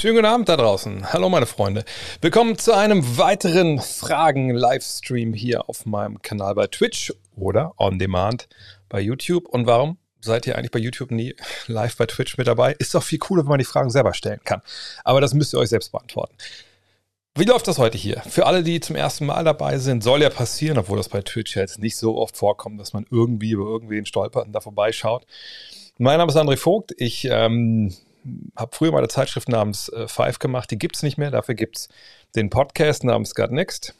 Schönen guten Abend da draußen. Hallo meine Freunde. Willkommen zu einem weiteren Fragen-Livestream hier auf meinem Kanal bei Twitch oder on demand bei YouTube. Und warum seid ihr eigentlich bei YouTube nie live bei Twitch mit dabei? Ist doch viel cooler, wenn man die Fragen selber stellen kann. Aber das müsst ihr euch selbst beantworten. Wie läuft das heute hier? Für alle, die zum ersten Mal dabei sind, soll ja passieren, obwohl das bei Twitch jetzt nicht so oft vorkommt, dass man irgendwie über irgendwen stolpert und da vorbeischaut. Mein Name ist André Vogt. Ich ähm, habe früher mal eine Zeitschrift namens äh, Five gemacht, die gibt es nicht mehr. Dafür gibt es den Podcast namens Gut Next,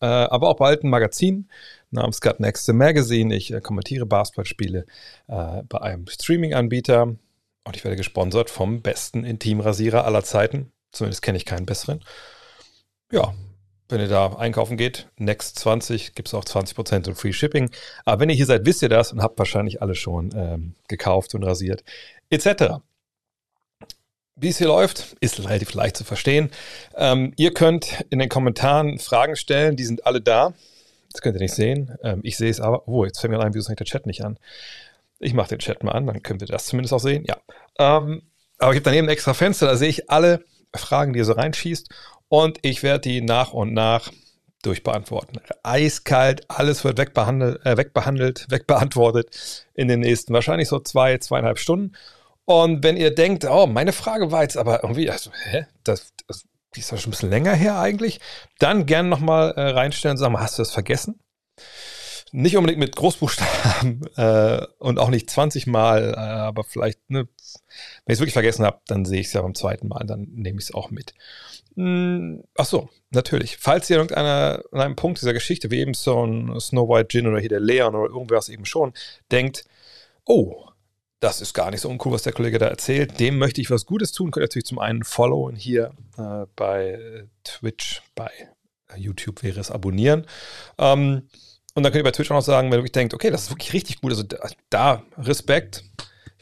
äh, aber auch bald ein Magazin namens Gut Next the Magazine. Ich äh, kommentiere Basketballspiele äh, bei einem Streaming-Anbieter und ich werde gesponsert vom besten Intimrasierer aller Zeiten. Zumindest kenne ich keinen besseren. Ja, wenn ihr da einkaufen geht, Next 20 gibt es auch 20% und Free Shipping. Aber wenn ihr hier seid, wisst ihr das und habt wahrscheinlich alle schon ähm, gekauft und rasiert, etc. Wie es hier läuft, ist relativ leicht zu verstehen. Ähm, ihr könnt in den Kommentaren Fragen stellen, die sind alle da. Das könnt ihr nicht sehen. Ähm, ich sehe es aber. Oh, jetzt fällt mir ein, wieso ist der Chat nicht an? Ich mache den Chat mal an, dann könnt ihr das zumindest auch sehen. Ja. Ähm, aber es gibt daneben ein extra Fenster, da sehe ich alle Fragen, die ihr so reinschießt. Und ich werde die nach und nach durchbeantworten. Eiskalt, alles wird wegbehandelt, äh, wegbehandelt, wegbeantwortet in den nächsten wahrscheinlich so zwei, zweieinhalb Stunden. Und wenn ihr denkt, oh, meine Frage war jetzt aber irgendwie, also, hä, das, das die ist ja schon ein bisschen länger her eigentlich, dann gerne nochmal äh, reinstellen und sagen, hast du das vergessen? Nicht unbedingt mit Großbuchstaben äh, und auch nicht 20 Mal, äh, aber vielleicht, ne, wenn ich es wirklich vergessen habe, dann sehe ich es ja beim zweiten Mal, dann nehme ich es auch mit. Hm, ach so, natürlich. Falls ihr irgendeiner an einem Punkt dieser Geschichte, wie eben so ein Snow White Gin oder hier der Leon oder irgendwas eben schon, denkt, oh, das ist gar nicht so uncool, was der Kollege da erzählt. Dem möchte ich was Gutes tun. Könnt ihr natürlich zum einen followen hier äh, bei Twitch, bei YouTube wäre es abonnieren. Ähm, und dann könnt ihr bei Twitch auch noch sagen, wenn ihr denkt, okay, das ist wirklich richtig gut, also da, da Respekt,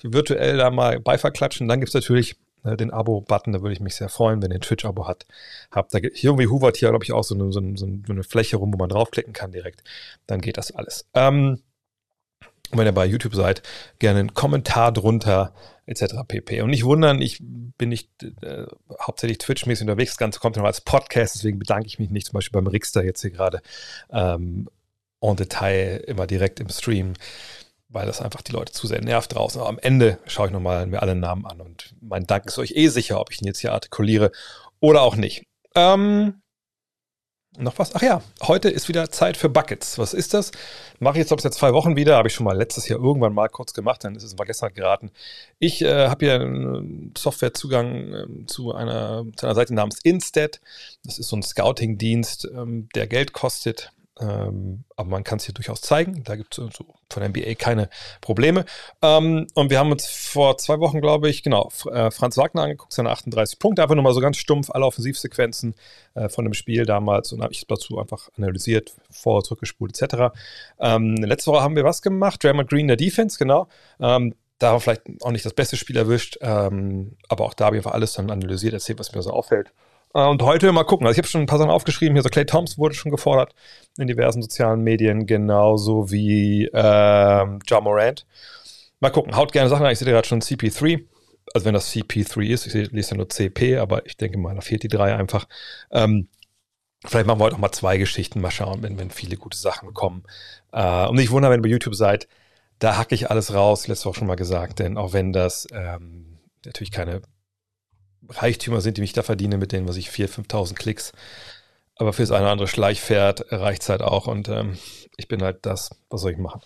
virtuell da mal Beifall. Dann gibt es natürlich äh, den Abo-Button, da würde ich mich sehr freuen, wenn ihr ein Twitch-Abo habt. habt. Da, hier irgendwie hovert hier, glaube ich, auch so eine, so, eine, so eine Fläche rum, wo man draufklicken kann direkt. Dann geht das alles. Ähm, und wenn ihr bei YouTube seid, gerne einen Kommentar drunter, etc. pp. Und nicht wundern, ich bin nicht äh, hauptsächlich Twitch-mäßig unterwegs, das Ganze kommt noch als Podcast, deswegen bedanke ich mich nicht zum Beispiel beim Rixter jetzt hier gerade ähm, en Detail, immer direkt im Stream, weil das einfach die Leute zu sehr nervt draußen. Aber am Ende schaue ich nochmal mir alle Namen an und mein Dank ist euch eh sicher, ob ich ihn jetzt hier artikuliere oder auch nicht. Ähm, noch was? Ach ja, heute ist wieder Zeit für Buckets. Was ist das? Mache ich jetzt, glaube ich, seit zwei Wochen wieder. Habe ich schon mal letztes Jahr irgendwann mal kurz gemacht, dann ist es in Vergessenheit geraten. Ich äh, habe hier einen Softwarezugang äh, zu, einer, zu einer Seite namens Instead. Das ist so ein Scouting-Dienst, ähm, der Geld kostet. Ähm, aber man kann es hier durchaus zeigen. Da gibt es so von NBA keine Probleme. Ähm, und wir haben uns vor zwei Wochen, glaube ich, genau, äh, Franz Wagner angeguckt, seine 38 Punkte. Einfach nur mal so ganz stumpf alle Offensivsequenzen äh, von dem Spiel damals und habe ich dazu einfach analysiert, vor, zurückgespult etc. Ähm, letzte Woche haben wir was gemacht? Draymond Green der Defense, genau. Ähm, da haben wir vielleicht auch nicht das beste Spiel erwischt, ähm, aber auch da habe ich einfach alles dann analysiert, erzählt, was mir so auffällt. Äh, und heute mal gucken. Also ich habe schon ein paar Sachen aufgeschrieben. Hier so Clay Thompson wurde schon gefordert in diversen sozialen Medien, genauso wie ähm, John Morant. Mal gucken. Haut gerne Sachen an. Ich sehe gerade schon CP3. Also wenn das CP3 ist, ich lese ja nur CP, aber ich denke mal, da fehlt die 3 einfach. Ähm, vielleicht machen wir heute auch mal zwei Geschichten. Mal schauen, wenn, wenn viele gute Sachen kommen. Äh, und nicht wundern, wenn ihr bei YouTube seid, da hacke ich alles raus. Letztes auch schon mal gesagt, denn auch wenn das ähm, natürlich keine Reichtümer sind, die mich da verdiene mit denen, was ich 4.000, 5.000 Klicks. Aber fürs eine oder andere Schleichpferd reicht es halt auch und ähm, ich bin halt das, was soll ich machen?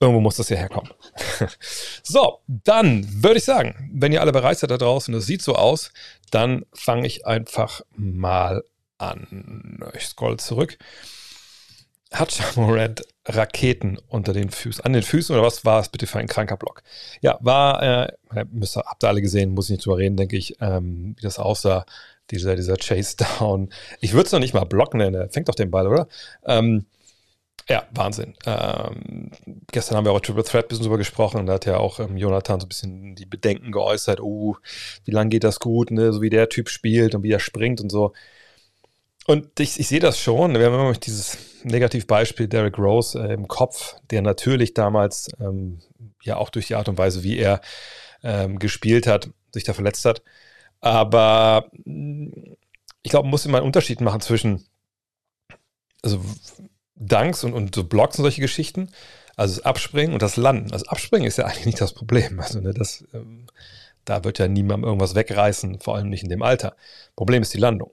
Irgendwo muss das ja herkommen. so, dann würde ich sagen, wenn ihr alle bereit seid da draußen, das sieht so aus, dann fange ich einfach mal an. Ich scroll zurück hat Jamorant Raketen unter den Füßen, an den Füßen oder was war es bitte für ein kranker Block? Ja, war, äh, müsst, habt ihr alle gesehen, muss ich nicht drüber reden, denke ich, ähm, wie das aussah, dieser, dieser Chase Down. Ich würde es noch nicht mal blocken, er fängt auf den Ball, oder? Ähm, ja, Wahnsinn. Ähm, gestern haben wir auch Triple Threat ein bisschen drüber gesprochen und da hat ja auch ähm, Jonathan so ein bisschen die Bedenken geäußert, oh, wie lange geht das gut, ne? so wie der Typ spielt und wie er springt und so. Und ich, ich sehe das schon. Wir haben immer dieses Negativbeispiel Derek Rose äh, im Kopf, der natürlich damals ähm, ja auch durch die Art und Weise, wie er ähm, gespielt hat, sich da verletzt hat. Aber ich glaube, man muss immer einen Unterschied machen zwischen also Dunks und, und so Blocks und solche Geschichten. Also das Abspringen und das Landen. Das Abspringen ist ja eigentlich nicht das Problem. Also ne, das, ähm, da wird ja niemand irgendwas wegreißen, vor allem nicht in dem Alter. Problem ist die Landung.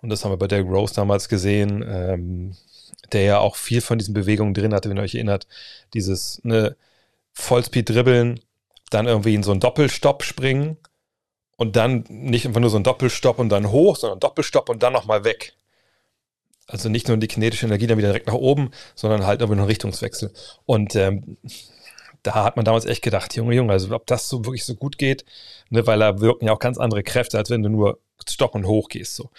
Und das haben wir bei Derrick Rose damals gesehen, ähm, der ja auch viel von diesen Bewegungen drin hatte, wenn ihr euch erinnert. Dieses ne, Vollspeed-Dribbeln, dann irgendwie in so einen Doppelstopp springen und dann nicht einfach nur so ein Doppelstopp und dann hoch, sondern Doppelstopp und dann nochmal weg. Also nicht nur die kinetische Energie dann wieder direkt nach oben, sondern halt irgendwie noch einen Richtungswechsel. Und ähm, da hat man damals echt gedacht, Junge, Junge, also ob das so wirklich so gut geht, ne, weil da wirken ja auch ganz andere Kräfte, als wenn du nur Stopp und hoch gehst. So.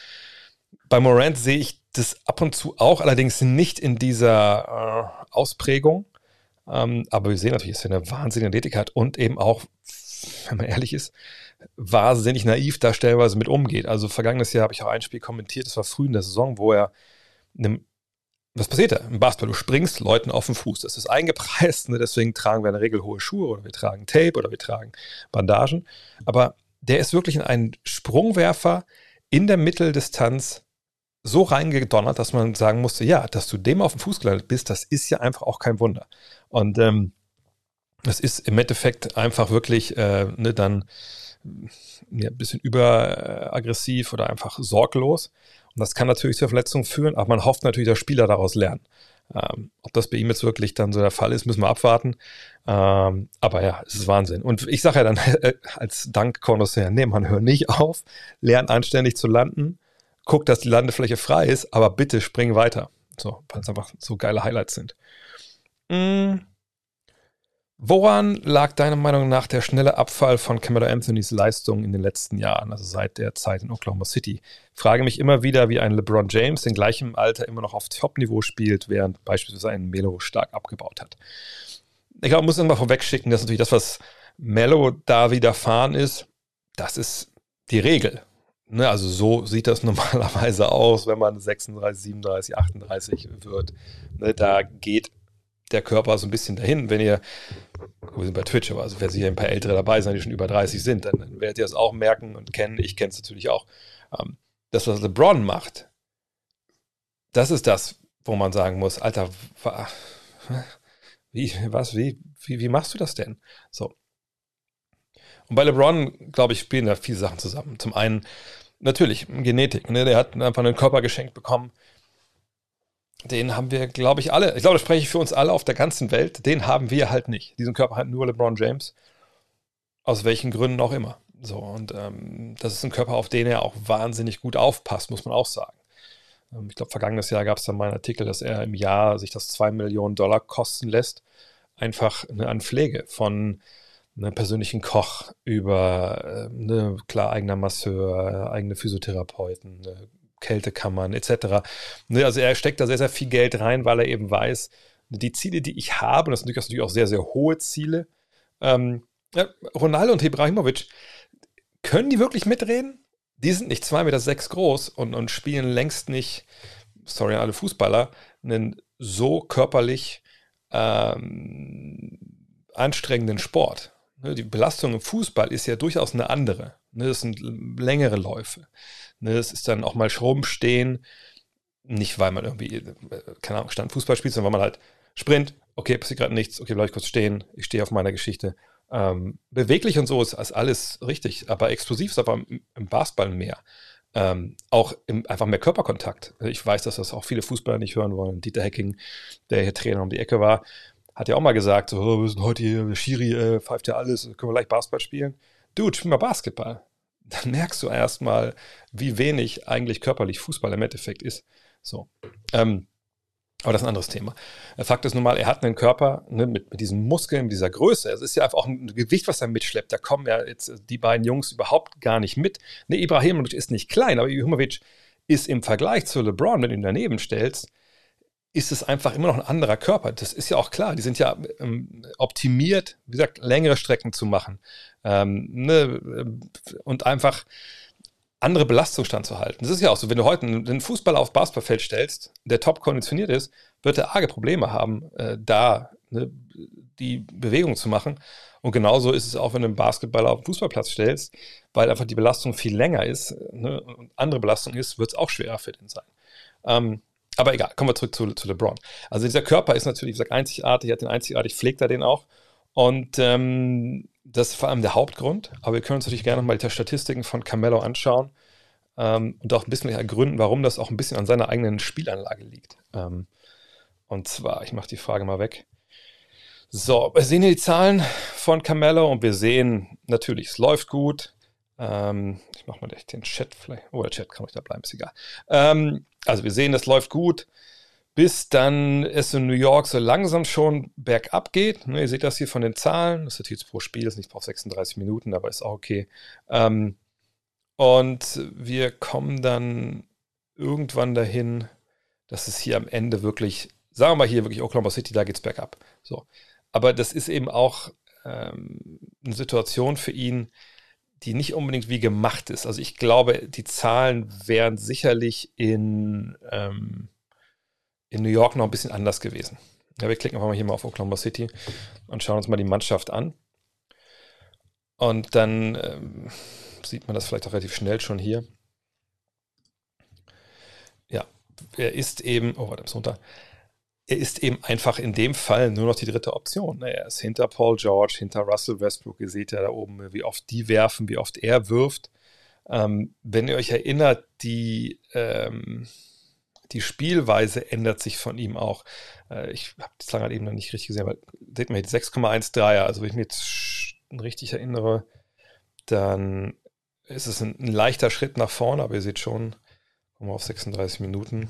Bei Morant sehe ich das ab und zu auch, allerdings nicht in dieser äh, Ausprägung. Ähm, aber wir sehen natürlich, dass er eine wahnsinnige Athletik hat und eben auch, wenn man ehrlich ist, wahnsinnig naiv da stellenweise mit umgeht. Also vergangenes Jahr habe ich auch ein Spiel kommentiert, das war früh in der Saison, wo er einem, was passiert da im Basketball? Du springst Leuten auf den Fuß. Das ist eingepreist, ne? deswegen tragen wir in der Regel hohe Schuhe oder wir tragen Tape oder wir tragen Bandagen. Aber der ist wirklich in einen Sprungwerfer in der Mitteldistanz so reingedonnert, dass man sagen musste, ja, dass du dem auf den Fuß gelandet bist, das ist ja einfach auch kein Wunder. Und ähm, das ist im Endeffekt einfach wirklich äh, ne, dann ja, ein bisschen überaggressiv oder einfach sorglos. Und das kann natürlich zur Verletzung führen, aber man hofft natürlich, dass Spieler daraus lernen. Ähm, ob das bei ihm jetzt wirklich dann so der Fall ist, müssen wir abwarten. Ähm, aber ja, es ist Wahnsinn. Und ich sage ja dann äh, als Dank Connoisseur, nee, man hört nicht auf, lern anständig zu landen, guck, dass die Landefläche frei ist, aber bitte spring weiter. So, weil es einfach so geile Highlights sind. Mm. Woran lag deiner Meinung nach der schnelle Abfall von Camelo Anthonys Leistung in den letzten Jahren, also seit der Zeit in Oklahoma City? Frage mich immer wieder, wie ein LeBron James in gleichem Alter immer noch auf Top-Niveau spielt, während beispielsweise ein Melo stark abgebaut hat. Ich glaube, man muss immer vorwegschicken, dass natürlich das, was Melo da widerfahren ist, das ist die Regel. Ne, also so sieht das normalerweise aus, wenn man 36, 37, 38 wird. Ne, da geht der Körper so ein bisschen dahin. Wenn ihr, wir sind bei Twitch, aber also wer sicher ein paar Ältere dabei sind, die schon über 30 sind, dann, dann werdet ihr das auch merken und kennen. Ich kenne es natürlich auch. Ähm, das, was LeBron macht, das ist das, wo man sagen muss, Alter, wie, was, wie, wie, wie machst du das denn? So. Und bei LeBron, glaube ich, spielen da viele Sachen zusammen. Zum einen natürlich Genetik. Ne? Der hat einfach einen Körper geschenkt bekommen, den haben wir, glaube ich, alle. Ich glaube, das spreche ich für uns alle auf der ganzen Welt. Den haben wir halt nicht. Diesen Körper hat nur LeBron James. Aus welchen Gründen auch immer. So, und ähm, das ist ein Körper, auf den er auch wahnsinnig gut aufpasst, muss man auch sagen. Ähm, ich glaube, vergangenes Jahr gab es dann mal einen Artikel, dass er im Jahr sich das 2 Millionen Dollar kosten lässt. Einfach eine an Pflege von einem persönlichen Koch über, äh, ne, klar, eigener Masseur, eigene Physiotherapeuten, ne, Kältekammern etc. Ne, also er steckt da sehr, sehr viel Geld rein, weil er eben weiß, die Ziele, die ich habe, das sind natürlich auch sehr, sehr hohe Ziele. Ähm, ja, Ronaldo und Ibrahimovic, können die wirklich mitreden? Die sind nicht 2,6 Meter sechs groß und, und spielen längst nicht, sorry an alle Fußballer, einen so körperlich ähm, anstrengenden Sport. Ne, die Belastung im Fußball ist ja durchaus eine andere. Ne, das sind längere Läufe. Ne, das ist dann auch mal rumstehen. Nicht, weil man irgendwie, äh, keine Ahnung, Stand Fußball spielt, sondern weil man halt Sprint, okay, passiert gerade nichts, okay, bleib ich kurz stehen, ich stehe auf meiner Geschichte. Ähm, beweglich und so ist, alles richtig, aber explosiv ist aber im, im Basketball mehr. Ähm, auch im, einfach mehr Körperkontakt. Ich weiß, dass das auch viele Fußballer nicht hören wollen. Dieter Hecking, der hier Trainer um die Ecke war, hat ja auch mal gesagt, so, oh, wir sind heute hier, Schiri äh, pfeift ja alles, können wir gleich Basketball spielen. Dude, spiel mal Basketball. Dann merkst du erstmal, wie wenig eigentlich körperlich Fußball im Endeffekt ist. So. Ähm, aber das ist ein anderes Thema. Fakt ist nun mal, er hat einen Körper ne, mit, mit diesen Muskeln, mit dieser Größe. Es ist ja einfach auch ein Gewicht, was er mitschleppt. Da kommen ja jetzt die beiden Jungs überhaupt gar nicht mit. Ne, Ibrahimovic ist nicht klein, aber Ibrahimovic ist im Vergleich zu LeBron, wenn du ihn daneben stellst, ist es einfach immer noch ein anderer Körper. Das ist ja auch klar. Die sind ja ähm, optimiert, wie gesagt, längere Strecken zu machen. Ähm, ne, und einfach andere Belastung standzuhalten. Das ist ja auch so, wenn du heute einen Fußballer auf Basketballfeld stellst, der top konditioniert ist, wird er arge Probleme haben, äh, da ne, die Bewegung zu machen. Und genauso ist es auch, wenn du einen Basketballer auf den Fußballplatz stellst, weil einfach die Belastung viel länger ist ne, und andere Belastung ist, wird es auch schwerer für den sein. Ähm, aber egal, kommen wir zurück zu, zu LeBron. Also dieser Körper ist natürlich, wie gesagt, einzigartig, hat den einzigartig, pflegt er den auch. Und ähm, das ist vor allem der Hauptgrund. Aber wir können uns natürlich gerne nochmal die Statistiken von Carmelo anschauen ähm, und auch ein bisschen ergründen, warum das auch ein bisschen an seiner eigenen Spielanlage liegt. Ähm, und zwar, ich mache die Frage mal weg. So, wir sehen hier die Zahlen von Carmelo und wir sehen natürlich, es läuft gut. Ähm, ich mache mal den Chat vielleicht. Oh, der Chat kann euch da bleiben, ist egal. Ähm, also wir sehen, es läuft gut bis dann es in New York so langsam schon bergab geht. Ne, ihr seht das hier von den Zahlen. Das ist jetzt pro Spiel, das ist nicht auf 36 Minuten, aber ist auch okay. Ähm, und wir kommen dann irgendwann dahin, dass es hier am Ende wirklich, sagen wir mal hier wirklich Oklahoma City, da geht es bergab. So. Aber das ist eben auch ähm, eine Situation für ihn, die nicht unbedingt wie gemacht ist. Also ich glaube, die Zahlen wären sicherlich in ähm, in New York noch ein bisschen anders gewesen. Ja, wir klicken einfach mal hier mal auf Oklahoma City und schauen uns mal die Mannschaft an. Und dann ähm, sieht man das vielleicht auch relativ schnell schon hier. Ja, er ist eben, oh, warte, runter. Er ist eben einfach in dem Fall nur noch die dritte Option. Ne? Er ist hinter Paul George, hinter Russell Westbrook. Ihr seht ja da oben, wie oft die werfen, wie oft er wirft. Ähm, wenn ihr euch erinnert, die, ähm, die Spielweise ändert sich von ihm auch. Äh, ich habe die halt eben noch nicht richtig gesehen, aber seht mal, die 6,1 Dreier, also wenn ich mich jetzt richtig erinnere, dann ist es ein, ein, leichter Schritt nach vorne, aber ihr seht schon, kommen wir auf 36 Minuten.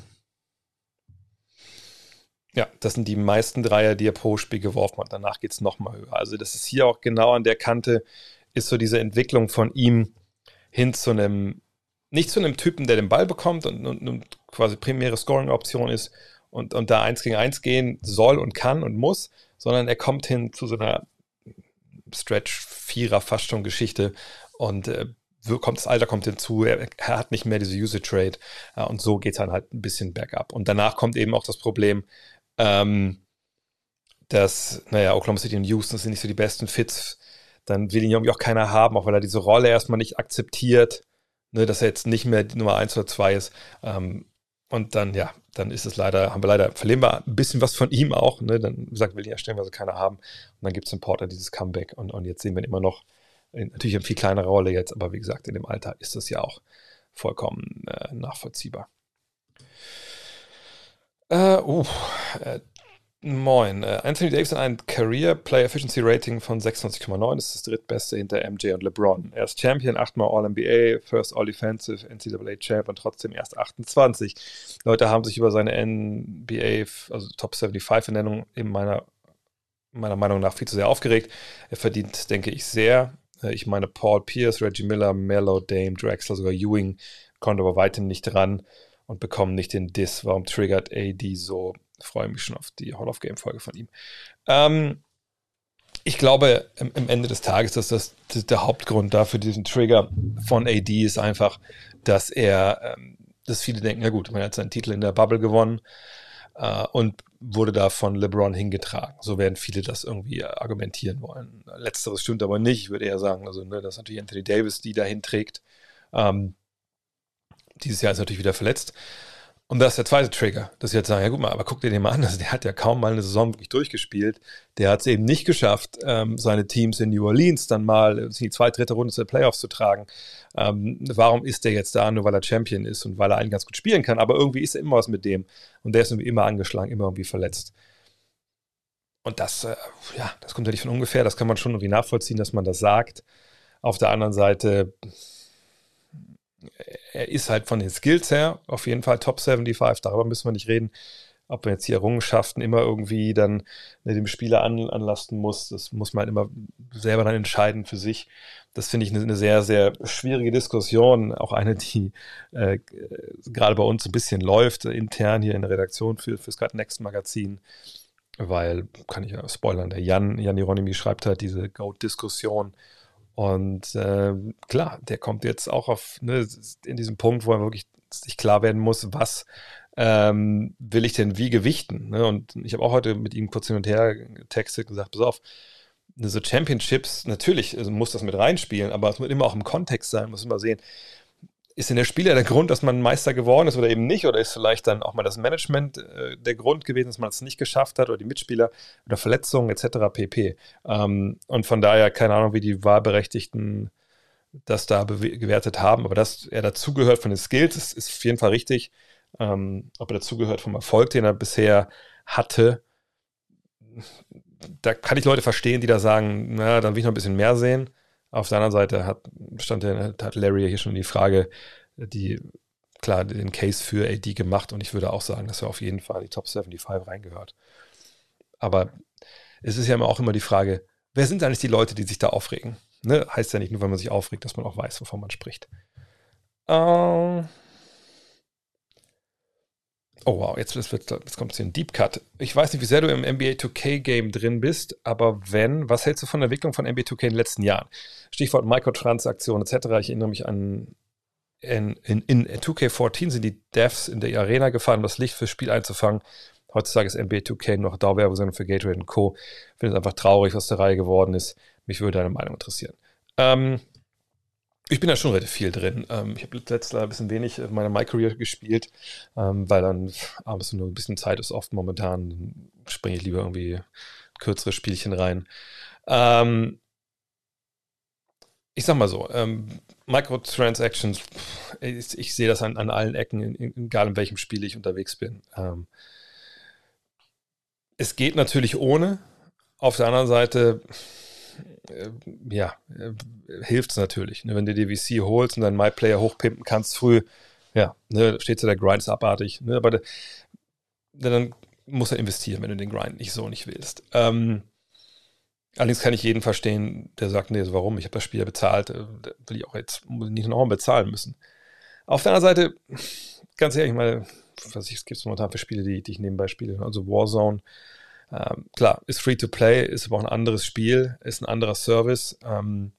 Ja, das sind die meisten Dreier, die er pro Spiel geworfen hat. Danach geht es nochmal höher. Also das ist hier auch genau an der Kante, ist so diese Entwicklung von ihm hin zu einem nicht zu einem Typen, der den Ball bekommt und, und, und quasi primäre Scoring-Option ist und, und da eins gegen eins gehen soll und kann und muss, sondern er kommt hin zu so einer Stretch-Vierer fast schon Geschichte und äh, kommt das Alter kommt hinzu, er, er hat nicht mehr diese Usage Rate ja, und so geht es dann halt ein bisschen bergab. Und danach kommt eben auch das Problem, ähm, dass, naja, Oklahoma City und Houston sind nicht so die besten Fits. Dann will ihn irgendwie auch keiner haben, auch weil er diese Rolle erstmal nicht akzeptiert ne, dass er jetzt nicht mehr die Nummer 1 oder 2 ist. Ähm, und dann, ja, dann ist es leider, haben wir leider, verlieren wir ein bisschen was von ihm auch. Ne? Dann, gesagt, will ihn ja stellenweise keiner haben. Und dann gibt es im Porter dieses Comeback. Und, und jetzt sehen wir ihn immer noch, in, natürlich eine viel kleinere Rolle jetzt, aber wie gesagt, in dem Alter ist das ja auch vollkommen äh, nachvollziehbar. Äh, uh, äh, Moin. Äh, Anthony Davis hat ein Career Player Efficiency Rating von 96,9. Das ist das drittbeste hinter MJ und LeBron. Er ist Champion, achtmal All-NBA, First All-Defensive, NCAA Champ und trotzdem erst 28. Leute haben sich über seine NBA, also Top 75-Ernennung in meiner, meiner Meinung nach viel zu sehr aufgeregt. Er verdient, denke ich, sehr. Äh, ich meine, Paul Pierce, Reggie Miller, Mello, Dame, Drexler, sogar Ewing konnte aber weitem nicht ran und bekommen nicht den Diss. Warum triggert AD so freue mich schon auf die Hall of Game-Folge von ihm. Ähm, ich glaube, im, im, Ende des Tages, dass das, das, der Hauptgrund dafür diesen Trigger von AD ist einfach, dass er, ähm, dass viele denken, ja gut, man hat seinen Titel in der Bubble gewonnen äh, und wurde da von LeBron hingetragen. So werden viele das irgendwie argumentieren wollen. Letzteres stimmt aber nicht. Ich würde eher sagen, also ne, das natürlich Anthony Davis, die dahin trägt. Ähm, dieses Jahr ist natürlich wieder verletzt. Und das ist der zweite Trigger, dass sie jetzt sagen, ja gut mal, aber guck dir den mal an, also der hat ja kaum mal eine Saison wirklich durchgespielt. Der hat es eben nicht geschafft, ähm, seine Teams in New Orleans dann mal in die zweite, dritte Runde der Playoffs zu tragen. Ähm, warum ist der jetzt da, nur weil er Champion ist und weil er einen ganz gut spielen kann, aber irgendwie ist er immer was mit dem. Und der ist irgendwie immer angeschlagen, immer irgendwie verletzt. Und das, äh, ja, das kommt ja nicht von ungefähr, das kann man schon irgendwie nachvollziehen, dass man das sagt. Auf der anderen Seite, er ist halt von den Skills her auf jeden Fall Top 75, darüber müssen wir nicht reden. Ob man jetzt die Errungenschaften immer irgendwie dann ne, dem Spieler an, anlasten muss, das muss man halt immer selber dann entscheiden für sich. Das finde ich eine, eine, sehr, sehr schwierige Diskussion, auch eine, die äh, gerade bei uns ein bisschen läuft, intern hier in der Redaktion für, fürs Cut Next Magazin weil, kann ich ja spoilern, der Jan, Jan Hieronymi schreibt halt diese Goat-Diskussion und äh, klar, der kommt jetzt auch auf ne, in diesem Punkt, wo er wirklich sich klar werden muss, was ähm, will ich denn wie gewichten? Ne? Und ich habe auch heute mit ihm kurz hin und her getextet gesagt, pass auf, so Championships, natürlich also muss das mit reinspielen, aber es muss immer auch im Kontext sein, muss immer sehen, ist denn der Spieler der Grund, dass man Meister geworden ist oder eben nicht? Oder ist vielleicht dann auch mal das Management äh, der Grund gewesen, dass man es nicht geschafft hat oder die Mitspieler oder Verletzungen etc. pp. Ähm, und von daher keine Ahnung, wie die Wahlberechtigten das da gewertet haben. Aber dass er dazugehört von den Skills, ist, ist auf jeden Fall richtig. Ähm, ob er dazugehört vom Erfolg, den er bisher hatte, da kann ich Leute verstehen, die da sagen, na, dann will ich noch ein bisschen mehr sehen. Auf der anderen Seite hat, stand hat Larry hier schon die Frage, die klar den Case für AD gemacht und ich würde auch sagen, dass er auf jeden Fall die Top 75 reingehört. Aber es ist ja auch immer die Frage, wer sind eigentlich die Leute, die sich da aufregen? Ne? Heißt ja nicht nur, wenn man sich aufregt, dass man auch weiß, wovon man spricht. Ähm, Oh wow, jetzt, jetzt, jetzt kommt hier ein Deep Cut. Ich weiß nicht, wie sehr du im NBA 2K-Game drin bist, aber wenn, was hältst du von der Entwicklung von NBA 2K in den letzten Jahren? Stichwort Mikrotransaktionen etc. Ich erinnere mich an, in, in, in 2K14 sind die Devs in der Arena gefahren, um das Licht fürs Spiel einzufangen. Heutzutage ist NBA 2K noch Dauerwerbung für Gatorade und Co. Ich finde es einfach traurig, was der Reihe geworden ist. Mich würde deine Meinung interessieren. Ähm, ich bin da schon relativ viel drin. Ähm, ich habe letztes Jahr ein bisschen wenig in meiner My Career gespielt, ähm, weil dann abends nur ein bisschen Zeit ist oft momentan. Springe ich lieber irgendwie kürzere Spielchen rein. Ähm, ich sag mal so, Microtransactions, ich, ich, sehe das an, an allen Ecken, egal in welchem Spiel ich unterwegs bin. Es geht natürlich ohne. Auf der anderen Seite ja, äh, hilft es natürlich. Ne? Wenn du die VC holst und dann MyPlayer hochpimpen kannst früh, ja, ne, steht so der Grind ist abartig. Ne? Aber de, dann muss er investieren, wenn du den Grind nicht so nicht willst. Ähm, allerdings kann ich jeden verstehen, der sagt, nee, warum? Ich habe das Spiel ja bezahlt, äh, will ich auch jetzt nicht noch bezahlen müssen. Auf der anderen Seite, ganz ehrlich, mal, was ich, es gibt momentan für Spiele, die, die ich nebenbei spiele, also Warzone, ähm, klar, ist free to play, ist aber auch ein anderes Spiel, ist ein anderer Service. Ähm,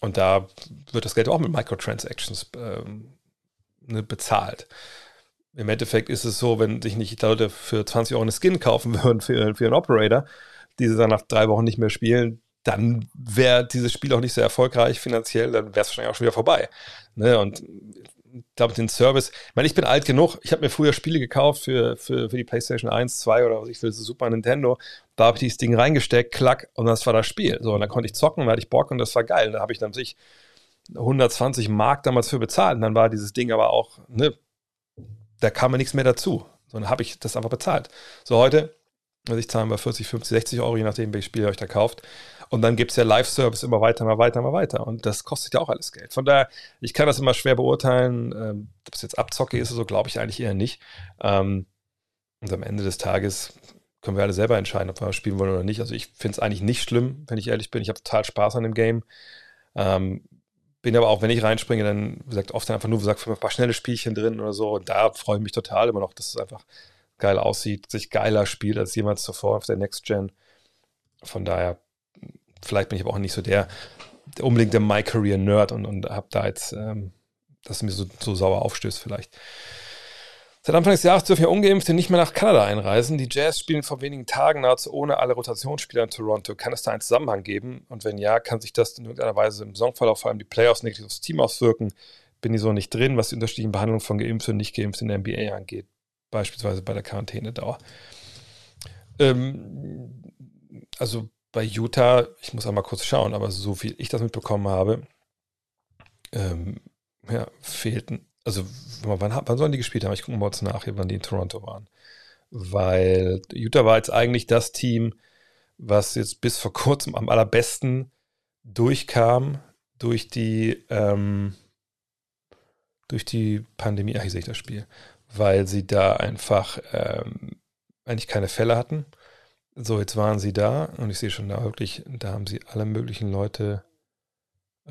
und da wird das Geld auch mit Microtransactions ähm, ne, bezahlt. Im Endeffekt ist es so, wenn sich nicht Leute für 20 Euro eine Skin kaufen würden für, für einen Operator, die sie dann nach drei Wochen nicht mehr spielen, dann wäre dieses Spiel auch nicht sehr erfolgreich finanziell, dann wäre es wahrscheinlich auch schon wieder vorbei. Ne? Und glaube, den Service, ich meine, ich bin alt genug, ich habe mir früher Spiele gekauft für, für, für die PlayStation 1, 2 oder was ich will, Super Nintendo. Da habe ich dieses Ding reingesteckt, klack, und das war das Spiel. So, und dann konnte ich zocken, da hatte ich Bock und das war geil. Da habe ich dann sich 120 Mark damals für bezahlt. Und dann war dieses Ding aber auch, ne, da kam mir nichts mehr dazu. So, dann habe ich das einfach bezahlt. So, heute, also ich zahle mal 40, 50, 60 Euro, je nachdem, welches Spiel ihr euch da kauft. Und dann gibt es ja Live-Service immer weiter, immer weiter, immer weiter. Und das kostet ja auch alles Geld. Von daher, ich kann das immer schwer beurteilen. Ähm, ob es jetzt Abzocke ist, so glaube ich eigentlich eher nicht. Ähm, und am Ende des Tages können wir alle selber entscheiden, ob wir spielen wollen oder nicht. Also ich finde es eigentlich nicht schlimm, wenn ich ehrlich bin. Ich habe total Spaß an dem Game. Ähm, bin aber auch, wenn ich reinspringe, dann, gesagt, oft einfach nur, gesagt, ein paar schnelle Spielchen drin oder so. Und da freue ich mich total immer noch, dass es einfach geil aussieht, sich geiler spielt als jemals zuvor auf der Next Gen. Von daher vielleicht bin ich aber auch nicht so der, der unbedingt der My Career Nerd und, und habe da jetzt, ähm, dass mir so, so sauer aufstößt vielleicht. Seit Anfang des Jahres dürfen ja Ungeimpfte nicht mehr nach Kanada einreisen. Die Jazz spielen vor wenigen Tagen nahezu ohne alle Rotationsspieler in Toronto. Kann es da einen Zusammenhang geben? Und wenn ja, kann sich das in irgendeiner Weise im Saisonverlauf vor allem die Playoffs negativ aufs Team auswirken? Bin ich so nicht drin, was die unterschiedlichen Behandlungen von Geimpften und Nicht-Geimpften in der NBA angeht. Beispielsweise bei der Quarantänedauer. Ähm, also bei Utah, ich muss einmal kurz schauen, aber so viel ich das mitbekommen habe, ähm, ja, fehlten, also wann, wann sollen die gespielt haben? Ich gucke mal kurz nach, wann die in Toronto waren. Weil Utah war jetzt eigentlich das Team, was jetzt bis vor kurzem am allerbesten durchkam durch die, ähm, durch die Pandemie. Ach, hier sehe ich das Spiel. Weil sie da einfach ähm, eigentlich keine Fälle hatten so, jetzt waren sie da und ich sehe schon da wirklich, da haben sie alle möglichen Leute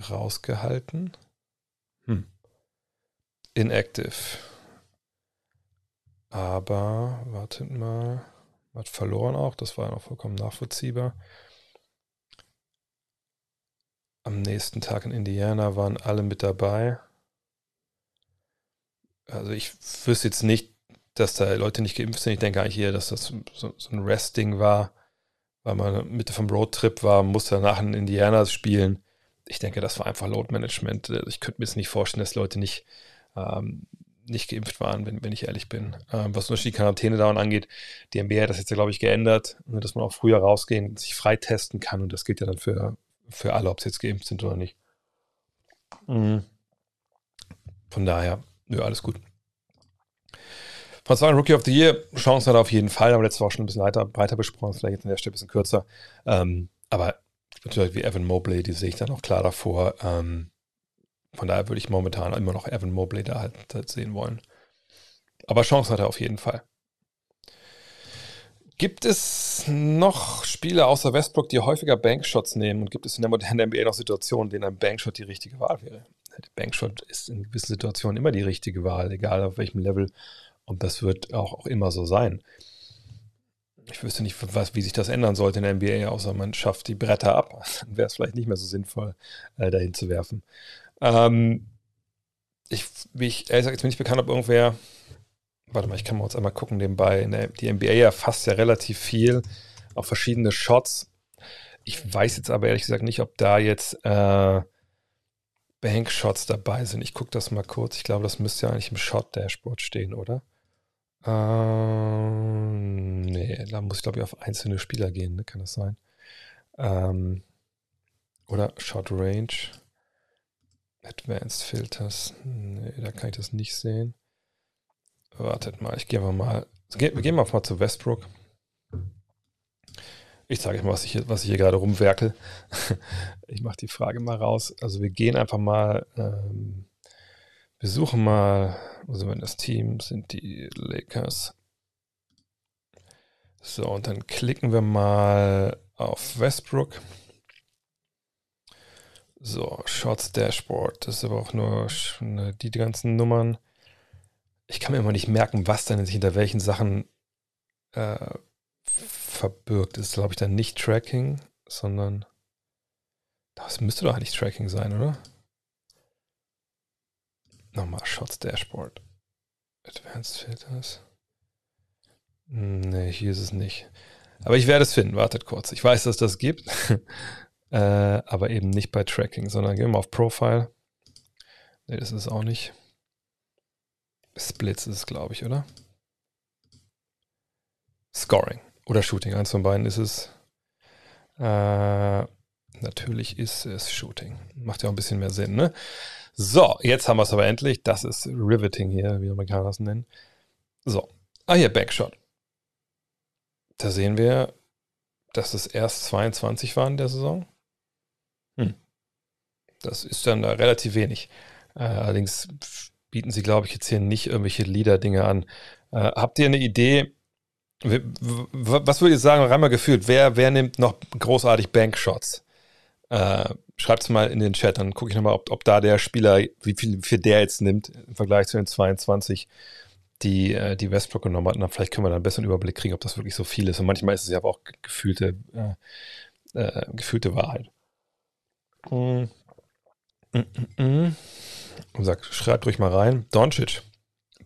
rausgehalten. Hm. Inactive. Aber, wartet mal, hat verloren auch, das war ja noch vollkommen nachvollziehbar. Am nächsten Tag in Indiana waren alle mit dabei. Also ich wüsste jetzt nicht, dass da Leute nicht geimpft sind. Ich denke eigentlich eher, dass das so, so ein Resting war, weil man Mitte vom Roadtrip war, musste danach in Indiana spielen. Ich denke, das war einfach Load Management. Ich könnte mir jetzt nicht vorstellen, dass Leute nicht, ähm, nicht geimpft waren, wenn, wenn ich ehrlich bin. Ähm, was Beispiel die Quarantäne dauern angeht, die NBA hat das jetzt ja, glaube ich, geändert, ne, dass man auch früher rausgehen, sich freitesten kann und das gilt ja dann für, für alle, ob sie jetzt geimpft sind oder nicht. Mhm. Von daher, ja, alles gut. Von zwei Rookie of the Year, Chancen hat er auf jeden Fall, aber letztes Woche schon ein bisschen weiter, breiter besprochen, vielleicht jetzt an der Stelle ein bisschen kürzer. Ähm, aber natürlich wie Evan Mobley, die sehe ich dann auch klar davor. Ähm, von daher würde ich momentan immer noch Evan Mobley da halt, halt sehen wollen. Aber Chancen hat er auf jeden Fall. Gibt es noch Spieler außer Westbrook, die häufiger Bankshots nehmen? Und gibt es in der modernen NBA noch Situationen, in denen ein Bankshot die richtige Wahl wäre? Der Bankshot ist in gewissen Situationen immer die richtige Wahl, egal auf welchem Level. Und das wird auch, auch immer so sein. Ich wüsste nicht, was, wie sich das ändern sollte in der NBA, außer man schafft die Bretter ab. Dann wäre es vielleicht nicht mehr so sinnvoll, äh, dahin zu werfen. Ähm, ich, ich, ehrlich gesagt, jetzt bin ich bekannt, ob irgendwer warte mal, ich kann mal uns einmal gucken nebenbei. Die NBA erfasst ja relativ viel auf verschiedene Shots. Ich weiß jetzt aber ehrlich gesagt nicht, ob da jetzt äh, Bank-Shots dabei sind. Ich gucke das mal kurz. Ich glaube, das müsste ja eigentlich im Shot-Dashboard stehen, oder? Ähm, nee, da muss ich glaube ich auf einzelne Spieler gehen, ne? kann das sein? Ähm, oder Shot Range. Advanced Filters. Nee, da kann ich das nicht sehen. Wartet mal, ich gehe mal. Wir gehen mal zu Westbrook. Ich sage mal, was ich, hier, was ich hier gerade rumwerkel. Ich mache die Frage mal raus. Also wir gehen einfach mal, ähm, wir suchen mal, also wenn das Team sind die Lakers. So, und dann klicken wir mal auf Westbrook. So, Shots Dashboard. Das ist aber auch nur die, die ganzen Nummern ich kann mir immer nicht merken, was dann sich hinter welchen Sachen äh, verbirgt. Das ist, glaube ich, dann nicht Tracking, sondern das müsste doch eigentlich Tracking sein, oder? Nochmal Shots Dashboard. Advanced Filters. Nee, hier ist es nicht. Aber ich werde es finden. Wartet kurz. Ich weiß, dass das gibt. äh, aber eben nicht bei Tracking, sondern gehen wir mal auf Profile. Nee, das ist es auch nicht. Splits ist es, glaube ich, oder? Scoring oder Shooting. Eins von beiden ist es. Äh, natürlich ist es Shooting. Macht ja auch ein bisschen mehr Sinn, ne? So, jetzt haben wir es aber endlich. Das ist Riveting hier, wie Amerikaner es nennen. So. Ah, hier, Backshot. Da sehen wir, dass es erst 22 waren in der Saison. Hm. Das ist dann da relativ wenig. Äh, allerdings bieten sie, glaube ich, jetzt hier nicht irgendwelche Leader-Dinge an. Äh, habt ihr eine Idee? Was würdet ihr sagen, rein mal gefühlt, wer, wer nimmt noch großartig Bankshots? Äh, Schreibt es mal in den Chat, dann gucke ich nochmal, ob, ob da der Spieler, wie viel für der jetzt nimmt im Vergleich zu den 22, die, äh, die Westbrook genommen hat. Und dann vielleicht können wir dann einen besseren Überblick kriegen, ob das wirklich so viel ist. Und manchmal ist es ja aber auch gefühlte, äh, äh, gefühlte Wahrheit. Mm. Mm -mm. mm und sagt, schreibt ruhig mal rein. Doncic,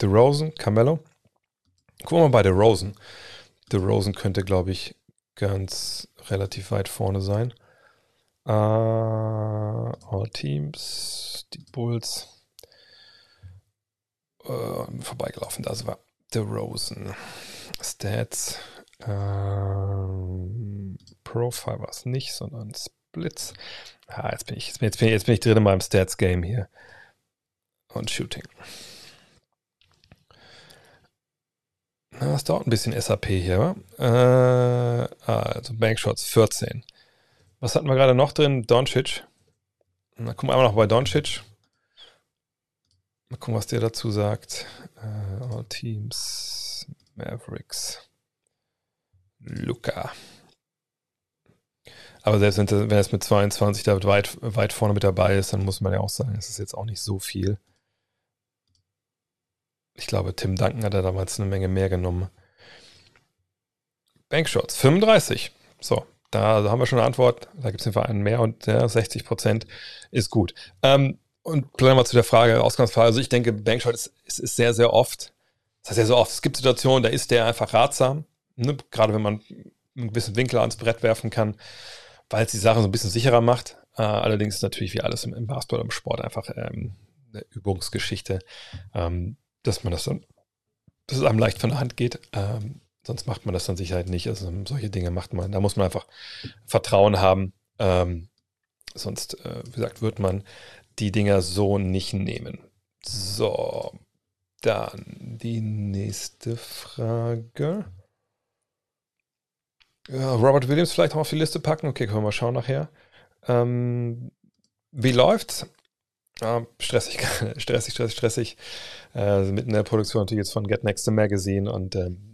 Rosen, Carmelo. Gucken wir mal bei Rosen. The Rosen könnte, glaube ich, ganz relativ weit vorne sein. Uh, all Teams, die Bulls. Uh, vorbeigelaufen, das war Rosen. Stats. Uh, Profile war es nicht, sondern Splits. Ah, jetzt bin ich, jetzt bin, jetzt bin, jetzt bin ich drin in meinem Stats-Game hier und Shooting. Na, das dauert ein bisschen SAP hier. Äh, also Bankshots 14. Was hatten wir gerade noch drin? Doncic. Na, gucken wir einmal noch bei Doncic. Mal gucken, was der dazu sagt. Uh, all Teams, Mavericks, Luca. Aber selbst wenn, er es mit 22 da weit, weit vorne mit dabei ist, dann muss man ja auch sagen, es ist jetzt auch nicht so viel. Ich glaube, Tim Duncan hat er damals eine Menge mehr genommen. Bankshots, 35. So, da haben wir schon eine Antwort. Da gibt es den Verein mehr und ja, 60 Prozent ist gut. Ähm, und wir mal zu der Frage, Ausgangsfrage. Also ich denke, Bankshot ist, ist, ist, sehr, sehr oft Das heißt ja so oft, es gibt Situationen, da ist der einfach ratsam, ne? gerade wenn man einen gewissen Winkel ans Brett werfen kann, weil es die Sache so ein bisschen sicherer macht. Äh, allerdings ist natürlich wie alles im, im Basketball, im Sport einfach ähm, eine Übungsgeschichte, ähm, dass man das dann, dass es einem leicht von der Hand geht. Ähm, sonst macht man das dann sicher halt nicht. Also solche Dinge macht man. Da muss man einfach Vertrauen haben. Ähm, sonst, äh, wie gesagt, wird man die Dinger so nicht nehmen. So, dann die nächste Frage. Ja, Robert Williams vielleicht noch auf die Liste packen. Okay, können wir mal schauen nachher. Ähm, wie läuft's? Ja, stressig, stressig, stressig, stressig. Äh, mitten in der Produktion natürlich jetzt von Get Next Magazine und ähm,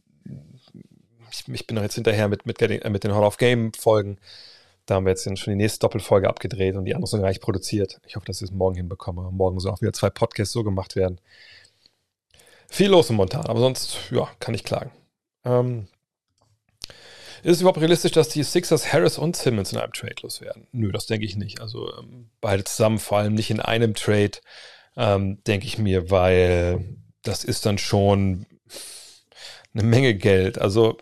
ich, ich, bin noch jetzt hinterher mit, mit, äh, mit den Hall of Game Folgen. Da haben wir jetzt schon die nächste Doppelfolge abgedreht und die andere sind gar nicht produziert. Ich hoffe, dass ich es morgen hinbekomme. Morgen sollen auch wieder zwei Podcasts so gemacht werden. Viel los im Montan, aber sonst, ja, kann ich klagen. Ähm, ist es überhaupt realistisch, dass die Sixers Harris und Simmons in einem Trade loswerden? Nö, das denke ich nicht. Also ähm, beide zusammen, vor allem nicht in einem Trade, ähm, denke ich mir, weil das ist dann schon eine Menge Geld. Also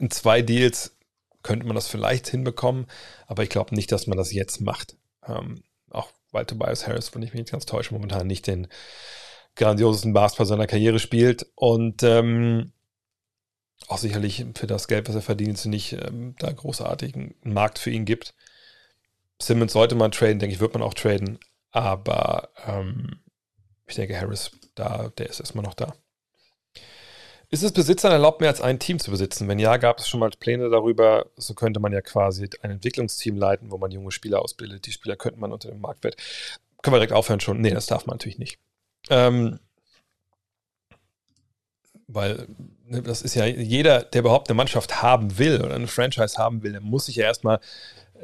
in zwei Deals könnte man das vielleicht hinbekommen, aber ich glaube nicht, dass man das jetzt macht. Ähm, auch weil Tobias Harris, wenn ich mich nicht ganz täusche, momentan nicht den grandiosesten Basketball seiner Karriere spielt und ähm, auch sicherlich für das Geld, was er verdient, nicht ähm, da großartigen Markt für ihn gibt. Simmons sollte man traden, denke ich, wird man auch traden, aber ähm, ich denke, Harris, da, der ist erstmal noch da. Ist es Besitzern erlaubt, mehr als ein Team zu besitzen? Wenn ja, gab es schon mal Pläne darüber. So könnte man ja quasi ein Entwicklungsteam leiten, wo man junge Spieler ausbildet. Die Spieler könnte man unter dem Marktwert. Können wir direkt aufhören schon? Nee, das darf man natürlich nicht. Ähm, weil ne, das ist ja jeder, der überhaupt eine Mannschaft haben will oder eine Franchise haben will, der muss sich ja erstmal,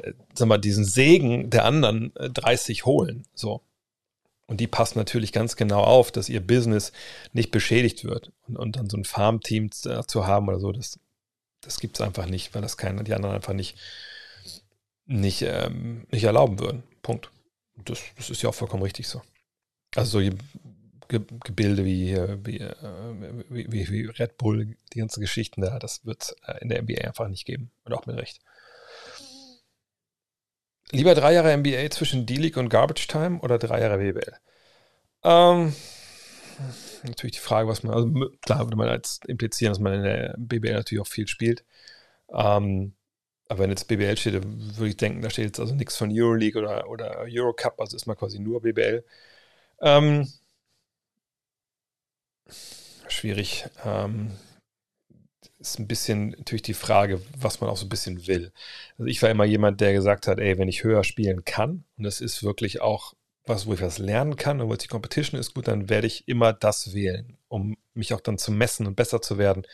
äh, sag mal, diesen Segen der anderen äh, 30 holen. So. Und die passen natürlich ganz genau auf, dass ihr Business nicht beschädigt wird. Und, und dann so ein Farmteam zu haben oder so, das, das gibt es einfach nicht, weil das keine, die anderen einfach nicht, nicht, ähm, nicht erlauben würden. Punkt. Das, das ist ja auch vollkommen richtig so. Also so Ge Gebilde wie, wie, äh, wie, wie, wie, Red Bull, die ganzen Geschichten da, das wird äh, in der NBA einfach nicht geben. Und auch mit Recht. Lieber drei Jahre NBA zwischen D-League und Garbage Time oder drei Jahre WBL? Ähm, natürlich die Frage, was man, also klar würde man jetzt implizieren, dass man in der BBL natürlich auch viel spielt. Ähm, aber wenn jetzt BBL steht, würde ich denken, da steht jetzt also nichts von Euroleague oder, oder Eurocup, also ist man quasi nur BBL. Ähm, schwierig. Ähm, ist ein bisschen natürlich die Frage, was man auch so ein bisschen will. Also ich war immer jemand, der gesagt hat, ey, wenn ich höher spielen kann, und das ist wirklich auch was, wo ich was lernen kann, und wo die Competition ist gut, dann werde ich immer das wählen, um mich auch dann zu messen und besser zu werden.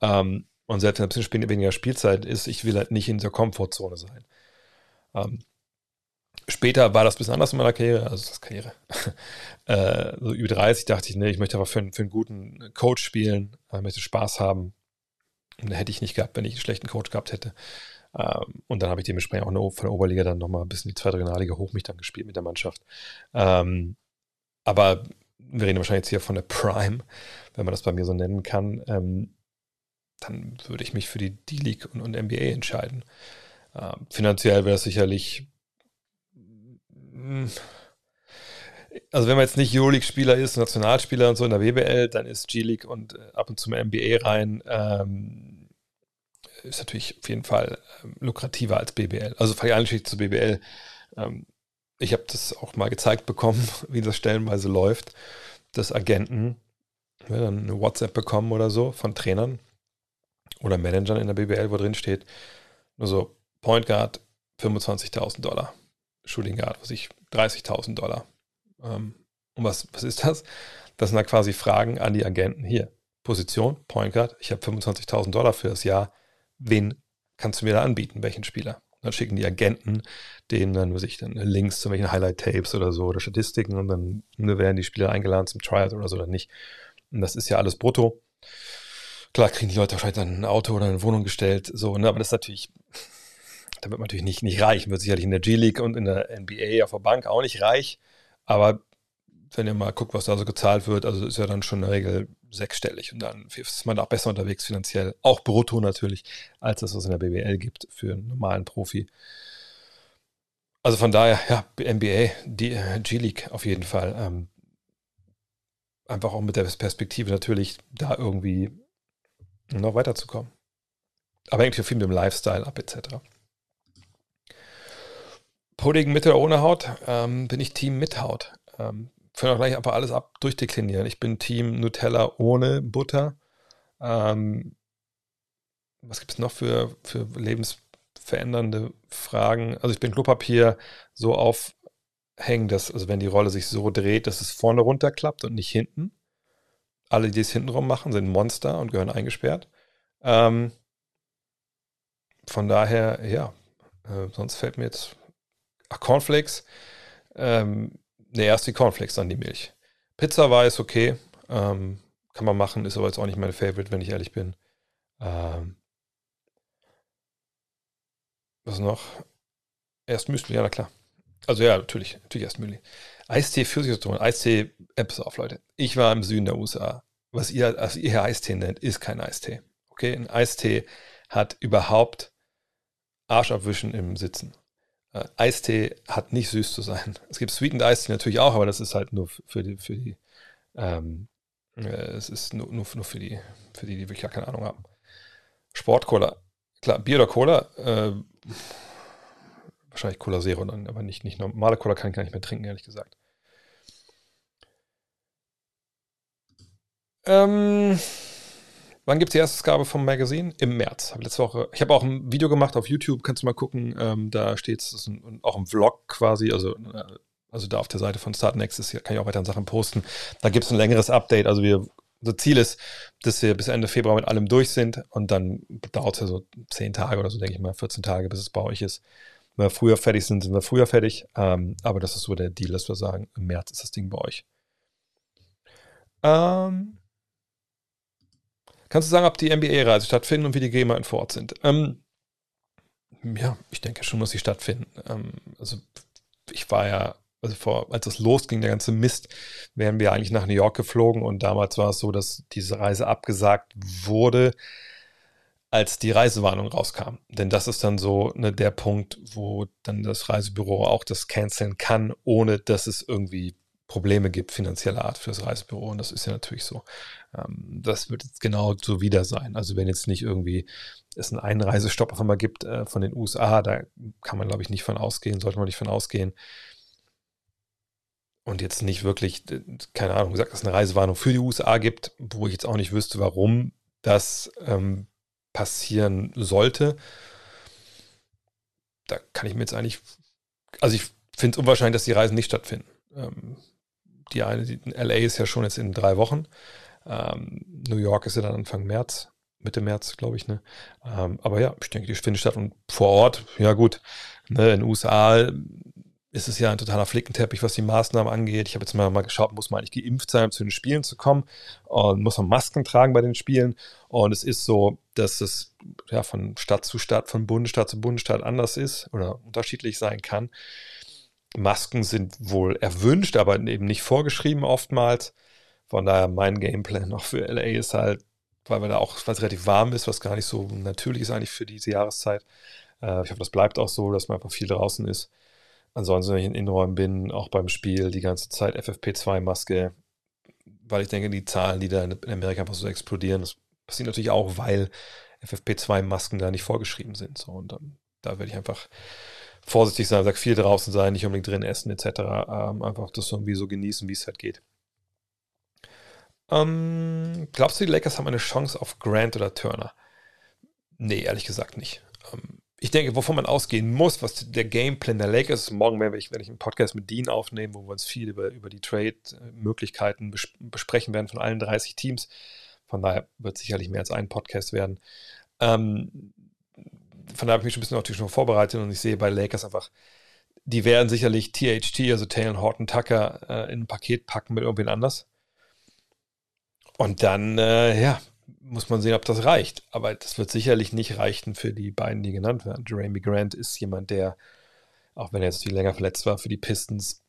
Ähm, und selbst wenn ein bisschen weniger Spielzeit ist, ich will halt nicht in der Komfortzone sein. Ähm, später war das ein bisschen anders in meiner Karriere, also das Karriere. äh, so über 30 dachte ich, nee, ich möchte aber für, für einen guten Coach spielen, ich möchte Spaß haben, und hätte ich nicht gehabt, wenn ich einen schlechten Coach gehabt hätte. Ähm, und dann habe ich dementsprechend auch von der Oberliga dann nochmal ein bisschen die zweite Regionalliga hoch mich dann gespielt mit der Mannschaft. Ähm, aber wir reden wahrscheinlich jetzt hier von der Prime, wenn man das bei mir so nennen kann. Ähm, dann würde ich mich für die D-League und, und, NBA entscheiden. Finanziell wäre es sicherlich. Also wenn man jetzt nicht Euroleague-Spieler ist, Nationalspieler und so in der WBL, dann ist G-League und äh, ab und zu mal NBA rein, ähm, ist natürlich auf jeden Fall ähm, lukrativer als BBL. Also vergleichlich zu BBL. Ähm, ich habe das auch mal gezeigt bekommen, wie das stellenweise läuft, dass Agenten ja, dann eine WhatsApp bekommen oder so von Trainern oder Managern in der BBL, wo drin steht, nur so Point Guard 25.000 Dollar, Shooting Guard, was ich 30.000 Dollar. Ähm, und was, was ist das? Das sind da quasi Fragen an die Agenten. Hier, Position, Point Guard, ich habe 25.000 Dollar für das Jahr. Wen kannst du mir da anbieten? Welchen Spieler? dann schicken die Agenten denen dann, was ich, dann Links zu welchen Highlight-Tapes oder so oder Statistiken und dann ne, werden die Spieler eingeladen zum Trial oder so oder nicht. Und das ist ja alles brutto. Klar kriegen die Leute wahrscheinlich dann ein Auto oder eine Wohnung gestellt, so, ne, aber das ist natürlich, da wird man natürlich nicht, nicht reich, wird sicherlich in der G-League und in der NBA auf der Bank auch nicht reich. Aber wenn ihr mal guckt, was da so gezahlt wird, also ist ja dann schon in der Regel sechsstellig und dann ist man auch besser unterwegs finanziell, auch brutto natürlich, als das, was es in der BWL gibt für einen normalen Profi. Also von daher, ja, NBA, die G-League auf jeden Fall. Ähm, einfach auch mit der Perspektive natürlich, da irgendwie noch weiterzukommen. Aber hängt ja viel mit dem Lifestyle ab, etc. Pudding mit oder ohne Haut, ähm, bin ich Team mit Haut. Ähm, können auch gleich einfach alles ab durchdeklinieren. Ich bin Team Nutella ohne Butter. Ähm, was gibt es noch für, für lebensverändernde Fragen? Also ich bin Klopapier so aufhängen, dass, also wenn die Rolle sich so dreht, dass es vorne runterklappt und nicht hinten. Alle, die es hintenrum machen, sind Monster und gehören eingesperrt. Ähm, von daher, ja, äh, sonst fällt mir jetzt, ach, Cornflakes, ähm, Ne, erst die Cornflakes, dann die Milch. Pizza war es okay. Ähm, kann man machen, ist aber jetzt auch nicht mein Favorite, wenn ich ehrlich bin. Ähm, was noch? Erst Müsli, ja, na klar. Also ja, natürlich, natürlich erst Müsli. Eistee Pfirsichzitronen, Eistee, Apps auf, Leute. Ich war im Süden der USA. Was ihr, also ihr Eistee nennt, ist kein Eistee. Okay, ein Eistee hat überhaupt Arschabwischen im Sitzen. Äh, Eistee hat nicht süß zu sein. Es gibt Sweetened Eistee natürlich auch, aber das ist halt nur für die, für die ähm, äh, es ist nur, nur, nur, für die, für die, die wirklich gar keine Ahnung haben. Sportcola. Klar, Bier oder Cola, äh, wahrscheinlich Cola Zero dann, aber nicht, nicht normale Cola kann ich gar nicht mehr trinken, ehrlich gesagt. Ähm, Wann gibt es die erste Ausgabe vom Magazin? Im März. Hab letzte Woche. Ich habe auch ein Video gemacht auf YouTube, kannst du mal gucken. Ähm, da steht es, auch ein Vlog quasi, also, äh, also da auf der Seite von Startnext ist, kann ich auch weiter Sachen posten. Da gibt es ein längeres Update. Also wir, unser Ziel ist, dass wir bis Ende Februar mit allem durch sind und dann dauert es ja so zehn Tage oder so, denke ich mal, 14 Tage, bis es bei euch ist. Wenn wir früher fertig sind, sind wir früher fertig. Ähm, aber das ist so der Deal, dass wir sagen, im März ist das Ding bei euch. Ähm, Kannst du sagen, ob die NBA-Reise stattfinden und wie die GEMA vor Ort sind? Ähm, ja, ich denke schon, muss sie stattfinden. Ähm, also ich war ja, also vor, als es losging, der ganze Mist, wären wir eigentlich nach New York geflogen und damals war es so, dass diese Reise abgesagt wurde, als die Reisewarnung rauskam. Denn das ist dann so ne, der Punkt, wo dann das Reisebüro auch das canceln kann, ohne dass es irgendwie Probleme gibt, finanzieller Art für das Reisebüro. Und das ist ja natürlich so. Ähm, das wird jetzt genau so wieder sein. Also wenn jetzt nicht irgendwie es einen Einreisestopp auf einmal gibt äh, von den USA, da kann man, glaube ich, nicht von ausgehen, sollte man nicht von ausgehen. Und jetzt nicht wirklich, keine Ahnung, gesagt, dass es eine Reisewarnung für die USA gibt, wo ich jetzt auch nicht wüsste, warum das ähm, passieren sollte. Da kann ich mir jetzt eigentlich, also ich finde es unwahrscheinlich, dass die Reisen nicht stattfinden. Die eine, die, LA ist ja schon jetzt in drei Wochen. Ähm, New York ist ja dann Anfang März, Mitte März, glaube ich. Ne? Ähm, aber ja, ich denke, die findet statt. Und vor Ort, ja gut, ne, in den USA ist es ja ein totaler Flickenteppich, was die Maßnahmen angeht. Ich habe jetzt mal, mal geschaut, muss man eigentlich geimpft sein, um zu den Spielen zu kommen? Und muss man Masken tragen bei den Spielen? Und es ist so, dass es ja von Stadt zu Stadt, von Bundesstaat zu Bundesstaat anders ist oder unterschiedlich sein kann. Masken sind wohl erwünscht, aber eben nicht vorgeschrieben oftmals. Von daher mein Gameplan noch für LA ist halt, weil wir da auch, weil es relativ warm ist, was gar nicht so natürlich ist eigentlich für diese Jahreszeit. Äh, ich hoffe, das bleibt auch so, dass man einfach viel draußen ist. Ansonsten, wenn ich in Innenräumen bin, auch beim Spiel die ganze Zeit FFP2-Maske, weil ich denke, die Zahlen, die da in Amerika einfach so explodieren, das passiert natürlich auch, weil FFP2-Masken da nicht vorgeschrieben sind. So, und dann, da werde ich einfach vorsichtig sein, sag viel draußen sein, nicht unbedingt drin essen etc. Ähm, einfach das irgendwie so genießen, wie es halt geht. Ähm, glaubst du, die Lakers haben eine Chance auf Grant oder Turner? Nee, ehrlich gesagt nicht. Ähm, ich denke, wovon man ausgehen muss, was der Gameplan der Lakers ist, morgen werde ich, werde ich einen Podcast mit Dean aufnehmen, wo wir uns viel über, über die Trade-Möglichkeiten bes besprechen werden von allen 30 Teams. Von daher wird es sicherlich mehr als ein Podcast werden. Ähm, von daher habe ich mich schon ein bisschen natürlich schon vorbereitet und ich sehe bei Lakers einfach, die werden sicherlich THT, also Taylor Horton Tucker, äh, in ein Paket packen mit irgendwen anders. Und dann, äh, ja, muss man sehen, ob das reicht. Aber das wird sicherlich nicht reichen für die beiden, die genannt werden. Jeremy Grant ist jemand, der, auch wenn er jetzt viel länger verletzt war, für die Pistons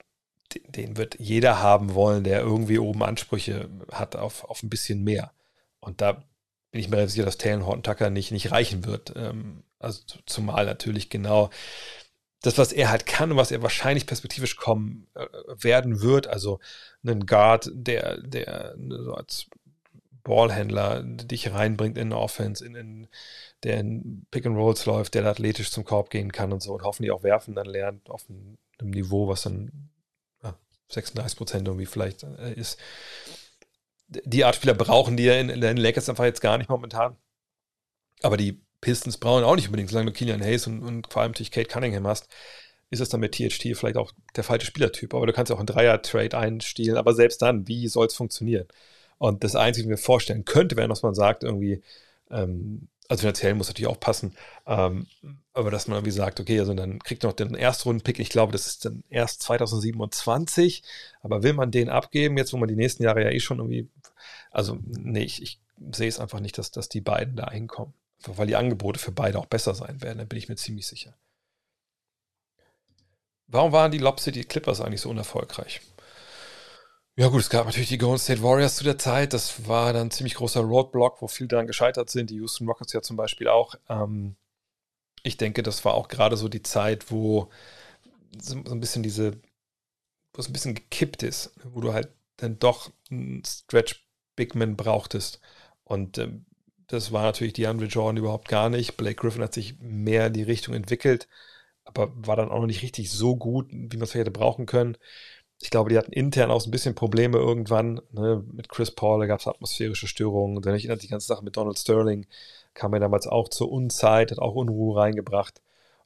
den wird jeder haben wollen, der irgendwie oben Ansprüche hat auf, auf ein bisschen mehr. Und da bin ich mir sicher, dass Taylor Horton Tucker nicht, nicht reichen wird. Ähm, also zumal natürlich genau das, was er halt kann und was er wahrscheinlich perspektivisch kommen äh, werden wird, also einen Guard, der, der so als Ballhändler dich reinbringt in eine Offense, in, in der in Pick and Rolls läuft, der athletisch zum Korb gehen kann und so und hoffentlich auch werfen dann lernt auf einem, einem Niveau, was dann ja, 36 Prozent irgendwie vielleicht äh, ist. Die Art Spieler brauchen die ja in, in den Lakers einfach jetzt gar nicht momentan. Aber die Pistons brauchen auch nicht unbedingt, solange du Killian Hayes und, und vor allem natürlich Kate Cunningham hast, ist es dann mit THT vielleicht auch der falsche Spielertyp. Aber du kannst auch einen Dreier-Trade einstielen. Aber selbst dann, wie soll es funktionieren? Und das Einzige, was ich mir vorstellen könnte, wäre, dass man sagt, irgendwie, ähm, also finanziell muss natürlich auch passen, ähm, aber dass man irgendwie sagt, okay, also dann kriegt man noch den Erstrunden-Pick, ich glaube, das ist dann erst 2027, aber will man den abgeben, jetzt wo man die nächsten Jahre ja eh schon irgendwie, also nee, ich, ich sehe es einfach nicht, dass, dass die beiden da hinkommen weil die Angebote für beide auch besser sein werden, da bin ich mir ziemlich sicher. Warum waren die Lob City Clippers eigentlich so unerfolgreich? Ja gut, es gab natürlich die Golden State Warriors zu der Zeit. Das war dann ein ziemlich großer Roadblock, wo viele daran gescheitert sind. Die Houston Rockets ja zum Beispiel auch. Ähm, ich denke, das war auch gerade so die Zeit, wo so, ein bisschen diese, wo es ein bisschen gekippt ist, wo du halt dann doch einen Stretch Bigman brauchtest. Und ähm, das war natürlich DeAndre Jordan überhaupt gar nicht. Blake Griffin hat sich mehr in die Richtung entwickelt, aber war dann auch noch nicht richtig so gut, wie man es hätte brauchen können. Ich glaube, die hatten intern auch so ein bisschen Probleme irgendwann. Ne? Mit Chris Paul, da gab es atmosphärische Störungen. Dann erinnert die ganze Sache mit Donald Sterling, kam er damals auch zur Unzeit, hat auch Unruhe reingebracht.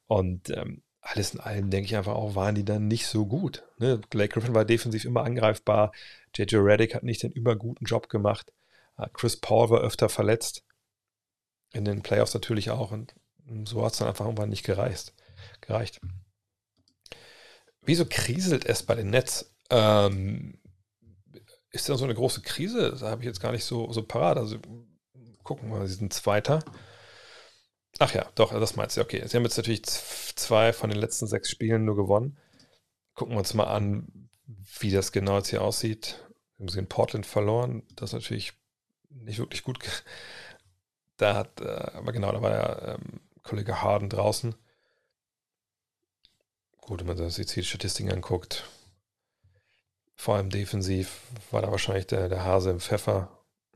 Und ähm, alles in allem denke ich einfach auch, waren die dann nicht so gut. Ne? Blake Griffin war defensiv immer angreifbar. JJ Reddick hat nicht den überguten Job gemacht. Chris Paul war öfter verletzt in den Playoffs natürlich auch. Und so hat es dann einfach irgendwann nicht gereicht. gereicht. Wieso kriselt es bei den Nets? Ähm, ist da so eine große Krise? Da habe ich jetzt gar nicht so, so parat. Also gucken wir mal, sie sind Zweiter. Ach ja, doch, das meinst du. Okay, sie haben jetzt natürlich zwei von den letzten sechs Spielen nur gewonnen. Gucken wir uns mal an, wie das genau jetzt hier aussieht. Wir haben sie in Portland verloren. Das ist natürlich nicht wirklich gut da hat, äh, aber genau, da war der ähm, Kollege Harden draußen. Gut, wenn man sich die Statistiken anguckt, vor allem defensiv, war da wahrscheinlich der, der Hase im Pfeffer.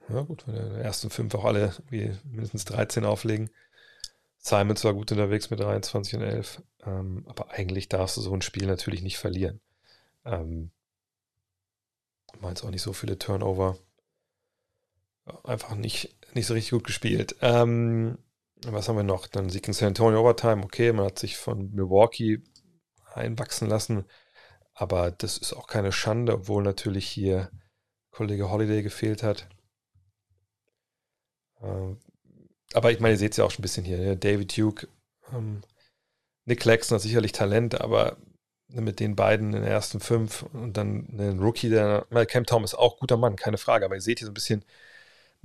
Ja, gut, wenn die ersten fünf auch alle mindestens 13 auflegen. Simons war gut unterwegs mit 23 und 11. Ähm, aber eigentlich darfst du so ein Spiel natürlich nicht verlieren. Ähm, meinst auch nicht so viele Turnover. Einfach nicht nicht so richtig gut gespielt. Ähm, was haben wir noch? Dann Sieg in San Antonio Overtime. Okay, man hat sich von Milwaukee einwachsen lassen. Aber das ist auch keine Schande, obwohl natürlich hier Kollege Holiday gefehlt hat. Ähm, aber ich meine, ihr seht es ja auch schon ein bisschen hier. Ne? David Duke, ähm, Nick Claxton hat sicherlich Talent, aber mit den beiden in den ersten fünf und dann einen Rookie, der, Cam Thomas auch guter Mann, keine Frage. Aber ihr seht hier so ein bisschen, Ne,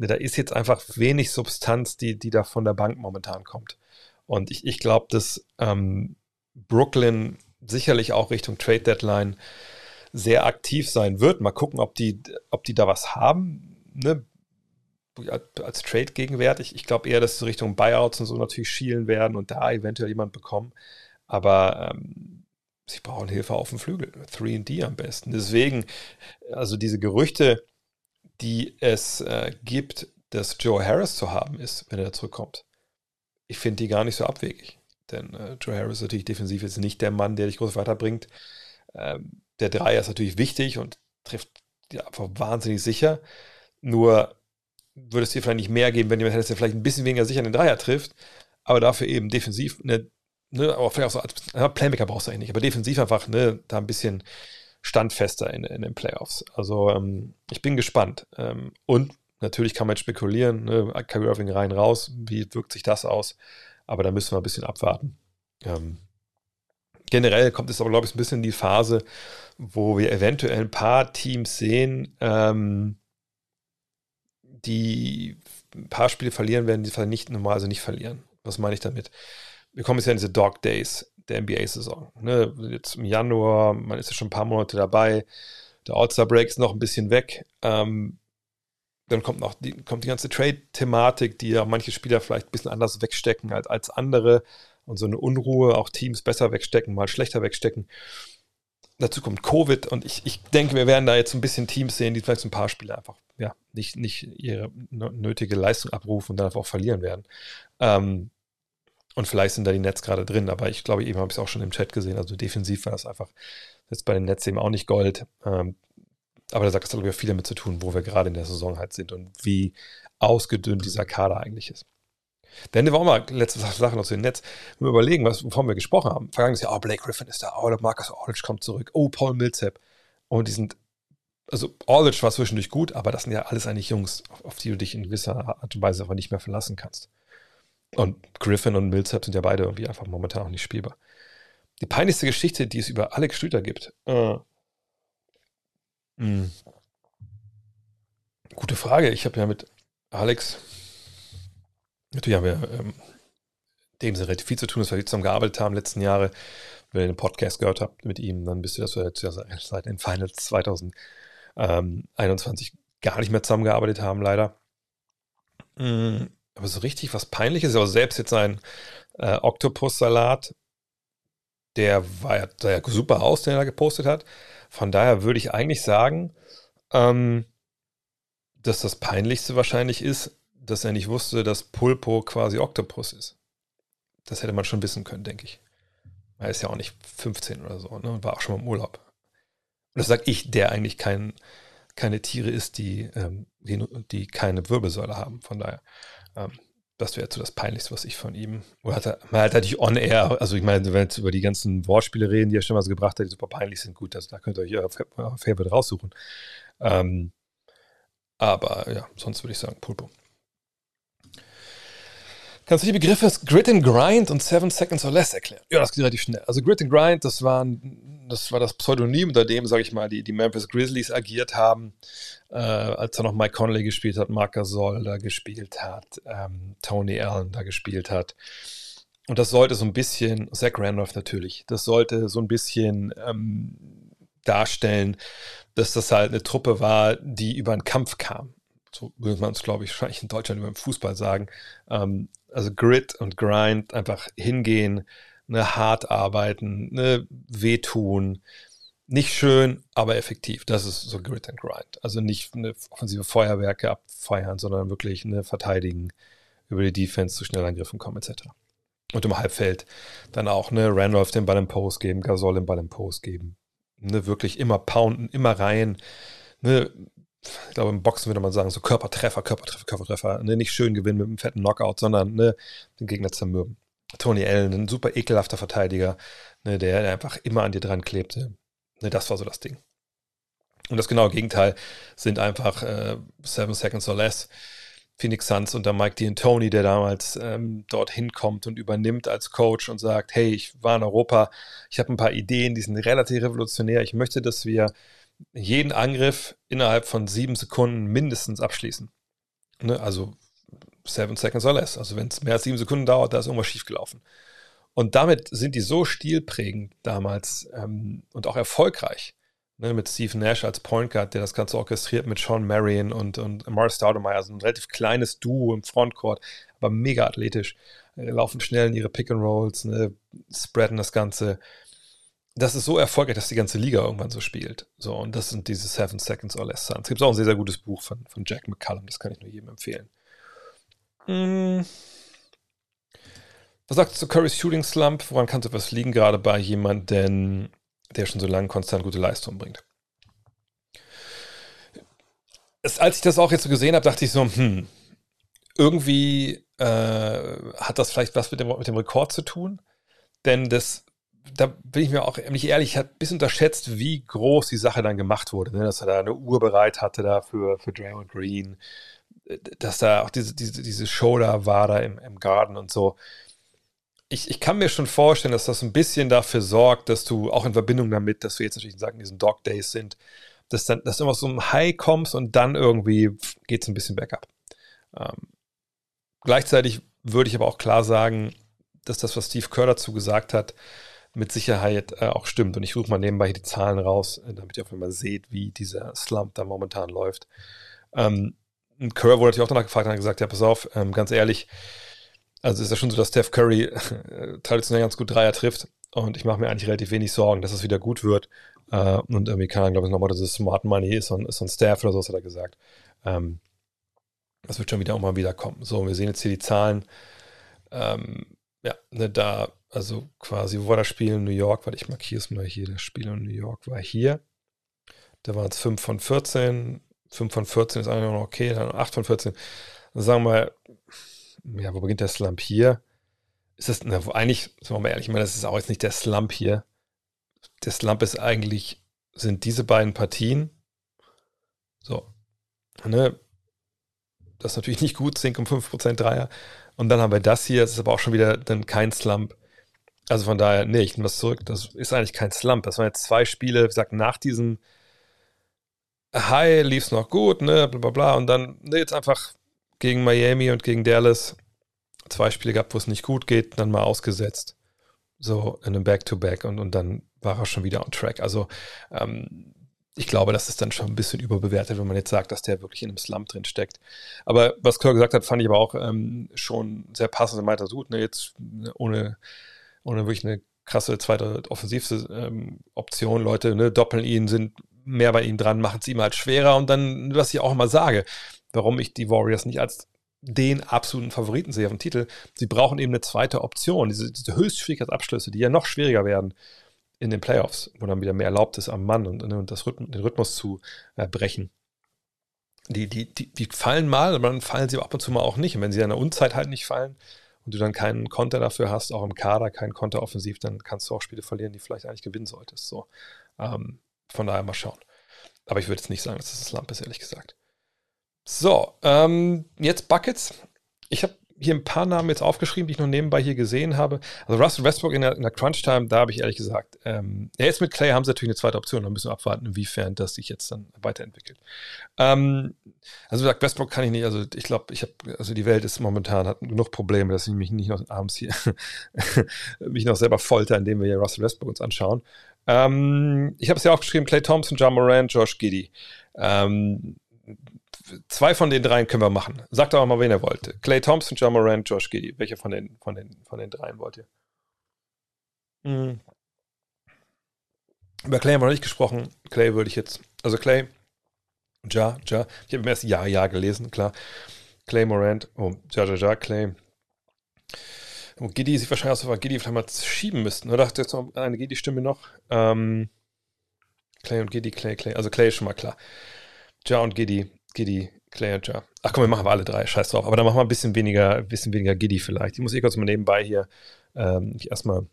da ist jetzt einfach wenig Substanz, die, die da von der Bank momentan kommt. Und ich, ich glaube, dass ähm, Brooklyn sicherlich auch Richtung Trade Deadline sehr aktiv sein wird. Mal gucken, ob die, ob die da was haben. Ne? Als Trade gegenwärtig. Ich glaube eher, dass sie Richtung Buyouts und so natürlich schielen werden und da eventuell jemand bekommen. Aber ähm, sie brauchen Hilfe auf dem Flügel. 3D am besten. Deswegen, also diese Gerüchte, die es äh, gibt, dass Joe Harris zu haben ist, wenn er zurückkommt. Ich finde die gar nicht so abwegig. Denn äh, Joe Harris ist natürlich defensiv jetzt nicht der Mann, der dich groß weiterbringt. Ähm, der Dreier ist natürlich wichtig und trifft ja, einfach wahnsinnig sicher. Nur würde es dir vielleicht nicht mehr geben, wenn jemand hätte, der vielleicht ein bisschen weniger sicher den Dreier trifft, aber dafür eben defensiv, ne, ne aber vielleicht auch so als Playmaker brauchst du eigentlich nicht, aber defensiv einfach, ne, da ein bisschen standfester in, in den Playoffs. Also ähm, ich bin gespannt. Ähm, und natürlich kann man spekulieren, ne, Kyrie Irving rein, raus, wie wirkt sich das aus? Aber da müssen wir ein bisschen abwarten. Ähm, generell kommt es aber, glaube ich, ein bisschen in die Phase, wo wir eventuell ein paar Teams sehen, ähm, die ein paar Spiele verlieren werden, die nicht normal also nicht verlieren. Was meine ich damit? Wir kommen jetzt ja in diese Dog Days. Der NBA-Saison. Ne? Jetzt im Januar, man ist ja schon ein paar Monate dabei, der All-Star-Break ist noch ein bisschen weg. Ähm, dann kommt noch die, kommt die ganze Trade-Thematik, die ja manche Spieler vielleicht ein bisschen anders wegstecken als, als andere und so eine Unruhe, auch Teams besser wegstecken, mal schlechter wegstecken. Dazu kommt Covid und ich, ich denke, wir werden da jetzt ein bisschen Teams sehen, die vielleicht ein paar Spiele einfach ja, nicht, nicht ihre nötige Leistung abrufen und dann auch verlieren werden. Ähm, und vielleicht sind da die Nets gerade drin, aber ich glaube, eben habe ich es auch schon im Chat gesehen. Also defensiv war das einfach jetzt bei den Nets eben auch nicht Gold. Ähm, aber da sagt es, glaube ich, viel damit zu tun, wo wir gerade in der Saison halt sind und wie ausgedünnt dieser Kader eigentlich ist. Denn wir wollen mal letzte Sache noch zu den Netz. Wenn wir überlegen, was, wovon wir gesprochen haben. Vergangenes Jahr, oh, Blake Griffin ist da, oh, Marcus Aldridge kommt zurück, oh, Paul Millsap. Und die sind, also Aldridge war zwischendurch gut, aber das sind ja alles eigentlich Jungs, auf, auf die du dich in gewisser Art und Weise aber nicht mehr verlassen kannst. Und Griffin und Millsap sind ja beide irgendwie einfach momentan auch nicht spielbar. Die peinlichste Geschichte, die es über Alex Schlüter gibt. Äh, hm. Gute Frage. Ich habe ja mit Alex, natürlich haben wir ähm, dem sehr relativ viel zu tun, dass wir zusammen gearbeitet haben letzten Jahre. Wenn ihr den Podcast gehört habt mit ihm, dann wisst ihr, dass wir jetzt ja seit den Finals 2021 gar nicht mehr zusammengearbeitet haben, leider. Mhm. Aber so richtig was Peinliches, aber selbst jetzt sein äh, Oktopus-Salat, der war ja, sah super aus, den er gepostet hat. Von daher würde ich eigentlich sagen, ähm, dass das Peinlichste wahrscheinlich ist, dass er nicht wusste, dass Pulpo quasi Oktopus ist. Das hätte man schon wissen können, denke ich. Er ist ja auch nicht 15 oder so ne, war auch schon mal im Urlaub. Und das sage ich, der eigentlich kein, keine Tiere ist, die, ähm, die, die keine Wirbelsäule haben. Von daher ähm, das wäre so das Peinlichste, was ich von ihm. Oder hat er, man hat natürlich on air, also ich meine, wenn wir jetzt über die ganzen Wortspiele reden, die er schon mal so gebracht hat, die super peinlich sind, gut, also da könnt ihr euch euer Favorite raussuchen. Ähm, aber ja, sonst würde ich sagen, Pulpo. Kannst du die Begriffe Grit and Grind und Seven Seconds or Less erklären? Ja, das geht relativ schnell. Also Grit and Grind, das, waren, das war das Pseudonym, unter dem, sage ich mal, die, die Memphis Grizzlies agiert haben, äh, als da noch Mike Conley gespielt hat, Marc Gasol da gespielt hat, ähm, Tony Allen da gespielt hat. Und das sollte so ein bisschen, Zach Randolph natürlich, das sollte so ein bisschen ähm, darstellen, dass das halt eine Truppe war, die über einen Kampf kam so würde man es, glaube ich, wahrscheinlich in Deutschland über den Fußball sagen. Ähm, also Grit und Grind, einfach hingehen, ne, hart arbeiten, ne, wehtun. Nicht schön, aber effektiv. Das ist so Grit and Grind. Also nicht eine offensive Feuerwerke abfeiern, sondern wirklich ne, verteidigen, über die Defense zu schnell Angriffen kommen, etc. Und im Halbfeld dann auch, ne, Randolph den Ball im Post geben, Gasol den Ball im Post geben. Ne, wirklich immer pounden, immer rein. Ne, ich glaube, im Boxen würde man sagen, so Körpertreffer, Körpertreffer, Körpertreffer. Ne? Nicht schön gewinnen mit einem fetten Knockout, sondern ne, den Gegner zermürben. Tony Allen, ein super ekelhafter Verteidiger, ne, der, einfach immer an dir dran klebte. Ne, das war so das Ding. Und das genaue Gegenteil sind einfach äh, Seven Seconds or Less. Phoenix Suns unter Mike D'Antoni, der damals ähm, dorthin kommt und übernimmt als Coach und sagt, hey, ich war in Europa, ich habe ein paar Ideen, die sind relativ revolutionär. Ich möchte, dass wir jeden Angriff innerhalb von sieben Sekunden mindestens abschließen. Ne? Also seven seconds or less. Also wenn es mehr als sieben Sekunden dauert, da ist irgendwas schiefgelaufen. Und damit sind die so stilprägend damals ähm, und auch erfolgreich. Ne? Mit Steve Nash als Point Guard, der das Ganze orchestriert mit Sean Marion und, und Amar Staudemeyer. Also ein relativ kleines Duo im Frontcourt, aber mega athletisch. Äh, laufen schnell in ihre Pick and Rolls, ne? spreaden das Ganze das ist so erfolgreich, dass die ganze Liga irgendwann so spielt. So, und das sind diese Seven Seconds or Less Suns. Es gibt auch ein sehr, sehr gutes Buch von, von Jack McCallum, das kann ich nur jedem empfehlen. Hm. Was sagst du zu Currys Shooting Slump? Woran kann was liegen, gerade bei jemandem, der schon so lange konstant gute Leistung bringt? Es, als ich das auch jetzt so gesehen habe, dachte ich so, hm, irgendwie äh, hat das vielleicht was mit dem, mit dem Rekord zu tun. Denn das da bin ich mir auch ehrlich, ich habe ein bisschen unterschätzt, wie groß die Sache dann gemacht wurde. Ne? Dass er da eine Uhr bereit hatte da für, für Draymond Green, dass da auch diese, diese, diese Show da war da im, im Garten und so. Ich, ich kann mir schon vorstellen, dass das ein bisschen dafür sorgt, dass du auch in Verbindung damit, dass wir jetzt natürlich sagen, diesen Dog Days sind, dass, dann, dass du immer so ein High kommst und dann irgendwie geht es ein bisschen bergab. Ähm, gleichzeitig würde ich aber auch klar sagen, dass das, was Steve Kerr dazu gesagt hat, mit Sicherheit äh, auch stimmt. Und ich suche mal nebenbei hier die Zahlen raus, äh, damit ihr auf einmal seht, wie dieser Slump da momentan läuft. Ähm, Kerr wurde natürlich auch danach gefragt und hat gesagt, ja, pass auf, ähm, ganz ehrlich, also ist ja schon so, dass Steph Curry äh, traditionell ganz gut Dreier trifft und ich mache mir eigentlich relativ wenig Sorgen, dass es wieder gut wird. Äh, und irgendwie kann er, glaube ich, nochmal, dass es Smart Money ist und, ist und Staff oder so, hat er gesagt. Ähm, das wird schon wieder auch mal wieder kommen. So, wir sehen jetzt hier die Zahlen. Ähm, ja, ne, da, also quasi, wo war das Spiel in New York? Warte, ich markiere es mal hier. Das Spiel in New York war hier. Da waren es 5 von 14. 5 von 14 ist eigentlich noch okay, dann 8 von 14. Dann sagen wir mal, ja, wo beginnt der Slump hier? Ist das, na, eigentlich, sagen wir mal ehrlich, ich meine, das ist auch jetzt nicht der Slump hier. Der Slump ist eigentlich, sind diese beiden Partien. So. Ne? Das ist natürlich nicht gut, 10,5% Dreier. Und dann haben wir das hier, das ist aber auch schon wieder dann kein Slump. Also von daher, nee, ich nehme das zurück. Das ist eigentlich kein Slump. Das waren jetzt zwei Spiele, wie gesagt, nach diesem High lief es noch gut, ne, bla bla bla. Und dann ne, jetzt einfach gegen Miami und gegen Dallas zwei Spiele gehabt, wo es nicht gut geht, dann mal ausgesetzt. So in einem Back-to-Back -Back und, und dann war er schon wieder on track. Also ähm, ich glaube, das ist dann schon ein bisschen überbewertet, wenn man jetzt sagt, dass der wirklich in einem Slump drin steckt. Aber was Kerr gesagt hat, fand ich aber auch ähm, schon sehr passend. Er meinte, gut, ne, jetzt ne, ohne, ohne wirklich eine krasse zweite Offensivoption, ähm, Leute ne, doppeln ihn, sind mehr bei ihm dran, machen es ihm halt schwerer. Und dann, was ich auch immer sage, warum ich die Warriors nicht als den absoluten Favoriten sehe auf dem Titel. Sie brauchen eben eine zweite Option. Diese, diese Höchstschwierigkeitsabschlüsse, die ja noch schwieriger werden, in den Playoffs, wo dann wieder mehr erlaubt ist am Mann und, ne, und das Rhythm, den Rhythmus zu äh, brechen. Die, die, die, die fallen mal, aber dann fallen sie ab und zu mal auch nicht. Und wenn sie in der Unzeit halt nicht fallen und du dann keinen Konter dafür hast, auch im Kader keinen Konter offensiv, dann kannst du auch Spiele verlieren, die vielleicht eigentlich gewinnen solltest. So. Ähm, von daher mal schauen. Aber ich würde jetzt nicht sagen, dass das das Lamp ist, ehrlich gesagt. So, ähm, jetzt Buckets. Ich habe hier ein paar Namen jetzt aufgeschrieben, die ich noch nebenbei hier gesehen habe. Also Russell Westbrook in der, in der Crunch-Time, da habe ich ehrlich gesagt, ähm, jetzt mit Clay haben sie natürlich eine zweite Option, da müssen wir abwarten, inwiefern das sich jetzt dann weiterentwickelt. Ähm, also wie gesagt, Westbrook kann ich nicht, also ich glaube, ich habe, also die Welt ist momentan, hat genug Probleme, dass ich mich nicht noch abends hier, mich noch selber folter, indem wir hier Russell Westbrook uns anschauen. Ähm, ich habe es ja auch geschrieben, Clay Thompson, John Moran, Josh Giddy. Zwei von den dreien können wir machen. Sagt doch mal, wen ihr wollt. Clay Thompson, John Moran, Josh Giddy. Welche von den, von den, von den dreien wollt ihr? Mhm. Über Clay haben wir noch nicht gesprochen. Clay würde ich jetzt, also Clay, Ja, Ja. Ich habe im ersten Ja, Ja gelesen, klar. Clay Morant, oh, Ja, Ja, Ja, Clay. Und Giddy sieht wahrscheinlich aus, als ob wir Giddy vielleicht mal schieben müssten. Oder dachte jetzt noch eine Giddy-Stimme noch? Ähm, Clay und Giddy, Clay, Clay. Also Clay ist schon mal klar. Ja und Giddy. Giddy, Clay und Ja. Ach komm, wir machen wir alle drei, scheiß drauf. Aber dann machen wir ein bisschen weniger, bisschen weniger Giddy vielleicht. Ich muss eh kurz mal nebenbei hier ähm, erstmal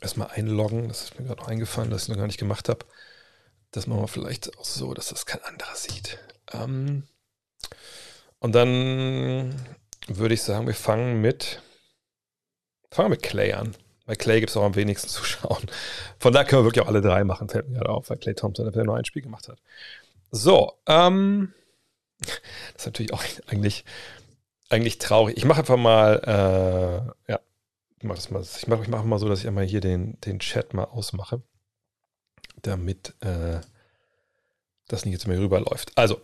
erstmal einloggen. Das ist mir gerade noch eingefallen, dass ich noch gar nicht gemacht habe. Das machen wir vielleicht auch so, dass das kein anderer sieht. Ähm, und dann würde ich sagen, wir fangen mit fangen mit Clay an. Bei Clay gibt es auch am wenigsten zu schauen. Von da können wir wirklich auch alle drei machen, fällt mir gerade auf, weil Clay Thompson nur ein Spiel gemacht hat. So, ähm, das ist natürlich auch eigentlich, eigentlich traurig. Ich mache einfach mal, äh, ja, ich mache das mal, ich mache ich mach mal so, dass ich einmal hier den, den Chat mal ausmache, damit äh, das nicht jetzt mehr rüberläuft. Also,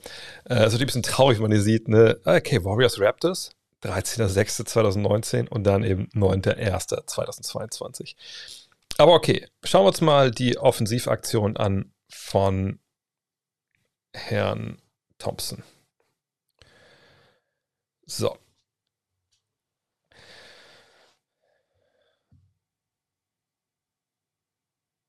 äh, es ist natürlich ein bisschen traurig, wenn man hier sieht, ne, okay, Warriors Raptors, 13.06.2019 und dann eben 9.01.2022. Aber okay, schauen wir uns mal die Offensivaktion an von Herrn Thompson. So.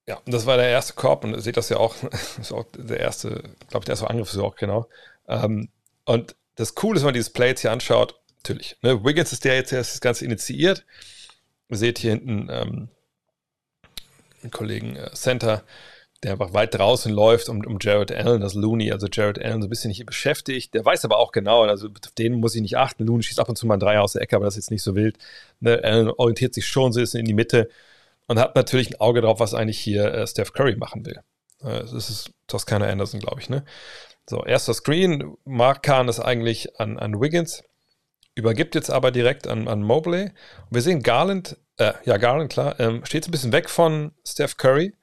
Ja, und das war der erste Korb und ihr seht das ja auch, das ist auch der erste, glaube ich, der erste Angriff ist auch genau. Ähm, und das Coole ist, wenn man dieses Play jetzt hier anschaut, natürlich. Ne? Wiggins ist der jetzt, der das Ganze initiiert. Ihr seht hier hinten ähm, einen Kollegen äh, Center, der einfach weit draußen läuft um, um Jared Allen, das Looney, also Jared Allen so ein bisschen hier beschäftigt. Der weiß aber auch genau, also auf den muss ich nicht achten. Looney schießt ab und zu mal ein Dreier aus der Ecke, aber das ist jetzt nicht so wild. Ne? Allen orientiert sich schon so ein bisschen in die Mitte und hat natürlich ein Auge drauf, was eigentlich hier äh, Steph Curry machen will. Äh, das ist Toscana Anderson, glaube ich. Ne? So, erster Screen. Mark Kahn ist eigentlich an, an Wiggins übergibt jetzt aber direkt an, an Mobley. Und wir sehen, Garland äh, ja, Garland, klar, ähm, steht ein bisschen weg von Steph Curry.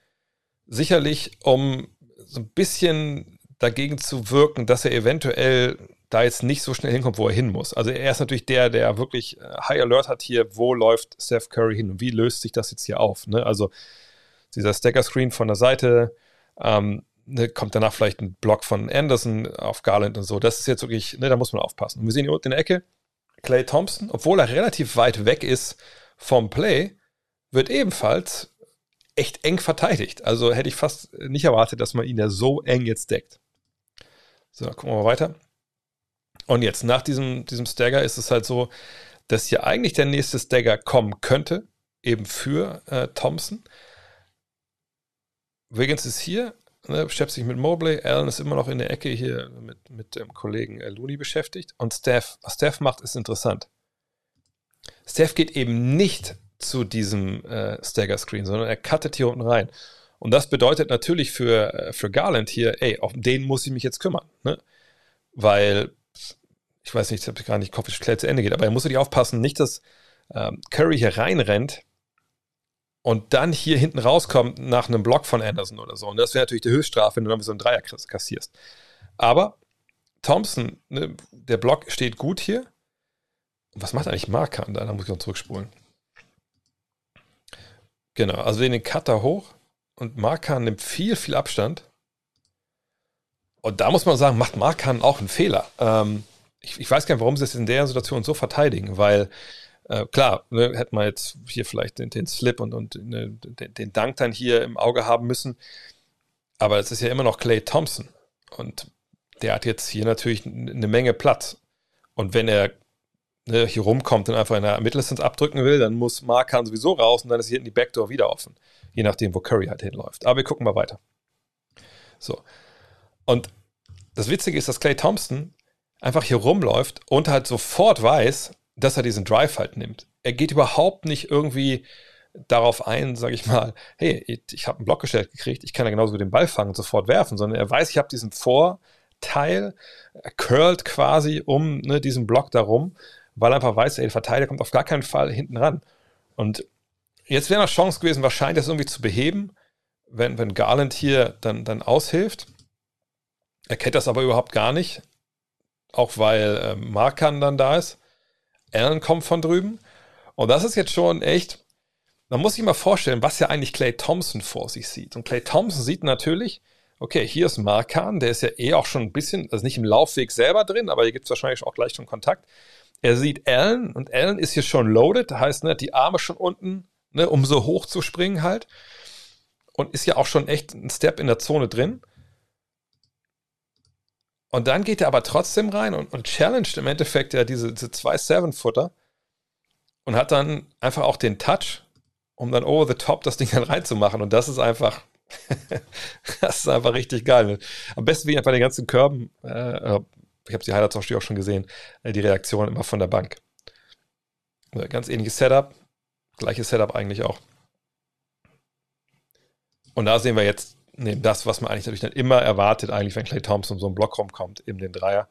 Sicherlich, um so ein bisschen dagegen zu wirken, dass er eventuell da jetzt nicht so schnell hinkommt, wo er hin muss. Also er ist natürlich der, der wirklich äh, High Alert hat hier, wo läuft Steph Curry hin und wie löst sich das jetzt hier auf. Ne? Also dieser Stacker-Screen von der Seite, ähm, ne, kommt danach vielleicht ein Block von Anderson auf Garland und so. Das ist jetzt wirklich, ne, da muss man aufpassen. Und wir sehen hier unten in der Ecke, Clay Thompson, obwohl er relativ weit weg ist vom Play, wird ebenfalls echt eng verteidigt. Also hätte ich fast nicht erwartet, dass man ihn ja so eng jetzt deckt. So, gucken wir mal weiter. Und jetzt, nach diesem, diesem Stagger ist es halt so, dass hier eigentlich der nächste Stagger kommen könnte, eben für äh, Thompson. Wiggins ist hier, ne, beschäftigt sich mit Mobley. Allen ist immer noch in der Ecke hier mit, mit dem Kollegen äh, Looney beschäftigt. Und Steph, was Steph macht, ist interessant. Steph geht eben nicht zu diesem äh, Stagger-Screen, sondern er cuttet hier unten rein. Und das bedeutet natürlich für, äh, für Garland hier, ey, auf den muss ich mich jetzt kümmern. Ne? Weil, ich weiß nicht, ich habe gar nicht Kopf, wie zu Ende geht, aber er muss natürlich aufpassen, nicht, dass ähm, Curry hier reinrennt und dann hier hinten rauskommt nach einem Block von Anderson oder so. Und das wäre natürlich die Höchststrafe, wenn du dann so einen Dreier kassierst. Aber Thompson, ne, der Block steht gut hier. Was macht eigentlich Markan da? Da muss ich noch zurückspulen. Genau, also den Cutter hoch und Markan nimmt viel, viel Abstand. Und da muss man sagen, macht Markan auch einen Fehler. Ähm, ich, ich, weiß gar nicht, warum sie es in der Situation so verteidigen, weil äh, klar, ne, hätte man jetzt hier vielleicht den, den Slip und, und ne, den, den Dank dann hier im Auge haben müssen. Aber es ist ja immer noch Clay Thompson. Und der hat jetzt hier natürlich eine Menge Platz. Und wenn er ne, hier rumkommt und einfach in der Mitteldistanz abdrücken will, dann muss Markan sowieso raus und dann ist hier in die Backdoor wieder offen. Je nachdem, wo Curry halt hinläuft. Aber wir gucken mal weiter. So. Und das Witzige ist, dass Clay Thompson einfach hier rumläuft und halt sofort weiß, dass er diesen Drive halt nimmt. Er geht überhaupt nicht irgendwie darauf ein, sage ich mal, hey, ich, ich habe einen Block gestellt gekriegt, ich kann ja genauso den Ball fangen und sofort werfen, sondern er weiß, ich habe diesen Vorteil, er curlt quasi um ne, diesen Block darum, weil er einfach weiß, ey, der Verteidiger kommt auf gar keinen Fall hinten ran. Und jetzt wäre noch Chance gewesen, wahrscheinlich das irgendwie zu beheben, wenn, wenn Garland hier dann, dann aushilft. Er kennt das aber überhaupt gar nicht, auch weil äh, Markan dann da ist. Allen kommt von drüben. Und das ist jetzt schon echt, man muss sich mal vorstellen, was ja eigentlich Clay Thompson vor sich sieht. Und Clay Thompson sieht natürlich, okay, hier ist Markan, der ist ja eh auch schon ein bisschen, also nicht im Laufweg selber drin, aber hier gibt es wahrscheinlich auch gleich schon Kontakt. Er sieht Allen und Allen ist hier schon loaded, heißt, ne, die Arme schon unten, ne, um so hoch zu springen halt. Und ist ja auch schon echt ein Step in der Zone drin. Und dann geht er aber trotzdem rein und, und challenged im Endeffekt ja diese, diese zwei Seven-Footer und hat dann einfach auch den Touch, um dann over the top das Ding dann reinzumachen. Und das ist einfach, das ist einfach richtig geil. Am besten wie einfach den ganzen Körben, äh, ich habe die Highlights auch schon gesehen, äh, die Reaktion immer von der Bank. Ganz ähnliches Setup, gleiches Setup eigentlich auch. Und da sehen wir jetzt nehmen das, was man eigentlich natürlich dann immer erwartet, eigentlich, wenn Clay Thompson so einen Block rumkommt, eben den Dreier.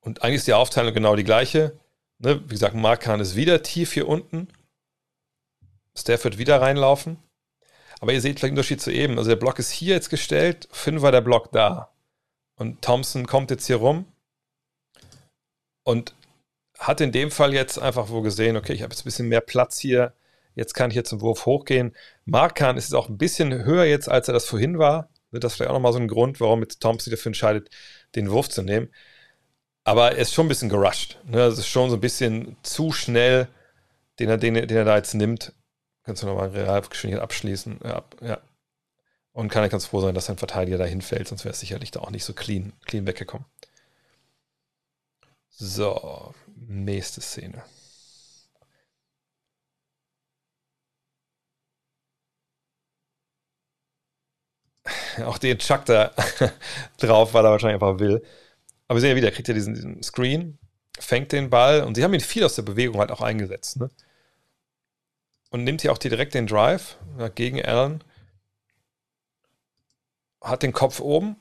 Und eigentlich ist die Aufteilung genau die gleiche. Ne? Wie gesagt, Mark Kahn ist wieder tief hier unten. Steph wird wieder reinlaufen. Aber ihr seht vielleicht den Unterschied zu eben. Also der Block ist hier jetzt gestellt, fünf war der Block da. Und Thompson kommt jetzt hier rum und hat in dem Fall jetzt einfach wo gesehen, okay, ich habe jetzt ein bisschen mehr Platz hier Jetzt kann ich jetzt zum Wurf hochgehen. Markan ist auch ein bisschen höher jetzt, als er das vorhin war. Das ist vielleicht auch nochmal so ein Grund, warum jetzt Thompson dafür entscheidet, den Wurf zu nehmen. Aber er ist schon ein bisschen gerusht. Ne? Das ist schon so ein bisschen zu schnell, den er, den, den er da jetzt nimmt. Kannst du nochmal Realgeschwindigkeit abschließen. Ja, ja. Und kann ich ganz froh sein, dass sein Verteidiger da hinfällt, sonst wäre es sicherlich da auch nicht so clean, clean weggekommen. So, nächste Szene. auch den Chuck da drauf, weil er wahrscheinlich einfach will. Aber wir sehen ja wieder, er kriegt ja diesen, diesen, Screen, fängt den Ball und sie haben ihn viel aus der Bewegung halt auch eingesetzt. Ne? Und nimmt hier auch direkt den Drive gegen Allen. Hat den Kopf oben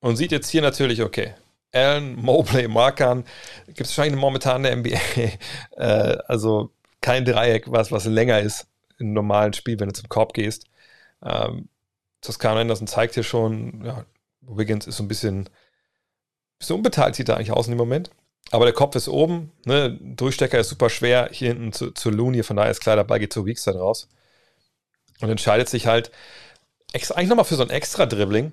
und sieht jetzt hier natürlich, okay, Allen, Mobley, Markan, gibt es wahrscheinlich momentan in der NBA. äh, also kein Dreieck, was, was länger ist im normalen Spiel, wenn du zum Korb gehst. Ähm, Toscano Anderson zeigt hier schon, ja, Wiggins ist so ein bisschen, bisschen unbeteiligt, sieht er eigentlich aus in dem Moment. Aber der Kopf ist oben, ne? Durchstecker ist super schwer, hier hinten zu, zu Looney, von daher ist klar, dabei geht zu Weeks dann raus. Und entscheidet sich halt extra, eigentlich nochmal für so ein extra Dribbling,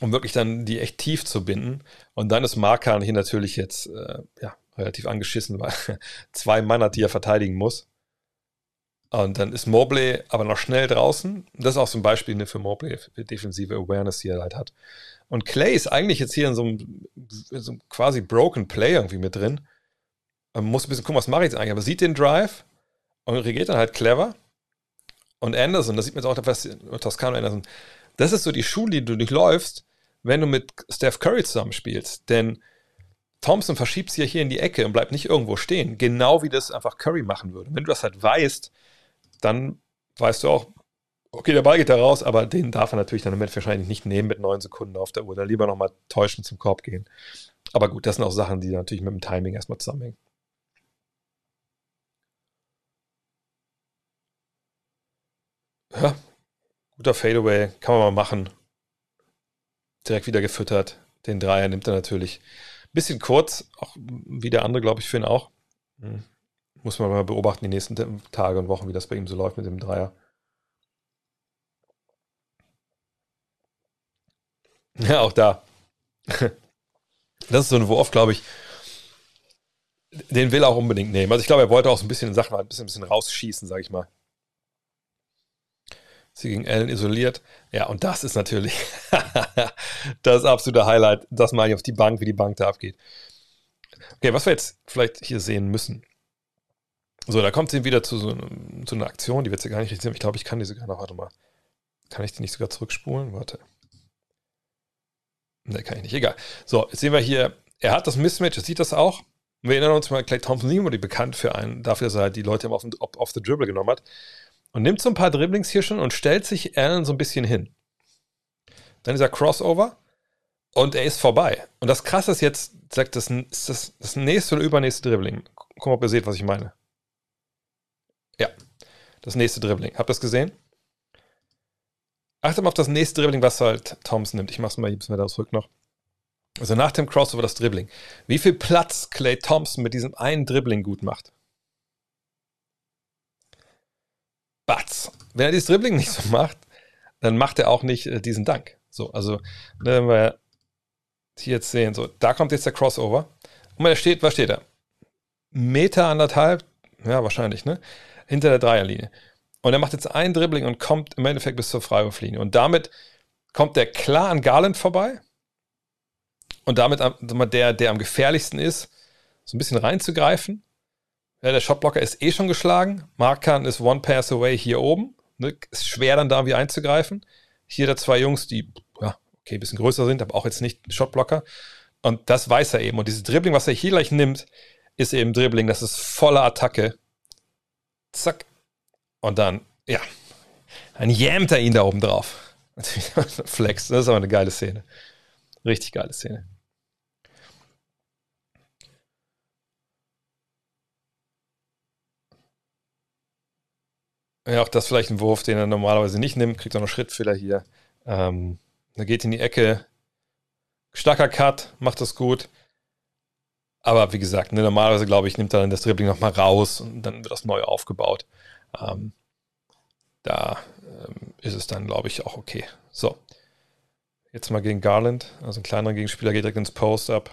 um wirklich dann die echt tief zu binden. Und dann ist Markan hier natürlich jetzt äh, ja, relativ angeschissen, weil zwei Mann hat, die er verteidigen muss. Und dann ist Mobley aber noch schnell draußen. Das ist auch so ein Beispiel ne, für Mobley, für defensive Awareness, die er halt hat. Und Clay ist eigentlich jetzt hier in so einem, in so einem quasi Broken Play irgendwie mit drin. Man muss ein bisschen gucken, was mache ich jetzt eigentlich. Aber sieht den Drive und reagiert dann halt clever. Und Anderson, das sieht man jetzt auch, was Toscano Anderson, das ist so die Schule, die du durchläufst, wenn du mit Steph Curry zusammenspielst. Denn Thompson verschiebt sich ja hier in die Ecke und bleibt nicht irgendwo stehen. Genau wie das einfach Curry machen würde. Wenn du das halt weißt, dann weißt du auch, okay, der Ball geht da raus, aber den darf er natürlich dann im Moment wahrscheinlich nicht nehmen mit neun Sekunden auf der Uhr. Da lieber nochmal täuschen zum Korb gehen. Aber gut, das sind auch Sachen, die natürlich mit dem Timing erstmal zusammenhängen. Ja, guter Fadeaway, kann man mal machen. Direkt wieder gefüttert. Den Dreier nimmt er natürlich. Bisschen kurz, auch wie der andere, glaube ich, für ihn auch. Hm. Muss man mal beobachten, die nächsten Tage und Wochen, wie das bei ihm so läuft mit dem Dreier. Ja, auch da. Das ist so ein Wurf, glaube ich, den will er auch unbedingt nehmen. Also ich glaube, er wollte auch so ein bisschen in Sachen ein bisschen, ein bisschen rausschießen, sage ich mal. Sie gegen Allen isoliert. Ja, und das ist natürlich das absolute Highlight, dass man auf die Bank, wie die Bank da abgeht. Okay, was wir jetzt vielleicht hier sehen müssen. So, da kommt sie wieder zu so, zu einer Aktion, die wird sie gar nicht richtig sehen. Ich glaube, ich kann die sogar noch, warte mal. Kann ich die nicht sogar zurückspulen? Warte. Ne, kann ich nicht. Egal. So, jetzt sehen wir hier, er hat das Mismatch, er sieht das auch. Wir erinnern uns mal, Clay Thompson die bekannt für einen, dafür, dass er die Leute immer auf, auf the Dribble genommen hat. Und nimmt so ein paar Dribblings hier schon und stellt sich Allen so ein bisschen hin. Dann dieser Crossover und er ist vorbei. Und das Krasse ist jetzt, sagt das, ist das, das nächste oder übernächste Dribbling. Guck mal, ob ihr seht, was ich meine. Ja, das nächste Dribbling. Habt ihr das gesehen? Achtet mal auf das nächste Dribbling, was halt Thompson nimmt. Ich mach's mal ein bisschen weiter zurück noch. Also nach dem Crossover das Dribbling. Wie viel Platz Clay Thompson mit diesem einen Dribbling gut macht. Batz. Wenn er dieses Dribbling nicht so macht, dann macht er auch nicht äh, diesen Dank. So, also, ne, wenn wir hier jetzt sehen, so, da kommt jetzt der Crossover. Und er steht, was steht da? Meter anderthalb, ja, wahrscheinlich, ne? Hinter der Dreierlinie. Und er macht jetzt ein Dribbling und kommt im Endeffekt bis zur Freiwurflinie. Und damit kommt der klar an Garland vorbei. Und damit der, der am gefährlichsten ist, so ein bisschen reinzugreifen. Ja, der Shotblocker ist eh schon geschlagen. Markan ist one pass away hier oben. Ne? Ist schwer dann da wie einzugreifen. Hier der zwei Jungs, die, ja, okay, ein bisschen größer sind, aber auch jetzt nicht Shotblocker. Und das weiß er eben. Und dieses Dribbling, was er hier gleich nimmt, ist eben Dribbling. Das ist volle Attacke. Zack, und dann, ja, dann jammt er ihn da oben drauf. Flex, das ist aber eine geile Szene. Richtig geile Szene. Ja, auch das vielleicht ein Wurf, den er normalerweise nicht nimmt, kriegt auch noch Schrittfehler hier. Ähm, er geht in die Ecke. Starker Cut, macht das gut. Aber wie gesagt, ne, normalerweise glaube ich, nimmt er dann das Dribbling nochmal raus und dann wird das neu aufgebaut. Ähm, da ähm, ist es dann, glaube ich, auch okay. So. Jetzt mal gegen Garland. Also ein kleinerer Gegenspieler geht direkt ins Post-Up.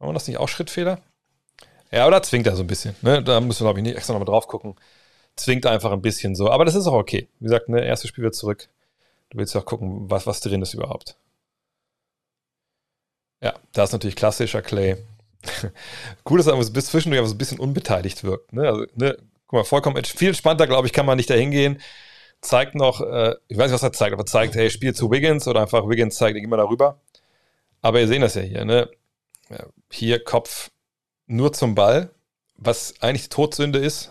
Haben wir das nicht auch Schrittfehler? Ja, oder zwingt er so ein bisschen. Ne? Da müssen wir, glaube ich, nicht extra nochmal drauf gucken. Zwingt einfach ein bisschen so. Aber das ist auch okay. Wie gesagt, ne, erstes Spiel wird zurück. Du willst ja auch gucken, was, was drin ist überhaupt. Ja, da ist natürlich klassischer Clay. cool, dass er bis zwischendurch aber so ein bisschen unbeteiligt wirkt. Ne? Also, ne, guck mal, vollkommen viel entspannter, glaube ich, kann man nicht da hingehen. Zeigt noch, äh, ich weiß nicht, was er zeigt, aber zeigt, hey, spiel zu Wiggins oder einfach Wiggins zeigt, ich geh mal darüber. Aber ihr seht das ja hier, ne? Hier Kopf nur zum Ball, was eigentlich Todsünde ist.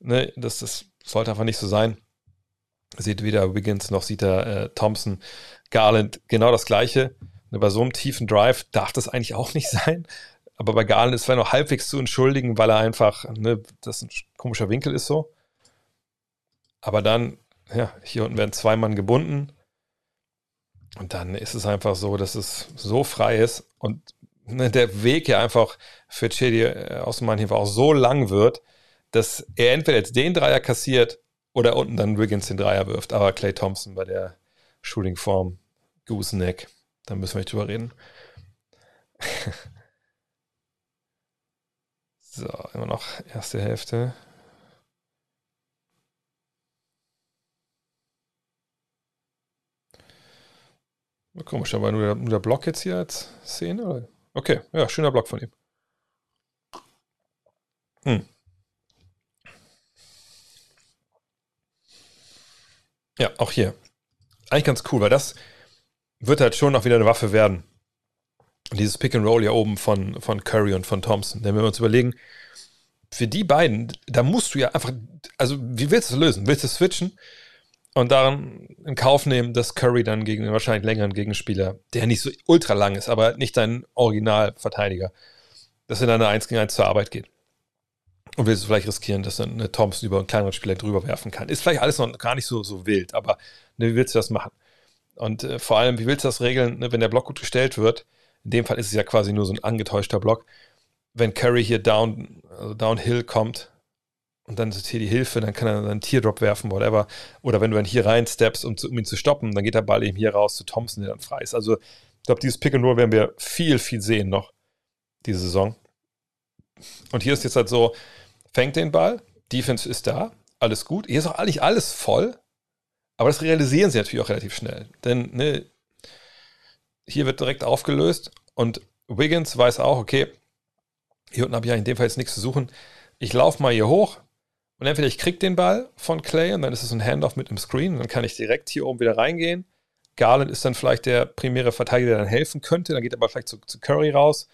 Ne? Das, das sollte einfach nicht so sein. Seht weder Wiggins noch sieht er äh, Thompson, Garland, genau das Gleiche. Ne, bei so einem tiefen Drive darf das eigentlich auch nicht sein. aber bei Garland ist es noch halbwegs zu entschuldigen, weil er einfach, ne, das ein komischer Winkel ist so. Aber dann, ja, hier unten werden zwei Mann gebunden. Und dann ist es einfach so, dass es so frei ist und ne, der Weg ja einfach für Chedi äh, dem Mann auch so lang wird, dass er entweder jetzt den Dreier kassiert oder unten dann Wiggins den Dreier wirft. Aber Clay Thompson bei der Shooting-Form, Gooseneck, da müssen wir nicht drüber reden. so, immer noch erste Hälfte. Komisch, aber nur der, nur der Block jetzt hier als Szene? Oder? Okay, ja, schöner Block von ihm. Hm. Ja, auch hier. Eigentlich ganz cool, weil das wird halt schon noch wieder eine Waffe werden. Dieses Pick and Roll hier oben von, von Curry und von Thompson. Denn wenn wir uns überlegen, für die beiden, da musst du ja einfach, also wie willst du es lösen? Willst du switchen und daran in Kauf nehmen, dass Curry dann gegen einen wahrscheinlich längeren Gegenspieler, der nicht so ultra lang ist, aber nicht dein Originalverteidiger, dass er dann eine 1 gegen 1 zur Arbeit geht. Und willst du vielleicht riskieren, dass eine Thompson über einen kleineren Spieler drüber werfen kann. Ist vielleicht alles noch gar nicht so, so wild, aber ne, wie willst du das machen? Und äh, vor allem, wie willst du das regeln, ne, wenn der Block gut gestellt wird? In dem Fall ist es ja quasi nur so ein angetäuschter Block. Wenn Curry hier down, also downhill kommt und dann ist hier die Hilfe, dann kann er einen Teardrop werfen, whatever. Oder wenn du dann hier rein steppst, um, um ihn zu stoppen, dann geht der Ball eben hier raus zu Thompson, der dann frei ist. Also ich glaube, dieses Pick and Roll werden wir viel, viel sehen noch diese Saison. Und hier ist jetzt halt so, fängt den Ball, Defense ist da, alles gut. Hier ist auch eigentlich alles voll, aber das realisieren sie natürlich auch relativ schnell. Denn ne, hier wird direkt aufgelöst und Wiggins weiß auch, okay, hier unten habe ich ja in dem Fall jetzt nichts zu suchen. Ich laufe mal hier hoch und entweder ich kriege den Ball von Clay und dann ist es ein Handoff mit einem Screen und dann kann ich direkt hier oben wieder reingehen. Garland ist dann vielleicht der primäre Verteidiger, der dann helfen könnte. Dann geht er aber vielleicht zu, zu Curry raus.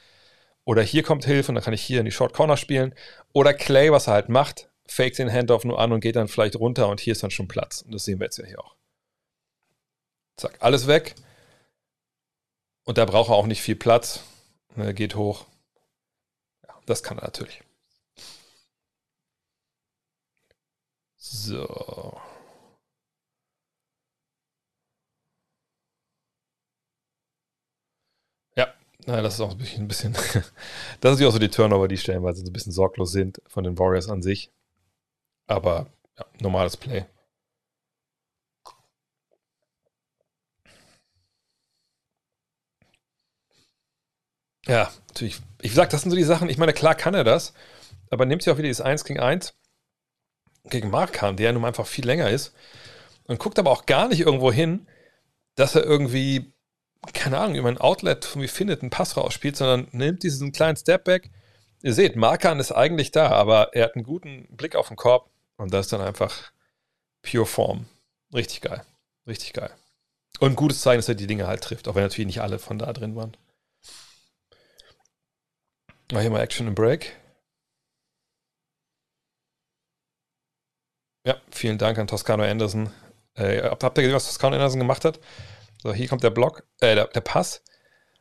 Oder hier kommt Hilfe und dann kann ich hier in die Short Corner spielen. Oder Clay, was er halt macht, fake den Handoff nur an und geht dann vielleicht runter und hier ist dann schon Platz. Und das sehen wir jetzt ja hier auch. Zack, alles weg. Und da braucht er auch nicht viel Platz. Er geht hoch. Ja, das kann er natürlich. So. Ja, das ist auch ein bisschen, ein bisschen das sind natürlich auch so die Turnover, die stellen, weil sie so ein bisschen sorglos sind von den Warriors an sich. Aber ja, normales Play. Ja, natürlich. Ich sag, das sind so die Sachen, ich meine, klar kann er das, aber nimmt sich auch wieder dieses 1 gegen 1 gegen Markan, der nun einfach viel länger ist und guckt aber auch gar nicht irgendwo hin, dass er irgendwie keine Ahnung, über ein Outlet wie findet, einen Pass rausspielt, sondern nimmt diesen kleinen Stepback. Ihr seht, Markan ist eigentlich da, aber er hat einen guten Blick auf den Korb und das ist dann einfach pure Form. Richtig geil. Richtig geil. Und ein gutes Zeichen, dass er die Dinge halt trifft, auch wenn natürlich nicht alle von da drin waren. Mal hier mal Action im Break. Ja, vielen Dank an Toscano Anderson. Äh, habt ihr gesehen, was Toscano Anderson gemacht hat? So, hier kommt der Block, äh, der, der Pass.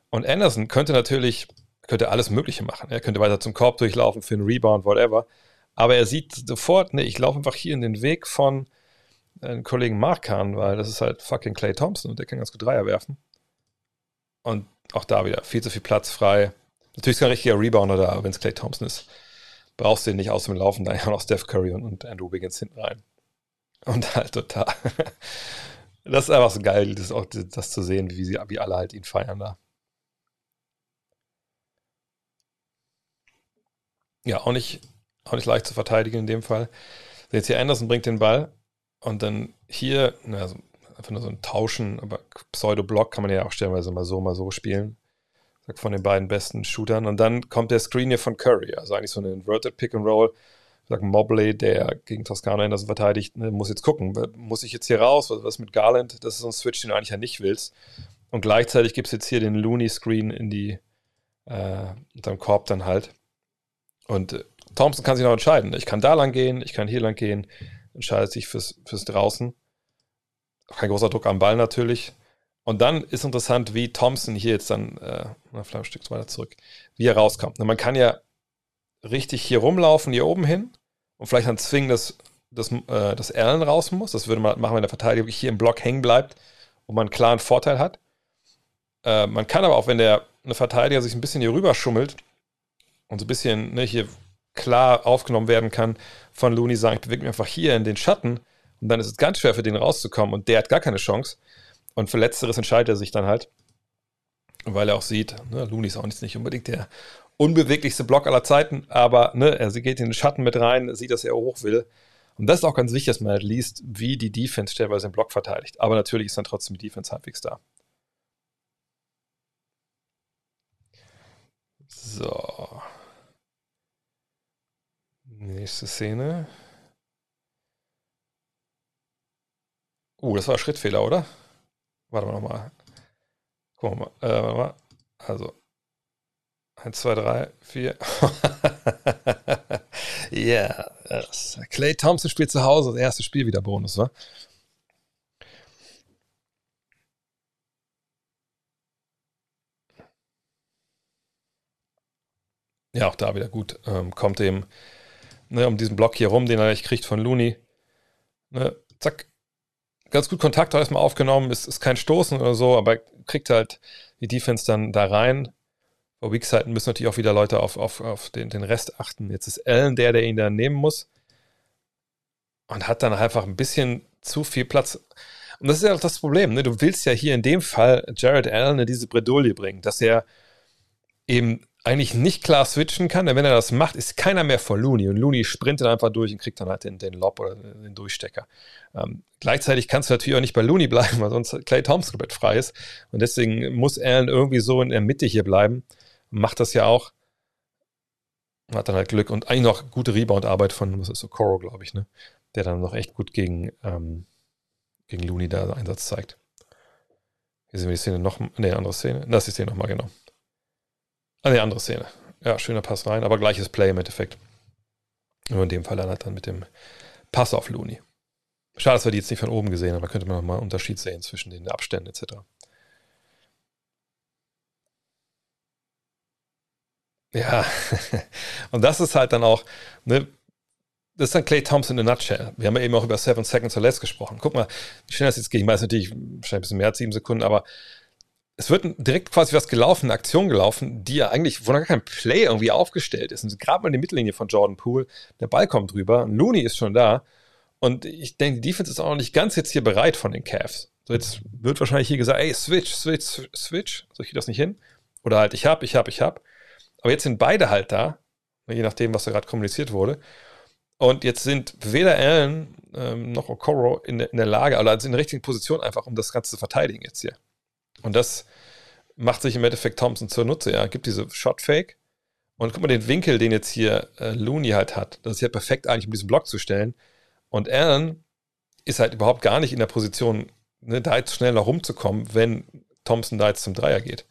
Und Anderson könnte natürlich, könnte alles Mögliche machen. Er könnte weiter zum Korb durchlaufen für einen Rebound, whatever. Aber er sieht sofort, ne, ich laufe einfach hier in den Weg von einem äh, Kollegen Markan, weil das ist halt fucking Clay Thompson und der kann ganz gut Dreier werfen. Und auch da wieder viel zu viel Platz frei. Natürlich ist kein richtiger Rebounder da, wenn es Clay Thompson ist, brauchst du den nicht aus dem Laufen, da ja noch Steph Curry und, und Andrew Wiggins hinten rein. Und halt total das ist einfach so geil, das, auch, das zu sehen, wie, sie, wie alle halt ihn feiern da. Ja, auch nicht, auch nicht leicht zu verteidigen in dem Fall. Jetzt hier Anderson bringt den Ball und dann hier, na, also einfach nur so ein Tauschen, aber Pseudo-Block kann man ja auch stellenweise mal so, mal so spielen. Von den beiden besten Shootern. Und dann kommt der Screen hier von Curry, also eigentlich so eine Inverted Pick and Roll sag Mobley, der gegen Toscano Anderson verteidigt, ne, muss jetzt gucken, muss ich jetzt hier raus, was, was mit Garland, das ist so ein Switch, den du eigentlich ja nicht willst. Und gleichzeitig gibt es jetzt hier den Looney-Screen in die, äh, Korb dann halt. Und äh, Thompson kann sich noch entscheiden. Ich kann da lang gehen, ich kann hier lang gehen, entscheidet sich fürs, fürs Draußen. Kein großer Druck am Ball natürlich. Und dann ist interessant, wie Thompson hier jetzt dann, äh, vielleicht ein Stück weiter zurück, wie er rauskommt. man kann ja richtig hier rumlaufen, hier oben hin und vielleicht dann zwingen, dass, dass, äh, dass Allen raus muss. Das würde man machen, wenn der Verteidiger hier im Block hängen bleibt und man einen klaren Vorteil hat. Äh, man kann aber auch, wenn der eine Verteidiger sich ein bisschen hier rüber schummelt und so ein bisschen ne, hier klar aufgenommen werden kann von Looney, sagen, ich bewege mich einfach hier in den Schatten und dann ist es ganz schwer für den rauszukommen und der hat gar keine Chance. Und für Letzteres entscheidet er sich dann halt, weil er auch sieht, ne, Looney ist auch nicht unbedingt der unbeweglichste Block aller Zeiten, aber ne, er geht in den Schatten mit rein, sieht, dass er hoch will. Und das ist auch ganz wichtig, dass man halt liest, wie die Defense stellenweise den Block verteidigt. Aber natürlich ist dann trotzdem die Defense halbwegs da. So. Nächste Szene. Uh, das war ein Schrittfehler, oder? Warte mal nochmal. Gucken wir mal. Äh, warte mal. Also. 1, 2, 3, 4. Ja. Clay Thompson spielt zu Hause. Das erste Spiel wieder Bonus, wa? Ja, auch da wieder gut. Ähm, kommt eben ne, um diesen Block hier rum, den er gleich kriegt von Looney. Ne, zack. Ganz gut Kontakt erstmal aufgenommen. Ist, ist kein Stoßen oder so, aber kriegt halt die Defense dann da rein. Bei Weak-Seiten müssen natürlich auch wieder Leute auf, auf, auf den, den Rest achten. Jetzt ist Allen der, der ihn da nehmen muss. Und hat dann einfach ein bisschen zu viel Platz. Und das ist ja auch das Problem. Ne? Du willst ja hier in dem Fall Jared Allen in diese Bredouille bringen, dass er eben eigentlich nicht klar switchen kann, denn wenn er das macht, ist keiner mehr vor Looney und Looney sprintet einfach durch und kriegt dann halt den, den Lob oder den Durchstecker. Ähm, gleichzeitig kannst du natürlich auch nicht bei Looney bleiben, weil sonst Clay Thompson komplett frei ist und deswegen muss Allen irgendwie so in der Mitte hier bleiben. Macht das ja auch. Hat dann halt Glück und eigentlich noch gute Rebound-Arbeit von, was ist so, Coro, glaube ich, ne? Der dann noch echt gut gegen, ähm, gegen Looney da Einsatz zeigt. Hier sehen wir die Szene noch, ne, andere Szene. Das ist die Szene nochmal, genau. Ah, ne, andere Szene. Ja, schöner Pass rein, aber gleiches Play im Endeffekt. Nur in dem Fall dann halt dann mit dem Pass auf Looney. Schade, dass wir die jetzt nicht von oben gesehen haben. Da könnte man nochmal einen Unterschied sehen zwischen den Abständen etc. Ja, und das ist halt dann auch, ne, das ist dann Clay Thompson in a nutshell. Wir haben ja eben auch über Seven Seconds or Less gesprochen. Guck mal, wie schnell das jetzt geht. Ich weiß natürlich, wahrscheinlich ein bisschen mehr als sieben Sekunden, aber es wird direkt quasi was gelaufen, eine Aktion gelaufen, die ja eigentlich, wo noch gar kein Play irgendwie aufgestellt ist. Und gerade mal in die Mittellinie von Jordan Poole, der Ball kommt drüber, Looney ist schon da. Und ich denke, die Defense ist auch noch nicht ganz jetzt hier bereit von den Cavs. So, jetzt wird wahrscheinlich hier gesagt, ey, switch, switch, switch. So, ich das nicht hin. Oder halt, ich hab, ich hab, ich hab. Aber jetzt sind beide halt da, je nachdem, was da gerade kommuniziert wurde. Und jetzt sind weder Allen ähm, noch Okoro in, in, der Lage, also in der richtigen Position einfach, um das Ganze zu verteidigen jetzt hier. Und das macht sich im Endeffekt Thompson zur Nutze. Er gibt diese Shot-Fake. Und guck mal den Winkel, den jetzt hier äh, Looney halt hat. Das ist ja perfekt eigentlich, um diesen Block zu stellen. Und Allen ist halt überhaupt gar nicht in der Position, ne, da jetzt schnell noch rumzukommen, wenn Thompson da jetzt zum Dreier geht.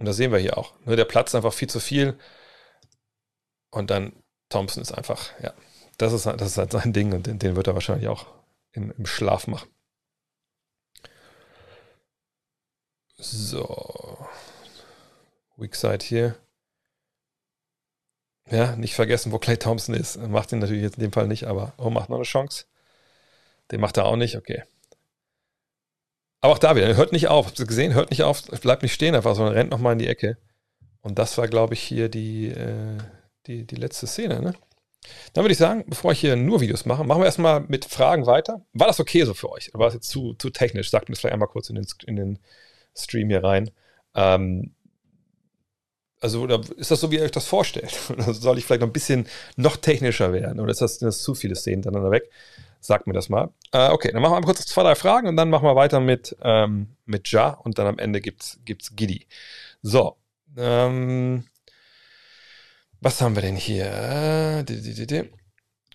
Und das sehen wir hier auch. Ne, der Platz ist einfach viel zu viel. Und dann Thompson ist einfach, ja, das ist, das ist halt sein Ding und den, den wird er wahrscheinlich auch im, im Schlaf machen. So. Weak Side hier. Ja, nicht vergessen, wo Clay Thompson ist. Macht ihn natürlich jetzt in dem Fall nicht, aber oh, macht noch eine Chance. Den macht er auch nicht, okay. Aber auch da wieder, hört nicht auf. Habt ihr gesehen? Hört nicht auf, bleibt nicht stehen einfach, sondern rennt nochmal in die Ecke. Und das war, glaube ich, hier die, äh, die, die letzte Szene, ne? Dann würde ich sagen, bevor ich hier nur Videos mache, machen wir erstmal mit Fragen weiter. War das okay so für euch? War es jetzt zu, zu technisch? Sagt mir das vielleicht einmal kurz in den, in den Stream hier rein. Ähm, also, ist das so, wie ihr euch das vorstellt? Oder soll ich vielleicht noch ein bisschen noch technischer werden? Oder ist das, das zu viele Szenen dann weg? Sagt mir das mal. Äh, okay, dann machen wir mal kurz zwei, drei Fragen und dann machen wir weiter mit, ähm, mit Ja und dann am Ende gibt's, gibt's Giddy. So. Ähm, was haben wir denn hier?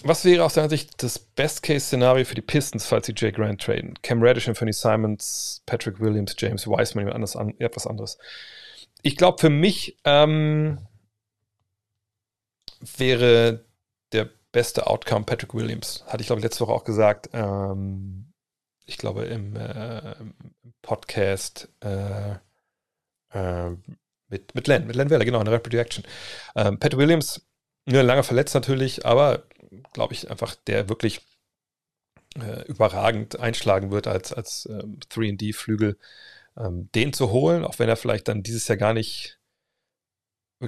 Was wäre aus deiner Sicht das Best-Case-Szenario für die Pistons, falls sie Jay Grant traden? Cam Reddish, Anthony Simons, Patrick Williams, James Wiseman, anders an, etwas anderes. Ich glaube, für mich ähm, wäre beste Outcome Patrick Williams. Hatte ich, glaube ich, letzte Woche auch gesagt. Ähm, ich glaube, im, äh, Podcast äh, äh, mit, mit Len, mit Len Weller, genau, in Rapid Reaction. Ähm, Pat Williams, ne, lange verletzt natürlich, aber glaube ich einfach, der wirklich äh, überragend einschlagen wird als, als ähm, 3D-Flügel, ähm, den zu holen, auch wenn er vielleicht dann dieses Jahr gar nicht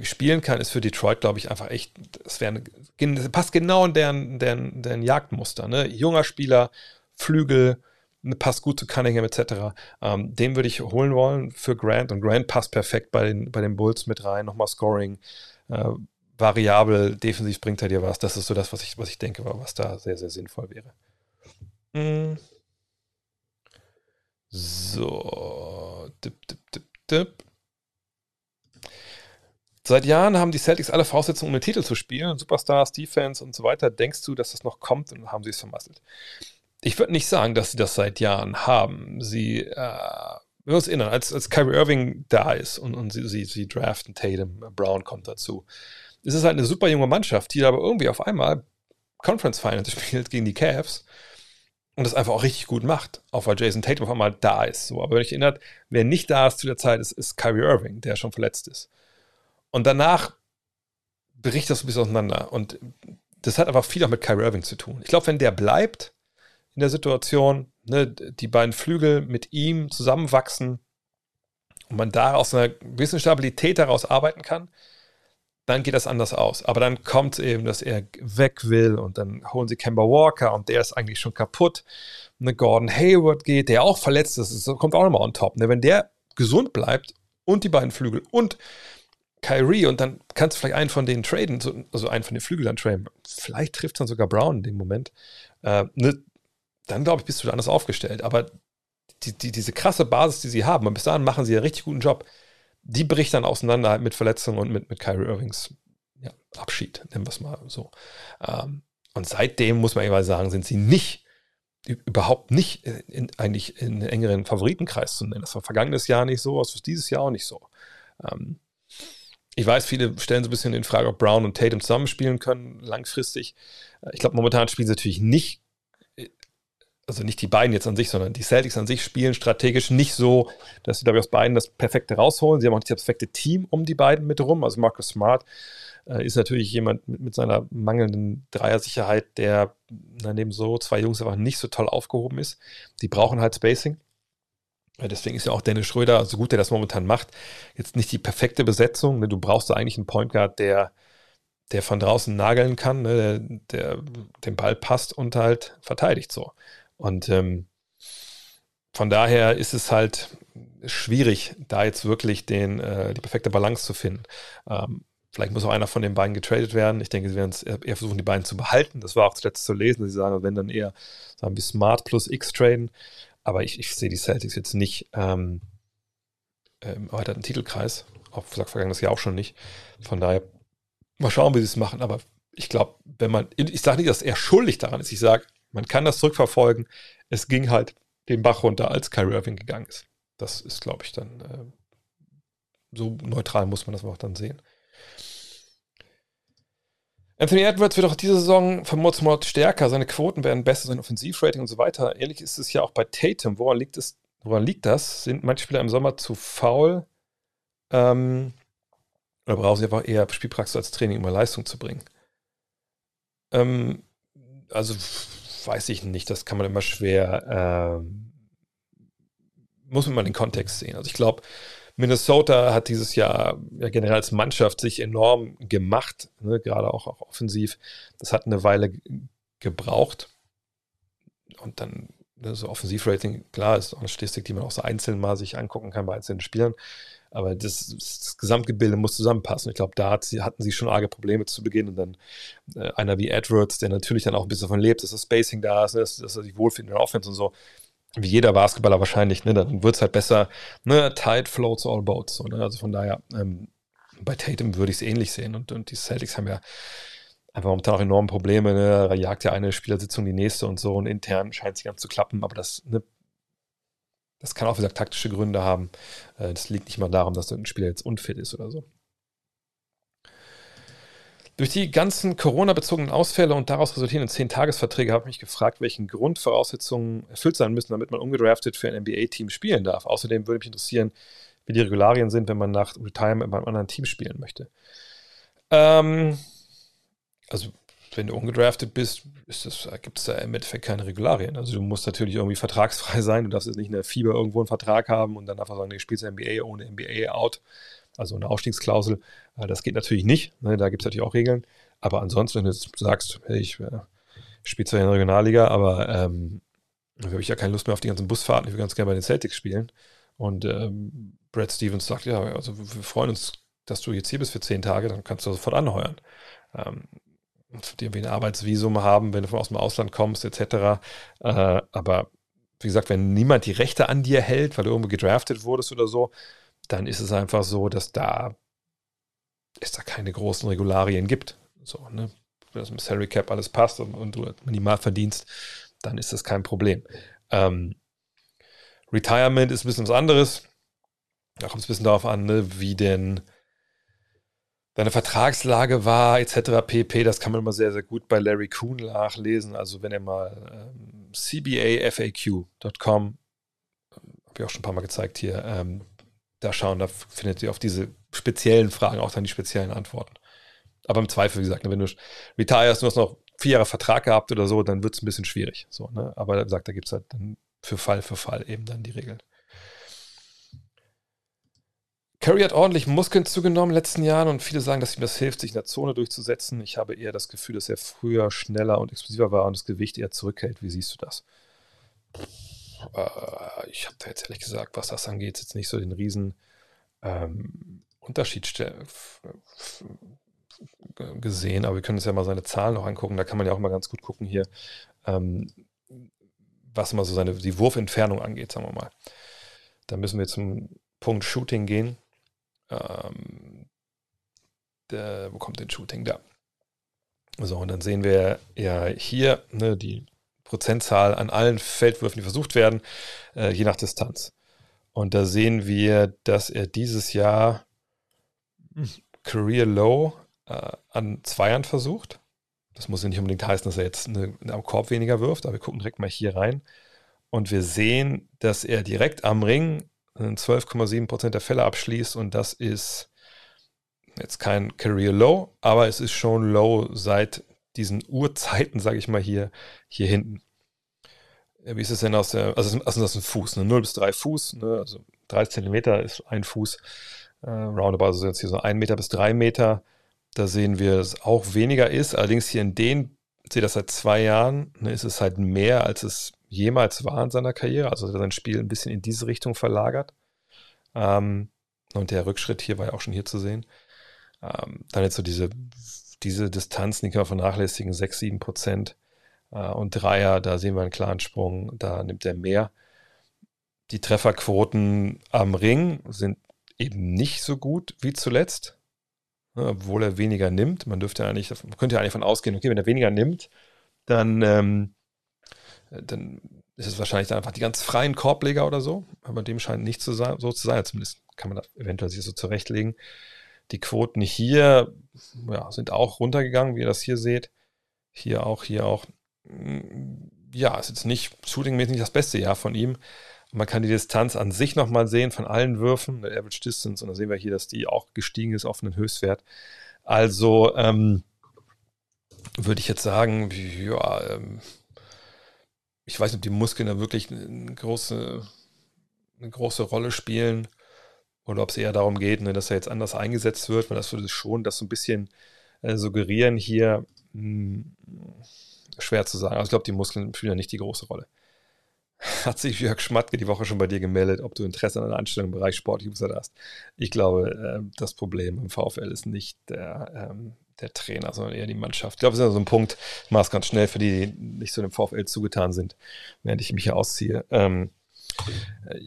spielen kann, ist für Detroit, glaube ich, einfach echt, das, wäre passt genau in deren, deren, deren Jagdmuster. Ne? Junger Spieler, Flügel, ne, passt gut zu Cunningham etc. Ähm, den würde ich holen wollen für Grant und Grant passt perfekt bei den, bei den Bulls mit rein. Nochmal Scoring, äh, variabel, defensiv bringt er dir was. Das ist so das, was ich, was ich denke, was da sehr, sehr sinnvoll wäre. Mm. So. Dip, dip, dip, dip. Seit Jahren haben die Celtics alle Voraussetzungen, um den Titel zu spielen. Superstars, Defense und so weiter. Denkst du, dass das noch kommt und haben sie es vermasselt? Ich würde nicht sagen, dass sie das seit Jahren haben. Sie, äh, wir uns erinnern, als, als Kyrie Irving da ist und, und sie, sie, sie draften Tatum, Brown kommt dazu. Es ist halt eine super junge Mannschaft, die aber irgendwie auf einmal Conference Finals spielt gegen die Cavs und das einfach auch richtig gut macht, auch weil Jason Tatum auf einmal da ist. So, aber wenn ich erinnert, wer nicht da ist zu der Zeit, ist, ist Kyrie Irving, der schon verletzt ist. Und danach bricht das ein bisschen auseinander. Und das hat einfach viel auch mit Kyrie Irving zu tun. Ich glaube, wenn der bleibt in der Situation, ne, die beiden Flügel mit ihm zusammenwachsen und man da aus einer gewissen Stabilität daraus arbeiten kann, dann geht das anders aus. Aber dann kommt eben, dass er weg will und dann holen sie Kemba Walker und der ist eigentlich schon kaputt. Ne, Gordon Hayward geht, der auch verletzt ist, das kommt auch nochmal on top. Ne, wenn der gesund bleibt und die beiden Flügel und Kyrie und dann kannst du vielleicht einen von denen traden, also einen von den Flügelern traden. Vielleicht trifft dann sogar Brown in dem Moment. Äh, ne, dann glaube ich, bist du da anders aufgestellt. Aber die, die, diese krasse Basis, die sie haben, und bis dahin machen sie einen richtig guten Job, die bricht dann auseinander halt mit Verletzungen und mit, mit Kyrie Irvings ja, Abschied, nennen wir es mal so. Ähm, und seitdem muss man irgendwann sagen, sind sie nicht überhaupt nicht in, eigentlich in den engeren Favoritenkreis zu nennen. Das war vergangenes Jahr nicht so, das ist dieses Jahr auch nicht so. Ähm, ich weiß, viele stellen so ein bisschen in Frage, ob Brown und Tatum zusammenspielen können, langfristig. Äh, ich glaube, momentan spielen sie natürlich nicht, äh, also nicht die beiden jetzt an sich, sondern die Celtics an sich spielen strategisch nicht so, dass sie, glaube ich, aus beiden das Perfekte rausholen. Sie haben auch nicht das perfekte Team um die beiden mit rum. Also Marcus Smart äh, ist natürlich jemand mit, mit, seiner mangelnden Dreiersicherheit, der neben so zwei Jungs einfach nicht so toll aufgehoben ist. Die brauchen halt Spacing. Deswegen ist ja auch Dennis Schröder, so gut er das momentan macht, jetzt nicht die perfekte Besetzung. Ne? Du brauchst da eigentlich einen Point Guard, der, der von draußen nageln kann, ne? der, der den Ball passt und halt verteidigt so. Und ähm, von daher ist es halt schwierig, da jetzt wirklich den, äh, die perfekte Balance zu finden. Ähm, vielleicht muss auch einer von den beiden getradet werden. Ich denke, sie werden es eher versuchen, die beiden zu behalten. Das war auch zuletzt zu lesen. Sie sagen, wenn dann eher sagen wir Smart plus X traden. Aber ich, ich sehe die Celtics jetzt nicht ähm, im erweiterten Titelkreis. Auch gesagt, vergangenes Jahr auch schon nicht. Von daher, mal schauen, wie sie es machen. Aber ich glaube, wenn man, ich sage nicht, dass er schuldig daran ist. Ich sage, man kann das zurückverfolgen. Es ging halt den Bach runter, als Kyrie Irving gegangen ist. Das ist, glaube ich, dann äh, so neutral muss man das auch dann sehen. Anthony Edwards wird auch diese Saison Mord stärker. Seine Quoten werden besser, sein Offensivrating und so weiter. Ähnlich ist es ja auch bei Tatum. Woran liegt, es, woran liegt das? Sind manche Spieler im Sommer zu faul? Ähm, oder brauchen sie einfach eher Spielpraxis als Training, um mehr Leistung zu bringen? Ähm, also weiß ich nicht. Das kann man immer schwer. Ähm, muss man mal den Kontext sehen. Also ich glaube, Minnesota hat dieses Jahr ja generell als Mannschaft sich enorm gemacht, ne, gerade auch, auch offensiv. Das hat eine Weile gebraucht. Und dann ne, so Offensivrating, klar, ist auch eine Statistik, die man auch so einzeln mal sich angucken kann bei einzelnen Spielern. Aber das, das Gesamtgebilde muss zusammenpassen. Ich glaube, da hat sie, hatten sie schon arge Probleme zu Beginn. Und dann äh, einer wie Edwards, der natürlich dann auch ein bisschen davon lebt, dass das Spacing da ist, ne, dass, dass er sich wohlfühlt in der Offense und so wie jeder Basketballer wahrscheinlich, ne, dann wird es halt besser, ne, tight floats all boats. So, ne? Also von daher, ähm, bei Tatum würde ich es ähnlich sehen. Und, und die Celtics haben ja einfach momentan auch enorme Probleme. Ne? Da jagt ja eine Spielersitzung die nächste und so und intern scheint es ganz zu klappen, aber das, ne, das kann auch, wie gesagt, taktische Gründe haben. Äh, das liegt nicht mal darum, dass ein Spieler jetzt unfit ist oder so. Durch die ganzen Corona-bezogenen Ausfälle und daraus resultierenden 10-Tages-Verträge habe ich mich gefragt, welchen Grundvoraussetzungen erfüllt sein müssen, damit man ungedraftet für ein NBA-Team spielen darf. Außerdem würde mich interessieren, wie die Regularien sind, wenn man nach Retirement bei einem anderen Team spielen möchte. Ähm, also, wenn du ungedraftet bist, gibt es da im Endeffekt keine Regularien. Also, du musst natürlich irgendwie vertragsfrei sein. Du darfst jetzt nicht in der Fieber irgendwo einen Vertrag haben und dann einfach sagen, du spielst NBA ohne NBA out also eine Ausstiegsklausel. Äh, das geht natürlich nicht. Ne? Da gibt es natürlich auch Regeln. Aber ansonsten, wenn du jetzt sagst, hey, ich äh, spiele zwar in der Regionalliga, aber ähm, habe ich ja keine Lust mehr auf die ganzen Busfahrten, ich will ganz gerne bei den Celtics spielen. Und ähm, Brad Stevens sagt, ja, also wir freuen uns, dass du jetzt hier bist für zehn Tage, dann kannst du sofort anheuern. Ähm, die irgendwie ein Arbeitsvisum haben, wenn du aus dem Ausland kommst, etc. Äh, aber wie gesagt, wenn niemand die Rechte an dir hält, weil du irgendwo gedraftet wurdest oder so, dann ist es einfach so, dass da es da keine großen Regularien gibt. So, ne? Wenn das im Salary Cap alles passt und, und du minimal verdienst, dann ist das kein Problem. Ähm, Retirement ist ein bisschen was anderes. Da kommt es ein bisschen darauf an, ne, wie denn deine Vertragslage war, etc. pp. Das kann man immer sehr, sehr gut bei Larry Kuhn nachlesen. Also wenn ihr mal ähm, cbafaq.com, habe ich auch schon ein paar Mal gezeigt hier, ähm, da schauen, da findet ihr auf diese speziellen Fragen auch dann die speziellen Antworten. Aber im Zweifel, wie gesagt, wenn du retirest, du hast noch vier Jahre Vertrag gehabt oder so, dann wird es ein bisschen schwierig. So, ne? Aber wie gesagt, da gibt es halt dann für Fall für Fall eben dann die Regeln. Curry hat ordentlich Muskeln zugenommen in den letzten Jahren und viele sagen, dass ihm das hilft, sich in der Zone durchzusetzen. Ich habe eher das Gefühl, dass er früher schneller und explosiver war und das Gewicht eher zurückhält. Wie siehst du das? Äh, ich habe da jetzt ehrlich gesagt, was das angeht, jetzt nicht so den riesen ähm, Unterschied gesehen, aber wir können uns ja mal seine Zahlen noch angucken. Da kann man ja auch mal ganz gut gucken hier, ähm, was mal so seine die Wurfentfernung angeht, sagen wir mal. Da müssen wir zum Punkt Shooting gehen. Ähm, der, wo kommt denn Shooting? Da. So, und dann sehen wir ja hier ne, die Prozentzahl an allen Feldwürfen, die versucht werden, äh, je nach Distanz. Und da sehen wir, dass er dieses Jahr Career Low äh, an Zweiern versucht. Das muss ja nicht unbedingt heißen, dass er jetzt eine, am Korb weniger wirft, aber wir gucken direkt mal hier rein. Und wir sehen, dass er direkt am Ring 12,7% der Fälle abschließt und das ist jetzt kein Career Low, aber es ist schon Low seit diesen Urzeiten, sage ich mal, hier, hier hinten. Wie ist es denn aus der, also, also das ist ein Fuß, ne? 0 bis 3 Fuß, ne? also 30 Zentimeter ist ein Fuß, äh, roundabout, also jetzt hier so 1 Meter bis 3 Meter. Da sehen wir, dass es auch weniger ist. Allerdings hier in den, sehe das seit zwei Jahren, ne, ist es halt mehr, als es jemals war in seiner Karriere. Also sein Spiel ein bisschen in diese Richtung verlagert. Ähm, und der Rückschritt hier war ja auch schon hier zu sehen. Ähm, dann jetzt so diese diese Distanzen, die können wir vernachlässigen, 6, 7 Prozent. Äh, und Dreier, da sehen wir einen klaren Sprung, da nimmt er mehr. Die Trefferquoten am Ring sind eben nicht so gut wie zuletzt, ne, obwohl er weniger nimmt. Man dürfte eigentlich, man könnte ja eigentlich davon ausgehen, okay, wenn er weniger nimmt, dann, ähm, dann ist es wahrscheinlich dann einfach die ganz freien Korbleger oder so. Aber dem scheint nicht so, so zu sein. Zumindest kann man das eventuell sich so zurechtlegen. Die Quoten hier ja, sind auch runtergegangen, wie ihr das hier seht. Hier auch, hier auch. Mm, ja, ist jetzt nicht shootingmäßig nicht das beste Jahr von ihm. Man kann die Distanz an sich nochmal sehen von allen Würfen, der Average Distance, und da sehen wir hier, dass die auch gestiegen ist auf einen Höchstwert. Also ähm, würde ich jetzt sagen, ja, ähm, ich weiß nicht, ob die Muskeln da wirklich eine große, eine große Rolle spielen. Oder ob es eher darum geht, ne, dass er jetzt anders eingesetzt wird, weil das würde schon das so ein bisschen äh, suggerieren hier. Mh, hm, schwer zu sagen. Also ich glaube, die Muskeln spielen ja nicht die große Rolle. Hat sich Jörg Schmatke die Woche schon bei dir gemeldet, ob du Interesse an einer Anstellung im Bereich Sportuser hast. Ich glaube, äh, das Problem im VfL ist nicht der, ähm, der Trainer, sondern eher die Mannschaft. Ich glaube, das ist ja so ein Punkt, ich mache es ganz schnell für die, die nicht so dem VfL zugetan sind, während ich mich hier ausziehe. Ähm,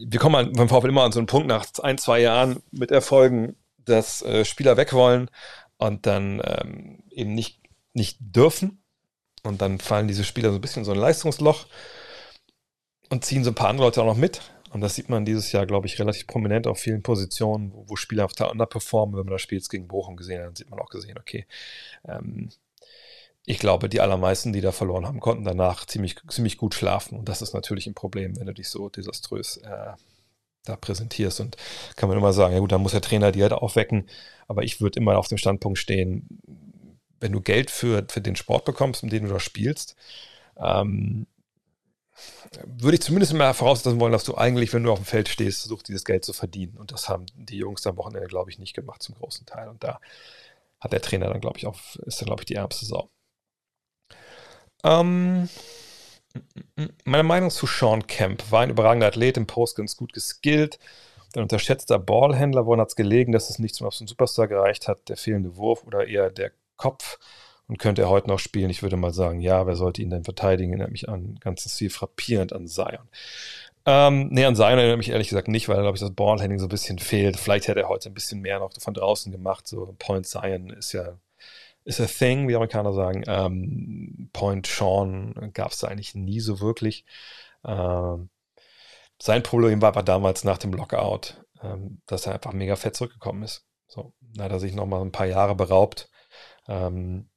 wir kommen beim VfL immer an so einen Punkt nach ein, zwei Jahren mit Erfolgen, dass äh, Spieler weg wollen und dann ähm, eben nicht, nicht dürfen. Und dann fallen diese Spieler so ein bisschen in so ein Leistungsloch und ziehen so ein paar andere Leute auch noch mit. Und das sieht man dieses Jahr, glaube ich, relativ prominent auf vielen Positionen, wo, wo Spieler auf der underperformen. Wenn man das Spiel jetzt gegen Bochum gesehen hat, dann sieht man auch gesehen, okay, ähm, ich glaube, die allermeisten, die da verloren haben, konnten danach ziemlich, ziemlich gut schlafen. Und das ist natürlich ein Problem, wenn du dich so desaströs äh, da präsentierst. Und kann man immer sagen, ja gut, dann muss der Trainer die halt aufwecken. Aber ich würde immer auf dem Standpunkt stehen, wenn du Geld für, für den Sport bekommst, mit dem du da spielst, ähm, würde ich zumindest immer voraussetzen wollen, dass du eigentlich, wenn du auf dem Feld stehst, versuchst, dieses Geld zu verdienen. Und das haben die Jungs am Wochenende, glaube ich, nicht gemacht zum großen Teil. Und da hat der Trainer dann, glaube ich, auch, ist dann, glaube ich, die ärmste Sau. Ähm, meine Meinung zu Sean Kemp war ein überragender Athlet, im Post ganz gut geskillt. Ein unterschätzter Ballhändler, woran hat es gelegen, dass es nicht zum absoluten Superstar gereicht hat, der fehlende Wurf oder eher der Kopf und könnte er heute noch spielen? Ich würde mal sagen, ja, wer sollte ihn denn verteidigen? Erinnert mich an ganzen Stil frappierend an Zion. Ähm, nee, an Zion erinnert mich ehrlich gesagt nicht, weil, glaube ich, das Ballhandling so ein bisschen fehlt. Vielleicht hätte er heute ein bisschen mehr noch von draußen gemacht. So Point Zion ist ja ist a thing, wie Amerikaner sagen. Ähm, Point Sean gab es eigentlich nie so wirklich. Ähm, sein Problem war aber damals nach dem Lockout, ähm, dass er einfach mega fett zurückgekommen ist. So, da hat er sich nochmal ein paar Jahre beraubt. Ähm,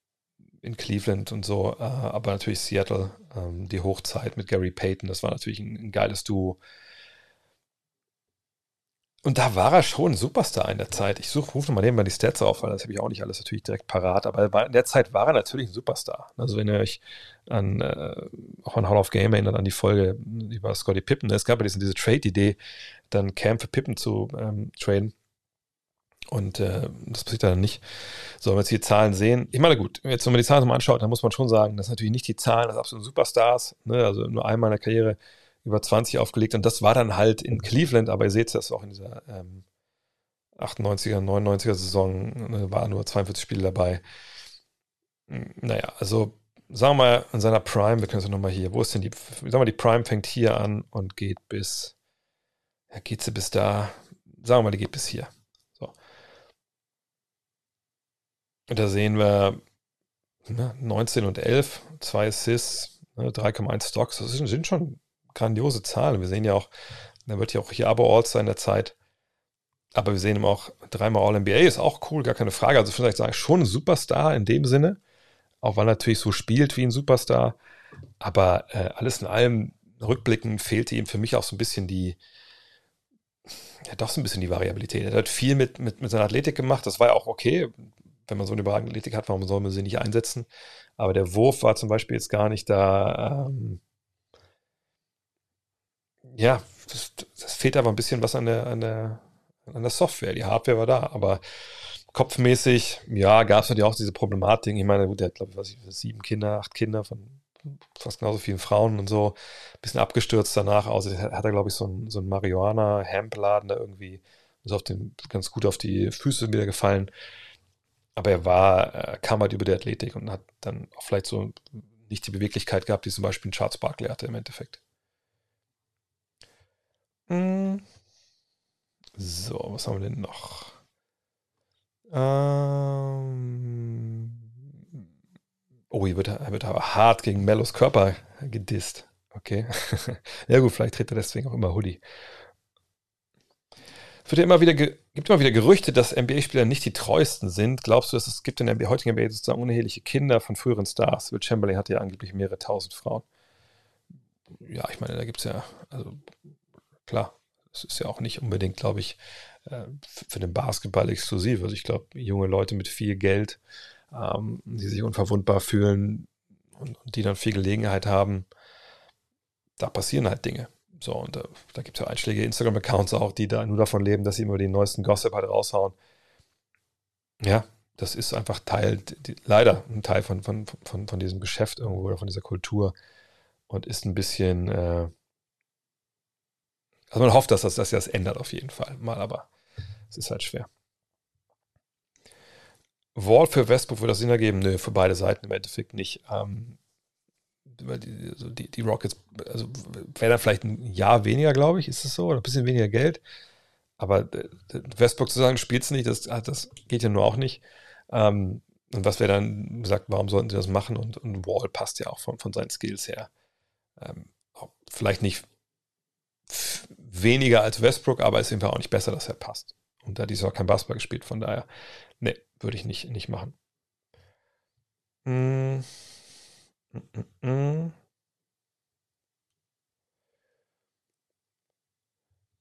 in Cleveland und so, äh, aber natürlich Seattle, ähm, die Hochzeit mit Gary Payton, das war natürlich ein geiles Duo. Und da war er schon ein Superstar in der Zeit. Ich suche, rufe mal nebenbei die Stats auf, weil das habe ich auch nicht alles natürlich direkt parat. Aber in der Zeit war er natürlich ein Superstar. Also wenn ihr euch an, äh, auch an Hall of Game erinnert, an die Folge über Scotty Pippen, es gab ja diese, diese Trade-Idee, dann Cam für Pippen zu ähm, traden. Und äh, das passiert dann nicht. So, wenn wir jetzt hier Zahlen sehen. Ich meine, gut, jetzt, wenn man die Zahlen mal anschaut, dann muss man schon sagen, das sind natürlich nicht die Zahlen des absoluten Superstars. Ne? Also nur einmal in der Karriere über 20 aufgelegt und das war dann halt in Cleveland, aber ihr seht das auch in dieser ähm, 98er, 99er Saison, ne, war nur 42 Spiele dabei. Hm, naja, also sagen wir mal in seiner Prime, wir können es nochmal hier, wo ist denn die, sagen wir mal, die Prime fängt hier an und geht bis, ja, geht sie bis da, sagen wir mal, die geht bis hier. So. Und da sehen wir ne, 19 und 11, zwei Assists, ne, 3,1 Stocks, das sind schon grandiose Zahlen. Wir sehen ja auch, da wird ja auch hier Abo All-Star in der Zeit. Aber wir sehen ihm auch dreimal All-NBA, ist auch cool, gar keine Frage. Also vielleicht sage ich schon ein Superstar in dem Sinne, auch weil er natürlich so spielt wie ein Superstar. Aber äh, alles in allem, rückblickend, fehlte ihm für mich auch so ein bisschen die, ja, doch so ein bisschen die Variabilität. Er hat viel mit, mit, mit seiner Athletik gemacht, das war ja auch okay. Wenn man so eine überragende Athletik hat, warum soll man sie nicht einsetzen? Aber der Wurf war zum Beispiel jetzt gar nicht da. Ähm, ja, das, das, fehlt aber ein bisschen was an der, an der, an der Software. Die Hardware war da, aber kopfmäßig, ja, gab es natürlich auch diese Problematik. Ich meine, gut, der hat, glaube ich, was sieben Kinder, acht Kinder von fast genauso vielen Frauen und so. Bisschen abgestürzt danach. Also hat er, glaube ich, so ein, so ein Marihuana-Hemp-Laden da irgendwie, ist auf den, ganz gut auf die Füße wieder gefallen. Aber er war, er kam halt über die Athletik und hat dann auch vielleicht so nicht die Beweglichkeit gehabt, die zum Beispiel ein Charles Barkley hatte im Endeffekt. Hm. So, was haben wir denn noch? Ähm oh, hier wird, er wird aber hart gegen Mellos Körper gedisst. Okay. ja gut, vielleicht tritt er deswegen auch immer Hoodie. Es wird ja immer wieder gibt immer wieder Gerüchte, dass NBA-Spieler nicht die treuesten sind. Glaubst du, dass es gibt in der heutigen NBA sozusagen uneheliche Kinder von früheren Stars? Will Chamberlain hatte ja angeblich mehrere tausend Frauen. Ja, ich meine, da gibt es ja, also klar, es ist ja auch nicht unbedingt, glaube ich, äh, für den Basketball exklusiv. Also ich glaube, junge Leute mit viel Geld, ähm, die sich unverwundbar fühlen und, und, die dann viel Gelegenheit haben, da passieren halt Dinge. So, und da, da gibt es ja einschlägige Instagram-Accounts auch, die da nur davon leben, dass sie immer den neuesten Gossip halt raushauen. Ja, das ist einfach Teil, die, leider ein Teil von, von, von, von diesem Geschäft irgendwo oder von dieser Kultur und ist ein bisschen, äh, also man hofft, dass das, dass das ändert auf jeden Fall mal, aber es ist halt schwer. Wall für Westbrook würde das Sinn ergeben? Nö, für beide Seiten im Endeffekt nicht. Ähm, die, also die, die, Rockets, also wäre dann vielleicht ein Jahr weniger, glaube ich, ist es so, oder ein bisschen weniger Geld. Aber Westbrook zu sagen, spielt es nicht, das, ah, das geht ja nur auch nicht. Ähm, und was wäre dann gesagt, warum sollten sie das machen? Und, und Wall passt ja auch von, von seinen Skills her. Ähm, vielleicht nicht weniger als Westbrook, aber ist jedenfalls auch nicht besser, dass er passt. Und da hat dieses auch kein Basketball gespielt, von daher, ne, würde ich nicht, nicht machen. Mm. Mm -mm.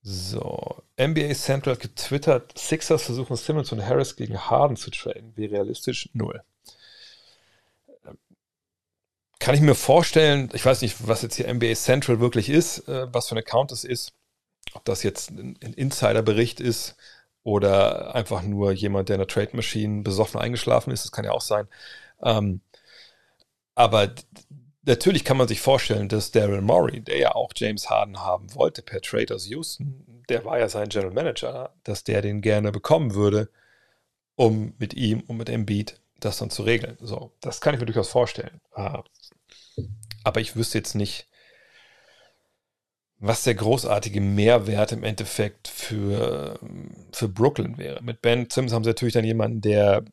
So, NBA Central getwittert, Sixers versuchen Simmons und Harris gegen Harden zu traden. Wie realistisch? Null. Kann ich mir vorstellen, ich weiß nicht, was jetzt hier NBA Central wirklich ist, äh, was für ein Account es ist, ob das jetzt ein Insider-Bericht ist oder einfach nur jemand, der in der Trade Machine besoffen eingeschlafen ist, das kann ja auch sein. Ähm, aber natürlich kann man sich vorstellen, dass Daryl Morey, der ja auch James Harden haben wollte per Trade aus Houston, der war ja sein General Manager, dass der den gerne bekommen würde, um mit ihm und mit Embiid das dann zu regeln. So, das kann ich mir durchaus vorstellen. Ah. Aber ich wüsste jetzt nicht, was der großartige Mehrwert im Endeffekt für, für Brooklyn wäre. Mit Ben Simmons haben sie natürlich dann jemanden, der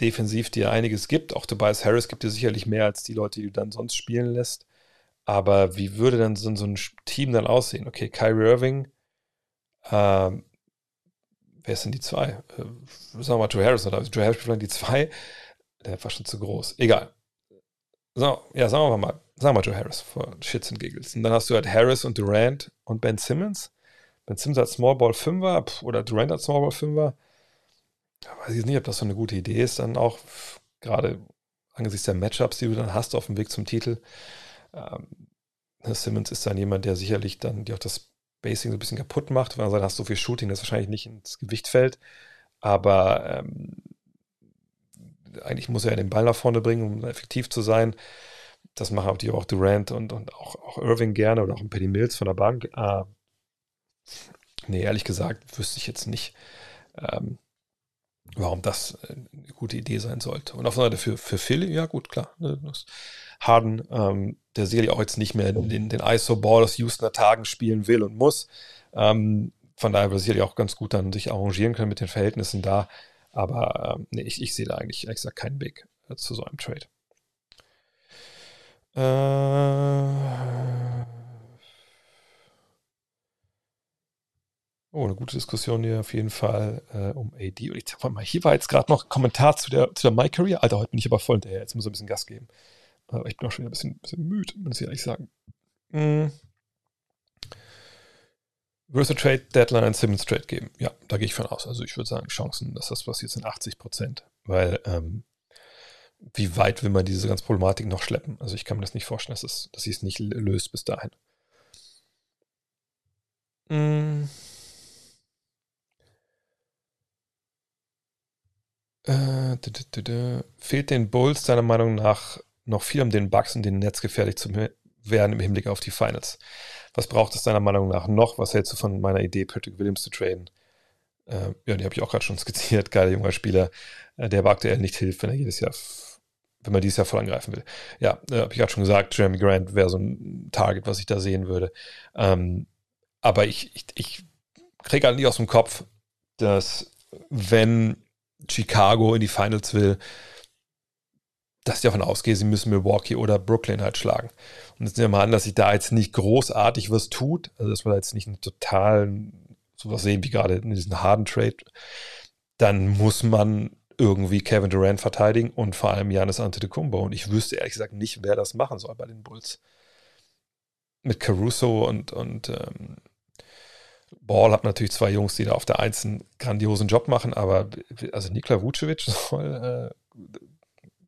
defensiv dir einiges gibt. Auch Tobias Harris gibt dir sicherlich mehr als die Leute, die du dann sonst spielen lässt. Aber wie würde dann so, ein Team dann aussehen? Okay, Kyrie Irving, ähm, wer sind die zwei? Äh, sagen wir mal Joe Harris oder Joe Harris vielleicht die zwei. Der war schon zu groß. Egal. So, ja, sagen wir mal, sagen wir Joe Harris für Shits und Giggles. Und dann hast du halt Harris und Durant und Ben Simmons. Ben Simmons hat Small Ball 5er oder Durant hat Small Ball 5er weiß ich nicht, ob das so eine gute Idee ist, dann auch gerade angesichts der Matchups, die du dann hast auf dem Weg zum Titel. Ähm, Simmons ist dann jemand, der sicherlich dann dir auch das Basing so ein bisschen kaputt macht, weil dann hast so viel Shooting, das wahrscheinlich nicht ins Gewicht fällt. Aber ähm, eigentlich muss er den Ball nach vorne bringen, um effektiv zu sein. Das machen natürlich auch Durant und, und auch, auch Irving gerne oder auch ein Paddy Mills von der Bank. Äh, nee, ehrlich gesagt, wüsste ich jetzt nicht. Ähm, warum das äh, eine gute Idee sein sollte. Und auf der Seite für, für Philly, ja gut, klar. Ne, Harden, ähm, der sicherlich auch jetzt nicht mehr den, den ISO-Ball aus Houstoner Tagen spielen will und muss. Ähm, von daher wird sicherlich auch ganz gut dann sich arrangieren können mit den Verhältnissen da. Aber ähm, nee, ich, ich sehe da eigentlich ehrlich gesagt keinen Weg äh, zu so einem Trade. Äh, Oh, eine gute Diskussion hier auf jeden Fall äh, um AD. Und ich sag mal, hier war jetzt gerade noch ein Kommentar zu der, zu der My Career. Alter, heute bin ich aber voll hinterher. Jetzt muss ich ein bisschen Gas geben. Aber ich bin auch schon wieder ein bisschen, bisschen müde, muss ich ehrlich sagen. Mhm. Versus Trade Deadline Simmons Trade geben. Ja, da gehe ich von aus. Also ich würde sagen, Chancen, dass das passiert, sind 80 Prozent. Weil, ähm, wie weit will man diese ganze Problematik noch schleppen? Also ich kann mir das nicht vorstellen, dass, es, dass sie es nicht löst bis dahin. Mhm. Äh, fehlt den Bulls deiner Meinung nach noch viel, um den Bucks und den Netz gefährlich zu werden im Hinblick auf die Finals? Was braucht es deiner Meinung nach noch? Was hältst du von meiner Idee, Patrick Williams zu traden? Äh, ja, die habe ich auch gerade schon skizziert. Geiler junger Spieler, äh, der aber aktuell nicht hilft, wenn er jedes Jahr, wenn man dieses Jahr voll angreifen will. Ja, äh, habe ich gerade schon gesagt, Jeremy Grant wäre so ein Target, was ich da sehen würde. Ähm, aber ich, ich, ich kriege halt nicht aus dem Kopf, dass wenn Chicago in die Finals will, dass ich davon ausgehe, sie müssen Milwaukee oder Brooklyn halt schlagen. Und jetzt nehmen wir mal an, dass sich da jetzt nicht großartig was tut, also dass wir da jetzt nicht einen totalen sowas sehen wie gerade in diesem harden Trade, dann muss man irgendwie Kevin Durant verteidigen und vor allem Janis Antetokounmpo. Und ich wüsste ehrlich gesagt nicht, wer das machen soll bei den Bulls. Mit Caruso und, und ähm, Ball hat natürlich zwei Jungs, die da auf der Eins einen grandiosen Job machen, aber also Nikola Vucevic soll äh,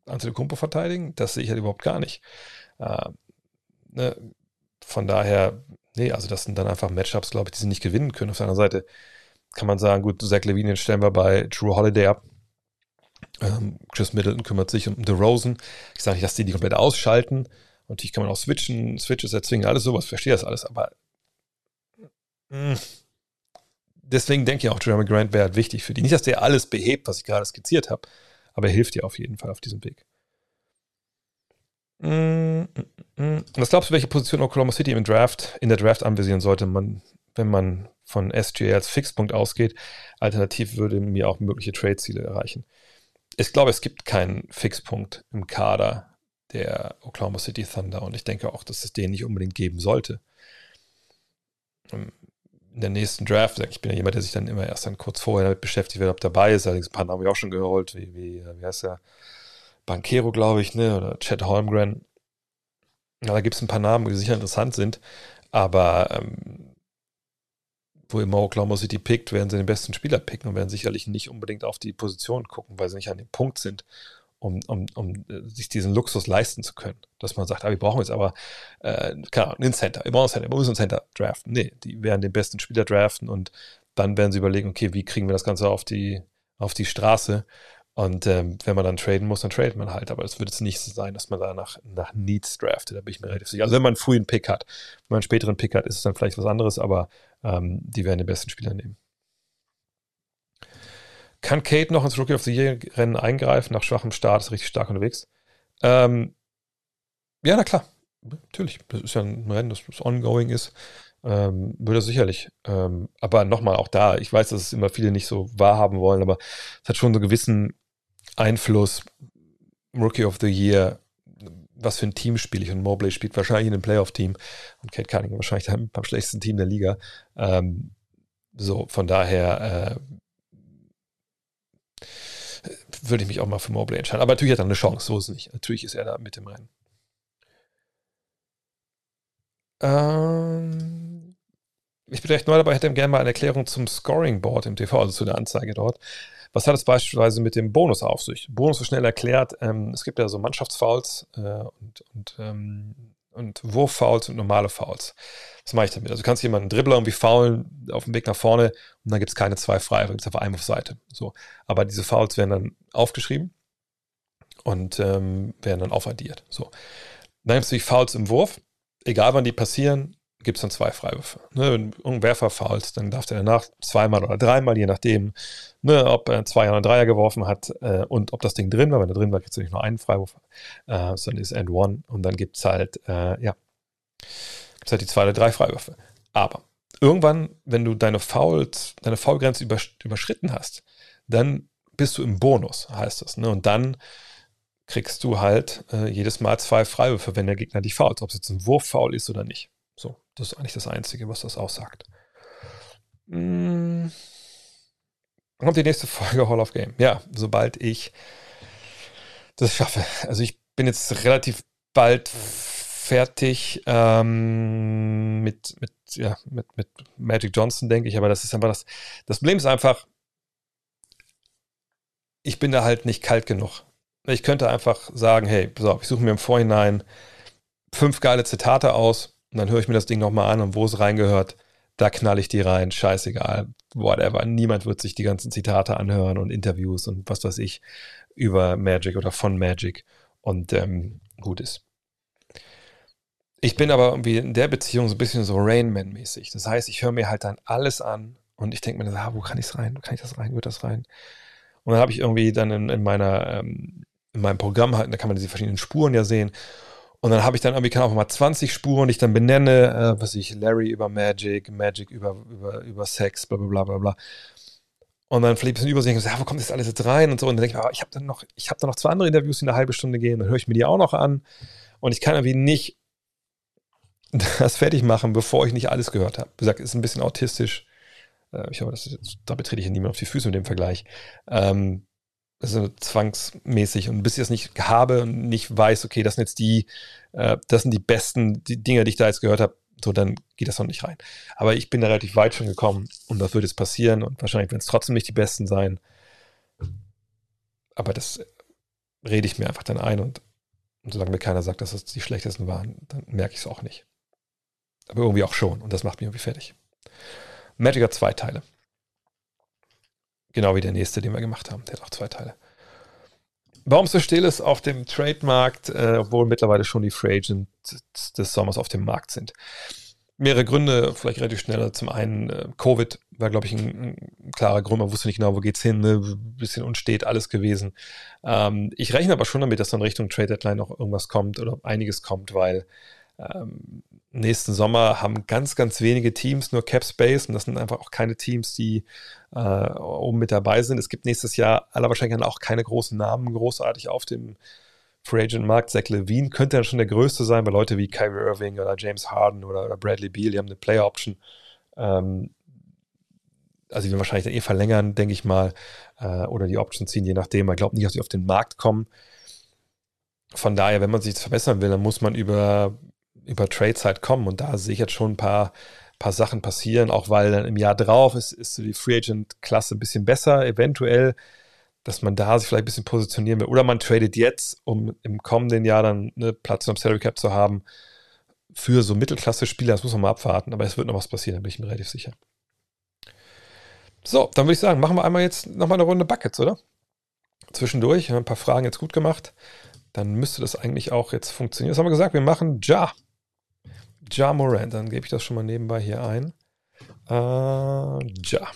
Antetokounmpo verteidigen, das sehe ich halt überhaupt gar nicht. Äh, ne? Von daher, nee, also das sind dann einfach Matchups, glaube ich, die sie nicht gewinnen können. Auf seiner Seite kann man sagen, gut, Zach Levine stellen wir bei Drew Holiday ab. Ähm, Chris Middleton kümmert sich um The Rosen. Ich sage nicht, dass die die komplett ausschalten. Und Natürlich kann man auch switchen, Switches erzwingen, alles sowas, verstehe das alles, aber hm. Deswegen denke ich auch, Jeremy Grant wäre halt wichtig für die. Nicht, dass der alles behebt, was ich gerade skizziert habe, aber er hilft dir auf jeden Fall auf diesem Weg. Hm, hm, was glaubst du, welche Position Oklahoma City im Draft, in der Draft anvisieren sollte man, wenn man von SGA als Fixpunkt ausgeht? Alternativ würde mir auch mögliche Trade-Ziele erreichen. Ich glaube, es gibt keinen Fixpunkt im Kader der Oklahoma City Thunder und ich denke auch, dass es den nicht unbedingt geben sollte in der nächsten Draft, ich bin ja jemand, der sich dann immer erst dann kurz vorher damit beschäftigt, wer dabei ist. Allerdings ein paar Namen habe ich auch schon geholt, wie, wie, äh, wie heißt der? Bankero, glaube ich, ne? Oder Chad Holmgren. Ja, da gibt es ein paar Namen, die sicher interessant sind, aber ähm, wo immer Oklahoma City pickt, werden sie den besten Spieler picken und werden sicherlich nicht unbedingt auf die Position gucken, weil sie nicht an dem Punkt sind, um, um, um äh, sich diesen Luxus leisten zu können. Dass man sagt, ah, wir brauchen jetzt aber, äh, Ahnung, einen Center, wir brauchen einen Center, wir müssen einen Center draften. Nee, die werden den besten Spieler draften und dann werden sie überlegen, okay, wie kriegen wir das Ganze auf die, auf die Straße und ähm, wenn man dann traden muss, dann tradet man halt. Aber es wird jetzt nicht so sein, dass man da nach, nach Needs draftet. Da bin ich mir relativ sicher. Also wenn man einen frühen Pick hat, wenn man einen späteren Pick hat, ist es dann vielleicht was anderes, aber ähm, die werden den besten Spieler nehmen. Kann Kate noch ins Rookie of the Year-Rennen eingreifen? Nach schwachem Start ist richtig stark unterwegs. Ähm, ja, na klar. Natürlich. Das ist ja ein Rennen, das, das ongoing ist. Ähm, würde sicherlich. Ähm, aber nochmal, auch da, ich weiß, dass es immer viele nicht so wahrhaben wollen, aber es hat schon so einen gewissen Einfluss, Rookie of the Year, was für ein Team spiele ich und Mobley spielt wahrscheinlich in einem Playoff-Team und Kate Cunningham wahrscheinlich beim, beim schlechtesten Team der Liga. Ähm, so, von daher äh, würde ich mich auch mal für Mobley entscheiden. Aber natürlich hat er eine Chance, so ist es nicht. Natürlich ist er da mit im Rennen. Ähm, ich bin recht neu dabei, hätte gerne mal eine Erklärung zum Scoring Board im TV, also zu der Anzeige dort. Was hat es beispielsweise mit dem Bonus auf sich? Bonus ist schnell erklärt. Ähm, es gibt ja so Mannschaftsfouls äh, und, und, ähm, und Wurffouls und normale Fouls. Was mache ich damit? Also du kannst jemanden Dribbler irgendwie faulen auf dem Weg nach vorne und dann gibt es keine zwei frei, dann gibt es einfach einen auf Seite. So. Aber diese Fouls werden dann aufgeschrieben und ähm, werden dann aufaddiert. So. Dann gibt es die Fouls im Wurf. Egal wann die passieren, gibt es dann zwei Freiwürfe. Ne, wenn ein Werfer fault, dann darf der danach zweimal oder dreimal, je nachdem, ne, ob er zwei oder Dreier geworfen hat äh, und ob das Ding drin war. Wenn er drin war, kriegst du nicht nur einen Freiwurf, äh, sondern ist End One und dann gibt es halt, äh, ja, gibt's halt die zwei oder drei Freiwürfe. Aber irgendwann, wenn du deine Fouls, deine Foulgrenze überschritten hast, dann bist du im Bonus, heißt das. Ne? Und dann kriegst du halt äh, jedes Mal zwei Freiwürfe, wenn der Gegner dich fault, ob es jetzt ein Wurffoul ist oder nicht. So, das ist eigentlich das Einzige, was das aussagt. Hm. Kommt die nächste Folge Hall of Game. Ja, sobald ich das schaffe. Also ich bin jetzt relativ bald fertig ähm, mit, mit, ja, mit, mit Magic Johnson, denke ich. Aber das ist einfach das. Das Problem ist einfach, ich bin da halt nicht kalt genug. Ich könnte einfach sagen, hey, pass auf, ich suche mir im Vorhinein fünf geile Zitate aus und dann höre ich mir das Ding nochmal an und wo es reingehört, da knall ich die rein, scheißegal, whatever. Niemand wird sich die ganzen Zitate anhören und Interviews und was weiß ich über Magic oder von Magic und ähm, gut ist. Ich bin aber irgendwie in der Beziehung so ein bisschen so Rainman-mäßig. Das heißt, ich höre mir halt dann alles an und ich denke mir, ah, wo kann ich es rein? Wo kann ich das rein? Wird das rein? Und dann habe ich irgendwie dann in, in meiner, ähm, in meinem Programm halt, da kann man diese verschiedenen Spuren ja sehen. Und dann habe ich dann irgendwie, kann auch mal 20 Spuren, die ich dann benenne, äh, was ich, Larry über Magic, Magic über, über, über Sex, bla bla bla bla Und dann vielleicht ein bisschen übersehen und so, ja, wo kommt das alles jetzt rein und so. Und dann denke ich, ah, ich habe dann noch, ich habe dann noch zwei andere Interviews, die eine halbe Stunde gehen, dann höre ich mir die auch noch an. Und ich kann irgendwie nicht das fertig machen, bevor ich nicht alles gehört habe. Wie gesagt, ist ein bisschen autistisch. Äh, ich hoffe, das ist da betrete ich niemand auf die Füße mit dem Vergleich. Ähm, also zwangsmäßig. Und bis ich das nicht habe und nicht weiß, okay, das sind jetzt die, äh, das sind die besten die Dinge, die ich da jetzt gehört habe, so dann geht das noch nicht rein. Aber ich bin da relativ weit schon gekommen und das wird jetzt passieren und wahrscheinlich werden es trotzdem nicht die besten sein. Aber das rede ich mir einfach dann ein und, und solange mir keiner sagt, dass es die schlechtesten waren, dann merke ich es auch nicht. Aber irgendwie auch schon und das macht mich irgendwie fertig. Magic hat zwei Teile. Genau wie der nächste, den wir gemacht haben. Der hat auch zwei Teile. Warum so still ist auf dem Trademarkt, äh, obwohl mittlerweile schon die Free Agents des Sommers auf dem Markt sind? Mehrere Gründe, vielleicht relativ schneller. Zum einen, äh, Covid war, glaube ich, ein, ein, klarer Grund. Man wusste nicht genau, wo geht's hin. Ne? Bisschen unstet alles gewesen. Ähm, ich rechne aber schon damit, dass dann Richtung Trade Deadline noch irgendwas kommt oder einiges kommt, weil ähm, nächsten Sommer haben ganz, ganz wenige Teams nur Cap Space und das sind einfach auch keine Teams, die äh, oben mit dabei sind. Es gibt nächstes Jahr aller Wahrscheinlichkeit auch keine großen Namen großartig auf dem Free Agent Markt. Zach Levine könnte dann schon der größte sein, bei Leute wie Kyrie Irving oder James Harden oder, oder Bradley Beal, die haben eine Player Option. Ähm, also die werden wahrscheinlich dann eh verlängern, denke ich mal, äh, oder die Option ziehen, je nachdem. Man glaubt nicht, dass sie auf den Markt kommen. Von daher, wenn man sich verbessern will, dann muss man über, über Trades halt kommen. Und da sehe ich jetzt schon ein paar, paar Sachen passieren, auch weil dann im Jahr drauf ist, ist so die Free Agent-Klasse ein bisschen besser, eventuell, dass man da sich vielleicht ein bisschen positionieren will. Oder man tradet jetzt, um im kommenden Jahr dann eine Platz am Salary Cap zu haben für so Mittelklasse-Spieler. Das muss man mal abwarten, aber es wird noch was passieren, da bin ich mir relativ sicher. So, dann würde ich sagen, machen wir einmal jetzt nochmal eine Runde Buckets, oder? Zwischendurch, ein paar Fragen jetzt gut gemacht. Dann müsste das eigentlich auch jetzt funktionieren. Was haben wir gesagt? Wir machen Ja. Ja Morant. Dann gebe ich das schon mal nebenbei hier ein. Äh, ja.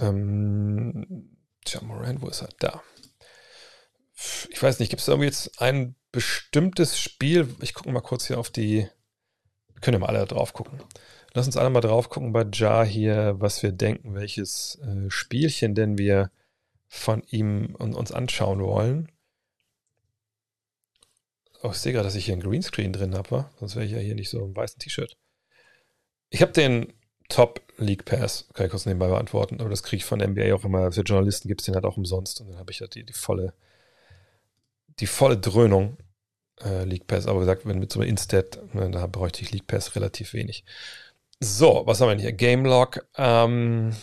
Ähm, ja Morant, wo ist er? Da. Ich weiß nicht, gibt es irgendwie jetzt ein bestimmtes Spiel? Ich gucke mal kurz hier auf die. Können wir mal alle drauf gucken. Lass uns alle mal drauf gucken bei Jar hier, was wir denken, welches äh, Spielchen denn wir von ihm und uns anschauen wollen. Oh, ich sehe gerade, dass ich hier ein Greenscreen drin habe, sonst wäre ich ja hier nicht so im weißen T-Shirt. Ich habe den Top League Pass, kann ich kurz nebenbei beantworten, aber das kriege ich von NBA auch immer. Für Journalisten gibt es den halt auch umsonst und dann habe ich halt die, die volle, die volle Dröhnung äh, League Pass. Aber gesagt, wenn mit so einem Instat, ne, da bräuchte ich League Pass relativ wenig. So, was haben wir denn hier? Game Log. Ähm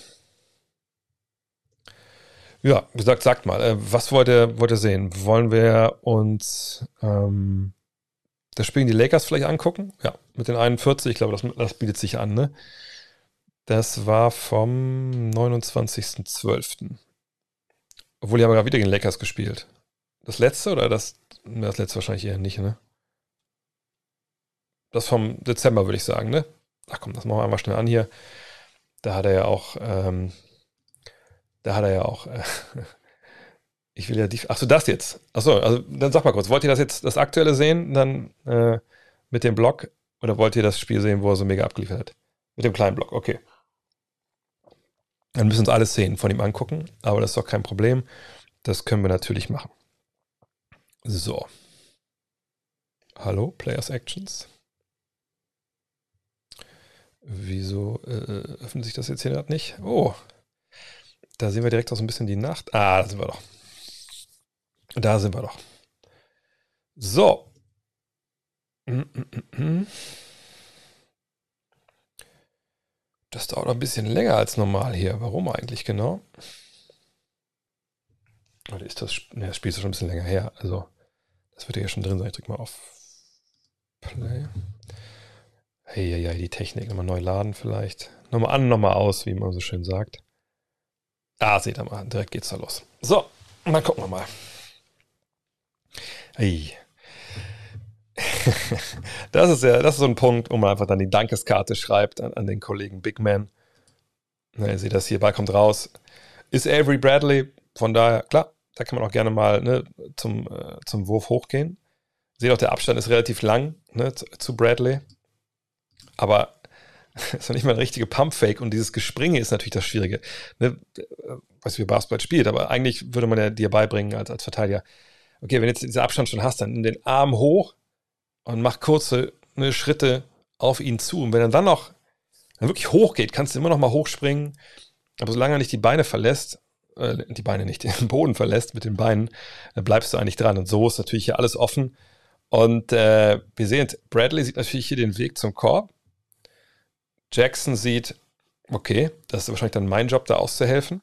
ja, gesagt, sagt mal, äh, was wollt ihr, wollt ihr sehen? Wollen wir uns ähm, das Spiel in die Lakers vielleicht angucken? Ja, mit den 41, ich glaube, das, das bietet sich an, ne? Das war vom 29.12. Obwohl, die haben gerade wieder gegen Lakers gespielt. Das letzte oder das? Das letzte wahrscheinlich eher nicht, ne? Das vom Dezember, würde ich sagen, ne? ach komm, das machen wir einmal schnell an hier. Da hat er ja auch, ähm, da hat er ja auch, äh, ich will ja die, ach so, das jetzt. Ach so, also dann sag mal kurz, wollt ihr das jetzt, das aktuelle sehen, dann äh, mit dem Block oder wollt ihr das Spiel sehen, wo er so mega abgeliefert hat? Mit dem kleinen Block, okay. Dann müssen wir uns alles sehen, von ihm angucken, aber das ist doch kein Problem. Das können wir natürlich machen. So. Hallo, Players Actions. Wieso äh, öffnet sich das jetzt hier gerade nicht? Oh, da sehen wir direkt auch so ein bisschen die Nacht. Ah, da sind wir doch. Da sind wir doch. So. Das dauert ein bisschen länger als normal hier. Warum eigentlich genau? Oder ist das, ne, das Spiel ist schon ein bisschen länger her. Also, das wird ja schon drin sein. Ich drücke mal auf Play. Hey, ja, die Technik nochmal neu laden vielleicht. Nochmal an, nochmal aus, wie man so schön sagt. Ah, seht ihr mal, direkt geht's da los. So, dann gucken wir mal. Hey. das ist ja, das ist so ein Punkt, wo man einfach dann die Dankeskarte schreibt an, an den Kollegen Big Man. Na, ihr seht das hier, Ball kommt raus. Ist Avery Bradley, von daher, klar, da kann man auch gerne mal ne, zum, äh, zum Wurf hochgehen. Seht auch, der Abstand ist relativ lang ne, zu, zu Bradley. Aber das ist noch nicht mal eine richtige Pumpfake und dieses Gespringe ist natürlich das Schwierige. Ne? Was wie Basketball spielt, aber eigentlich würde man ja dir beibringen als, als Verteidiger. Okay, wenn du jetzt diesen Abstand schon hast, dann nimm den Arm hoch und mach kurze ne, Schritte auf ihn zu. Und wenn er dann noch dann wirklich hoch geht, kannst du immer noch mal hochspringen. Aber solange er nicht die Beine verlässt, äh, die Beine nicht, den Boden verlässt mit den Beinen, dann bleibst du eigentlich dran. Und so ist natürlich hier alles offen. Und äh, wir sehen, Bradley sieht natürlich hier den Weg zum Korb Jackson sieht, okay, das ist wahrscheinlich dann mein Job, da auszuhelfen.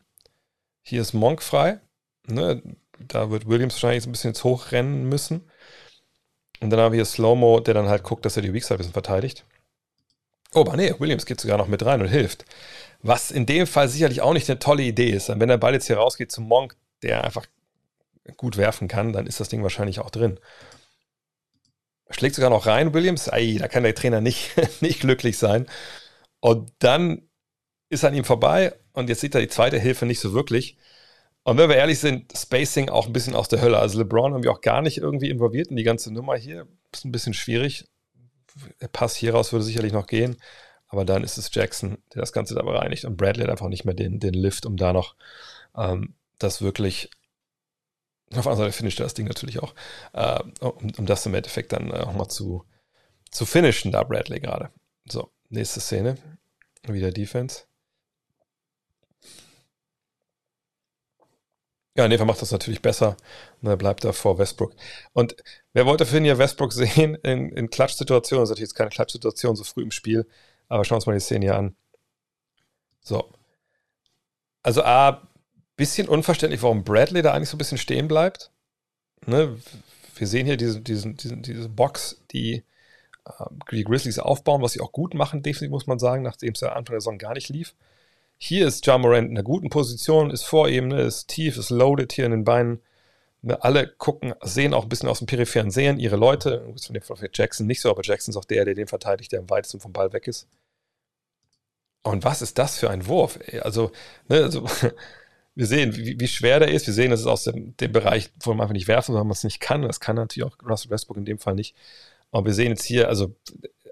Hier ist Monk frei. Ne? Da wird Williams wahrscheinlich ein bisschen jetzt hochrennen müssen. Und dann haben wir hier Slow-Mo, der dann halt guckt, dass er die Weakside ein bisschen verteidigt. Oh, aber nee, Williams geht sogar noch mit rein und hilft. Was in dem Fall sicherlich auch nicht eine tolle Idee ist. Wenn der Ball jetzt hier rausgeht zum Monk, der einfach gut werfen kann, dann ist das Ding wahrscheinlich auch drin. Schlägt sogar noch rein, Williams. Ei, da kann der Trainer nicht, nicht glücklich sein. Und dann ist an ihm vorbei und jetzt sieht er die zweite Hilfe nicht so wirklich. Und wenn wir ehrlich sind, Spacing auch ein bisschen aus der Hölle. Also LeBron haben wir auch gar nicht irgendwie involviert in die ganze Nummer hier. Ist ein bisschen schwierig. Der Pass hier raus würde sicherlich noch gehen. Aber dann ist es Jackson, der das Ganze da bereinigt. Und Bradley hat einfach nicht mehr den, den Lift, um da noch ähm, das wirklich. Auf anderen Seite finisht er das Ding natürlich auch, äh, um, um, das im Endeffekt dann äh, auch mal zu, zu finishen, da Bradley gerade. So, Nächste Szene. Wieder Defense. Ja, Neva macht das natürlich besser. Und er bleibt da vor Westbrook. Und wer wollte für ihn ja Westbrook sehen in, in Klatschsituationen? Das ist natürlich jetzt keine Klatschsituation so früh im Spiel. Aber schauen wir uns mal die Szene hier an. So. Also A, bisschen unverständlich, warum Bradley da eigentlich so ein bisschen stehen bleibt. Ne? Wir sehen hier diese, diesen, diesen, diese Box, die die Grizzlies aufbauen, was sie auch gut machen, definitiv muss man sagen, nachdem es ja Anfang der Saison gar nicht lief. Hier ist Ja Morant in einer guten Position, ist vor ihm, ist tief, ist loaded hier in den Beinen. Ne, alle gucken, sehen auch ein bisschen aus dem peripheren Sehen ihre Leute. Von dem Jackson nicht so, aber Jackson ist auch der, der den verteidigt, der am weitesten vom Ball weg ist. Und was ist das für ein Wurf? Also, ne, also wir sehen, wie, wie, schwer der ist. Wir sehen, das ist aus dem, dem Bereich, wo man einfach nicht werfen, weil man es nicht kann. Das kann natürlich auch Russell Westbrook in dem Fall nicht. Aber wir sehen jetzt hier, also,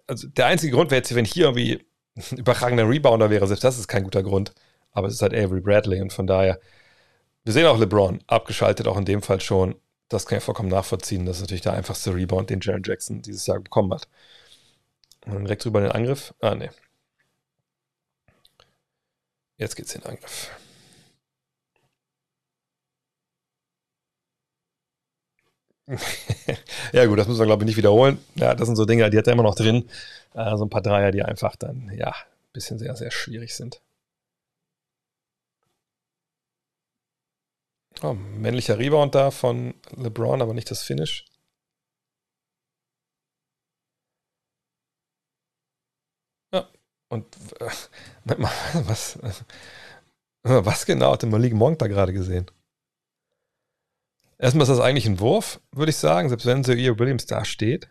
also der einzige Grund wäre jetzt, wenn hier irgendwie ein überragender Rebounder wäre, selbst das ist kein guter Grund. Aber es ist halt Avery Bradley und von daher, wir sehen auch LeBron abgeschaltet, auch in dem Fall schon. Das kann ich vollkommen nachvollziehen. Das ist natürlich der einfachste Rebound, den Jaron Jackson dieses Jahr bekommen hat. Und dann direkt drüber den Angriff. Ah, nee. Jetzt geht's in den Angriff. ja, gut, das müssen wir, glaube ich, nicht wiederholen. Ja, das sind so Dinge, die hat er immer noch drin. Äh, so ein paar Dreier, die einfach dann, ja, ein bisschen sehr, sehr schwierig sind. Oh, männlicher Rebound da von LeBron, aber nicht das Finish. Ja, und äh, was, was genau hat der Malik Monk da gerade gesehen? Erstmal ist das eigentlich ein Wurf, würde ich sagen, selbst wenn Sir Williams da steht.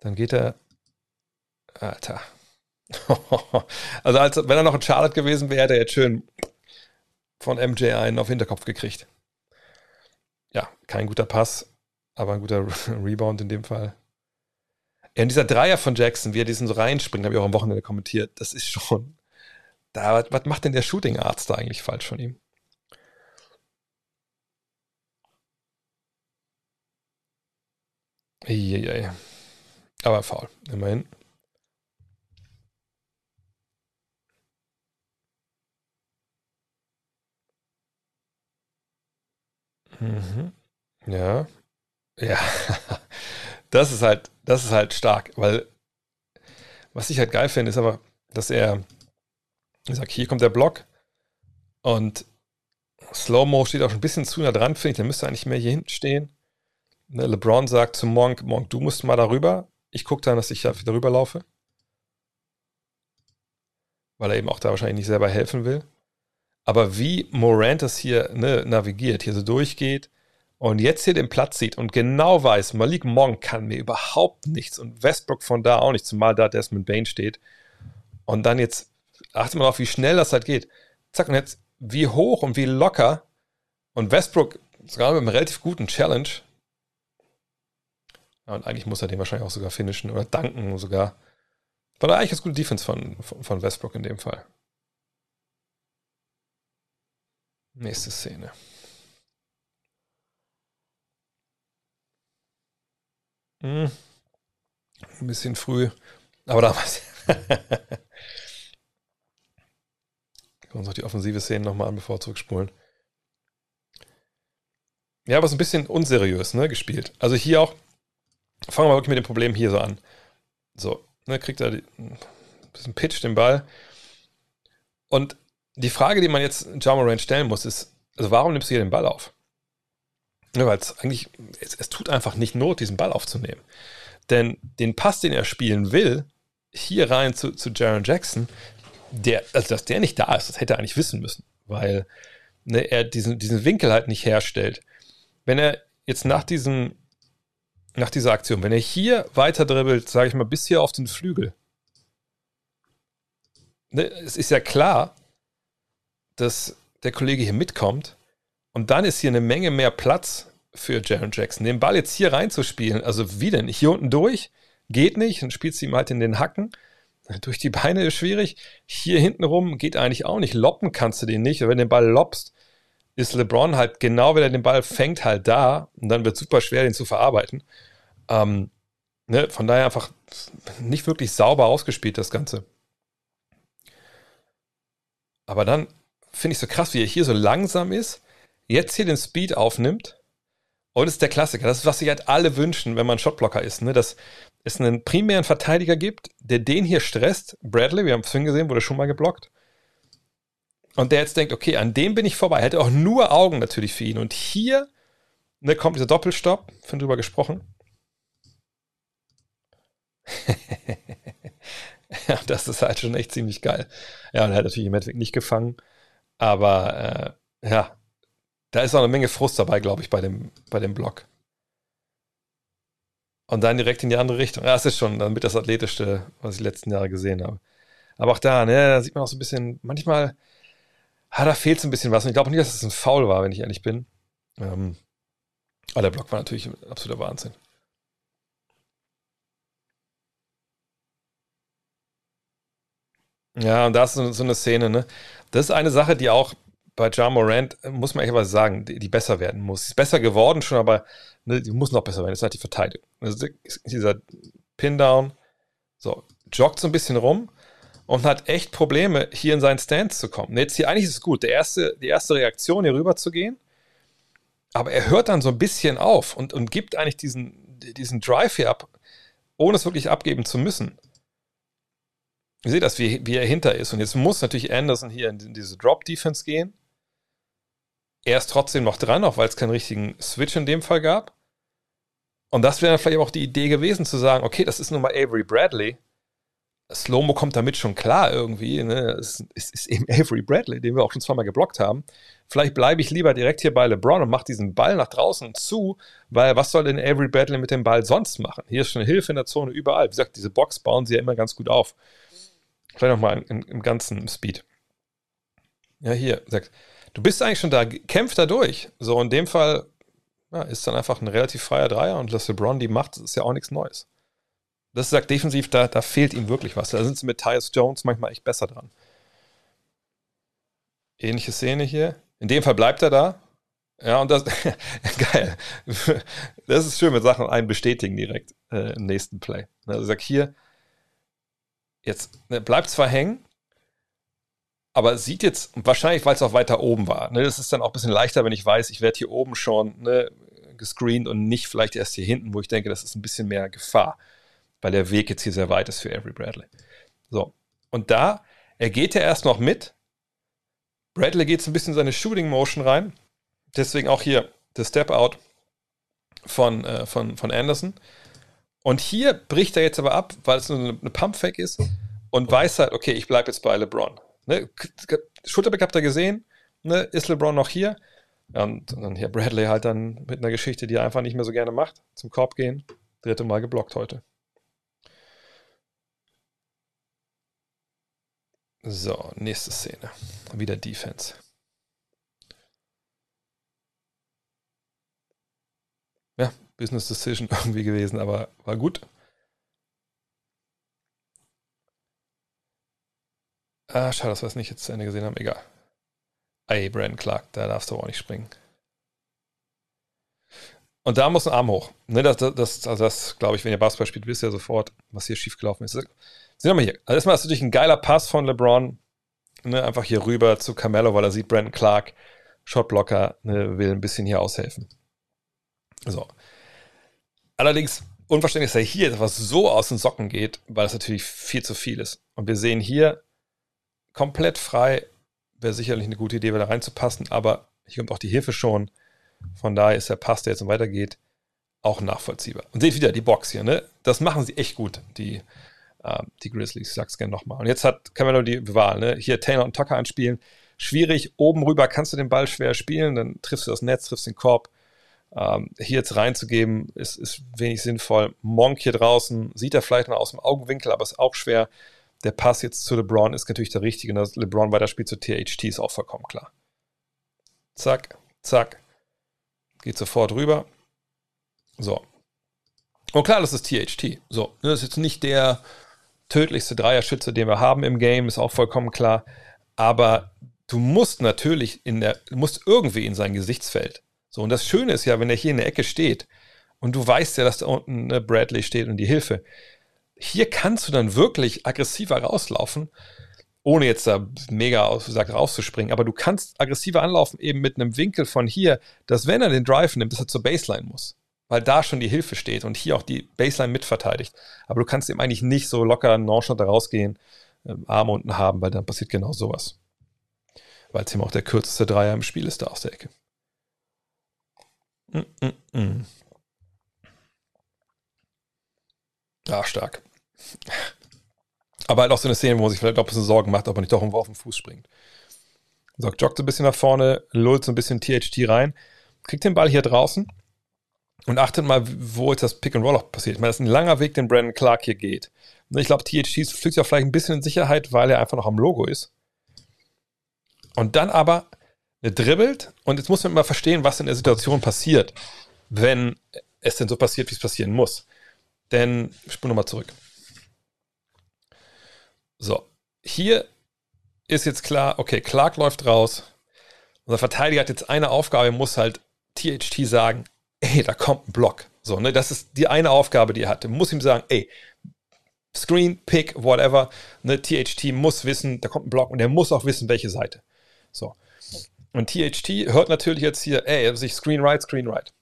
Dann geht er. Alter. also, als, wenn er noch in Charlotte gewesen wäre, hätte er jetzt schön von MJ einen auf Hinterkopf gekriegt. Ja, kein guter Pass, aber ein guter Rebound in dem Fall. Ja, und dieser Dreier von Jackson, wie er diesen so reinspringt, habe ich auch am Wochenende kommentiert, das ist schon. Da, was macht denn der Shooting Arzt da eigentlich falsch von ihm? Eieiei. Aber faul, immerhin. Mhm. Ja. Ja. Das ist halt, das ist halt stark, weil was ich halt geil finde, ist aber, dass er, ich sag, hier kommt der Block und Slow-Mo steht auch schon ein bisschen zu nah dran, finde ich, der müsste eigentlich mehr hier hinten stehen. Ne, LeBron sagt zu Monk, Monk, du musst mal darüber. Ich gucke dann, dass ich da wieder rüberlaufe. Weil er eben auch da wahrscheinlich nicht selber helfen will. Aber wie Morant das hier ne, navigiert, hier so durchgeht und jetzt hier den Platz sieht und genau weiß, Malik Monk kann mir überhaupt nichts und Westbrook von da auch nicht, zumal da Desmond Bain steht. Und dann jetzt, achte mal auf, wie schnell das halt geht. Zack, und jetzt wie hoch und wie locker und Westbrook sogar mit einem relativ guten Challenge ja, und eigentlich muss er den wahrscheinlich auch sogar finishen oder danken sogar. War eigentlich ganz gute Defense von, von, von Westbrook in dem Fall. Nächste Szene. Hm. Ein bisschen früh, aber damals. Gucken wir uns noch die offensive Szene nochmal an, bevor wir zurückspulen. Ja, aber es ist ein bisschen unseriös, ne, gespielt. Also hier auch, fangen wir wirklich mit dem Problem hier so an. So, ne, kriegt er ein bisschen Pitch den Ball. Und die Frage, die man jetzt Jamoran stellen muss, ist, also warum nimmst du hier den Ball auf? Ja, Weil es eigentlich, es, es tut einfach nicht Not, diesen Ball aufzunehmen. Denn den Pass, den er spielen will, hier rein zu, zu Jaron Jackson, der, also dass der nicht da ist, das hätte er eigentlich wissen müssen, weil ne, er diesen, diesen Winkel halt nicht herstellt. Wenn er jetzt nach diesem nach dieser Aktion, wenn er hier weiter dribbelt, sage ich mal, bis hier auf den Flügel, ne, es ist ja klar, dass der Kollege hier mitkommt und dann ist hier eine Menge mehr Platz für Jaron Jackson. Den Ball jetzt hier reinzuspielen, also wie denn? Hier unten durch? Geht nicht, dann spielst du ihm halt in den Hacken. Durch die Beine ist schwierig. Hier hinten rum geht eigentlich auch nicht. Loppen kannst du den nicht. wenn du den Ball loppst, ist LeBron halt genau, wenn er den Ball fängt, halt da. Und dann wird es super schwer, den zu verarbeiten. Ähm, ne, von daher einfach nicht wirklich sauber ausgespielt, das Ganze. Aber dann finde ich so krass, wie er hier so langsam ist, jetzt hier den Speed aufnimmt. Und das ist der Klassiker. Das ist, was sich halt alle wünschen, wenn man Shotblocker ist. Ne? Dass es einen primären Verteidiger gibt, der den hier stresst. Bradley, wir haben es vorhin gesehen, wurde schon mal geblockt. Und der jetzt denkt, okay, an dem bin ich vorbei. Er hätte auch nur Augen natürlich für ihn. Und hier ne, kommt dieser Doppelstopp, von drüber gesprochen. ja, das ist halt schon echt ziemlich geil. Ja, und er hat natürlich im Endeffekt nicht gefangen. Aber äh, ja, da ist auch eine Menge Frust dabei, glaube ich, bei dem, bei dem Block. Und dann direkt in die andere Richtung. Ja, das ist schon damit das Athletischste, was ich die letzten Jahre gesehen habe. Aber auch da, ne, da sieht man auch so ein bisschen, manchmal, ah, da fehlt so ein bisschen was. Und ich glaube nicht, dass es ein Foul war, wenn ich ehrlich bin. Ähm, aber der Block war natürlich ein absoluter Wahnsinn. Ja, und da ist so, eine Szene, ne? Das ist eine Sache, die auch bei Ja Morant, äh, muss man ehrlich sagen, die, die, besser werden muss. Sie ist besser geworden schon, aber ne, die muss noch besser werden. Das ist halt die Verteidigung. Also dieser Pin-Down, so, joggt so ein bisschen rum und hat echt Probleme, hier in seinen Stance zu kommen. Jetzt hier eigentlich ist es gut. Der erste, die erste Reaktion, hier rüber zu gehen, aber er hört dann so ein bisschen auf und, und gibt eigentlich diesen, diesen Drive hier ab, ohne es wirklich abgeben zu müssen. Ihr seht das, wie, wie er hinter ist. Und jetzt muss natürlich Anderson hier in diese Drop-Defense gehen. Er ist trotzdem noch dran, auch weil es keinen richtigen Switch in dem Fall gab. Und das wäre vielleicht auch die Idee gewesen, zu sagen, okay, das ist nun mal Avery Bradley. Slomo kommt damit schon klar irgendwie. Ne? Es, es, ist eben Avery Bradley, den wir auch schon zweimal geblockt haben. Vielleicht bleibe ich lieber direkt hier bei LeBron und mache diesen Ball nach draußen zu, weil was soll denn Avery Bradley mit dem Ball sonst machen? Hier ist schon Hilfe in der Zone überall. Wie gesagt, diese Box bauen sie ja immer ganz gut auf. Vielleicht nochmal im, ganzen Speed. Ja, hier, sagt, du bist eigentlich schon da, kämpf da durch. So, in dem Fall ja, ist dann einfach ein relativ freier Dreier und das LeBron die macht, ist ja auch nichts Neues. Das sagt defensiv, da, da fehlt ihm wirklich was. Da sind sie mit Tyus Jones manchmal echt besser dran. Ähnliche Szene hier. In dem Fall bleibt er da. Ja, und das, geil. Das ist schön, wenn Sachen einen bestätigen direkt äh, im nächsten Play. Also sag hier, jetzt ne, bleibt zwar hängen, aber sieht jetzt, wahrscheinlich, weil es auch weiter oben war. Ne, das ist dann auch ein bisschen leichter, wenn ich weiß, ich werde hier oben schon ne, gescreent und nicht vielleicht erst hier hinten, wo ich denke, das ist ein bisschen mehr Gefahr weil der Weg jetzt hier sehr weit ist für Avery Bradley. So, und da, er geht ja erst noch mit. Bradley geht so ein bisschen in seine Shooting Motion rein. Deswegen auch hier der Step Out von, äh, von, von Anderson. Und hier bricht er jetzt aber ab, weil es nur eine, eine Pump-Fake ist und weiß halt, okay, ich bleibe jetzt bei LeBron. Ne? Schulterblick habt ihr gesehen, ne? ist LeBron noch hier? Und dann hier Bradley halt dann mit einer Geschichte, die er einfach nicht mehr so gerne macht, zum Korb gehen. Dritte Mal geblockt heute. So, nächste Szene. Wieder Defense. Ja, Business Decision irgendwie gewesen, aber war gut. Ah, schade, dass wir es nicht jetzt zu Ende gesehen haben. Egal. Ey, Brandon Clark, da darfst du auch nicht springen. Und da muss ein Arm hoch. Ne, das, das, also das glaube ich, wenn ihr Basketball spielt, wisst ihr sofort, was hier schiefgelaufen ist. Sehen wir mal hier. Also erstmal ist natürlich ein geiler Pass von LeBron. Ne, einfach hier rüber zu Carmelo, weil er sieht, Brandon Clark, Shotblocker, ne, will ein bisschen hier aushelfen. So. Allerdings unverständlich, dass er hier etwas so aus den Socken geht, weil das natürlich viel zu viel ist. Und wir sehen hier komplett frei, wäre sicherlich eine gute Idee, da reinzupassen, aber hier kommt auch die Hilfe schon. Von daher ist der Pass, der jetzt so weitergeht, auch nachvollziehbar. Und seht wieder die Box hier, ne? Das machen sie echt gut, die äh, die Grizzlies. Ich sag's gerne nochmal. Und jetzt hat Camelo die Wahl, ne? Hier Taylor und Tucker anspielen. Schwierig, oben rüber kannst du den Ball schwer spielen, dann triffst du das Netz, triffst den Korb. Ähm, hier jetzt reinzugeben, ist, ist wenig sinnvoll. Monk hier draußen, sieht er vielleicht mal aus dem Augenwinkel, aber ist auch schwer. Der Pass jetzt zu LeBron ist natürlich der richtige. Und dass LeBron weiterspielt zu THT ist auch vollkommen klar. Zack, zack. Geht sofort rüber. So. Und klar, das ist THT. So, ne, das ist jetzt nicht der tödlichste Dreierschütze, den wir haben im Game, ist auch vollkommen klar. Aber du musst natürlich in der, musst irgendwie in sein Gesichtsfeld. So, und das Schöne ist ja, wenn er hier in der Ecke steht und du weißt ja, dass da unten ne, Bradley steht und die Hilfe. Hier kannst du dann wirklich aggressiver rauslaufen ohne jetzt da mega aus, sagt, rauszuspringen. Aber du kannst aggressiver anlaufen, eben mit einem Winkel von hier, dass wenn er den Drive nimmt, dass er zur Baseline muss. Weil da schon die Hilfe steht und hier auch die Baseline mitverteidigt. Aber du kannst eben eigentlich nicht so locker nonchalant da rausgehen, äh, Arme unten haben, weil dann passiert genau sowas. Weil es eben auch der kürzeste Dreier im Spiel ist da aus der Ecke. Mm -mm -mm. Ja, stark. Aber halt auch so eine Szene, wo man sich vielleicht auch ein bisschen Sorgen macht, ob man nicht doch irgendwo auf den Fuß springt. So, joggt so ein bisschen nach vorne, lullt so ein bisschen THT rein, kriegt den Ball hier draußen und achtet mal, wo jetzt das Pick and Roll auch passiert. Ich meine, das ist ein langer Weg, den Brandon Clark hier geht. Ich glaube, THT fliegt sich auch vielleicht ein bisschen in Sicherheit, weil er einfach noch am Logo ist. Und dann aber dribbelt und jetzt muss man mal verstehen, was in der Situation passiert, wenn es denn so passiert, wie es passieren muss. Denn, ich spule nochmal zurück. So, hier ist jetzt klar, okay, Clark läuft raus. Unser Verteidiger hat jetzt eine Aufgabe, muss halt THT sagen, ey, da kommt ein Block. So, ne, das ist die eine Aufgabe, die er hatte. Muss ihm sagen, ey, Screen, Pick, whatever. Ne, THT muss wissen, da kommt ein Block und er muss auch wissen, welche Seite. So. Und THT hört natürlich jetzt hier, ey, sich Screen right, Screen right.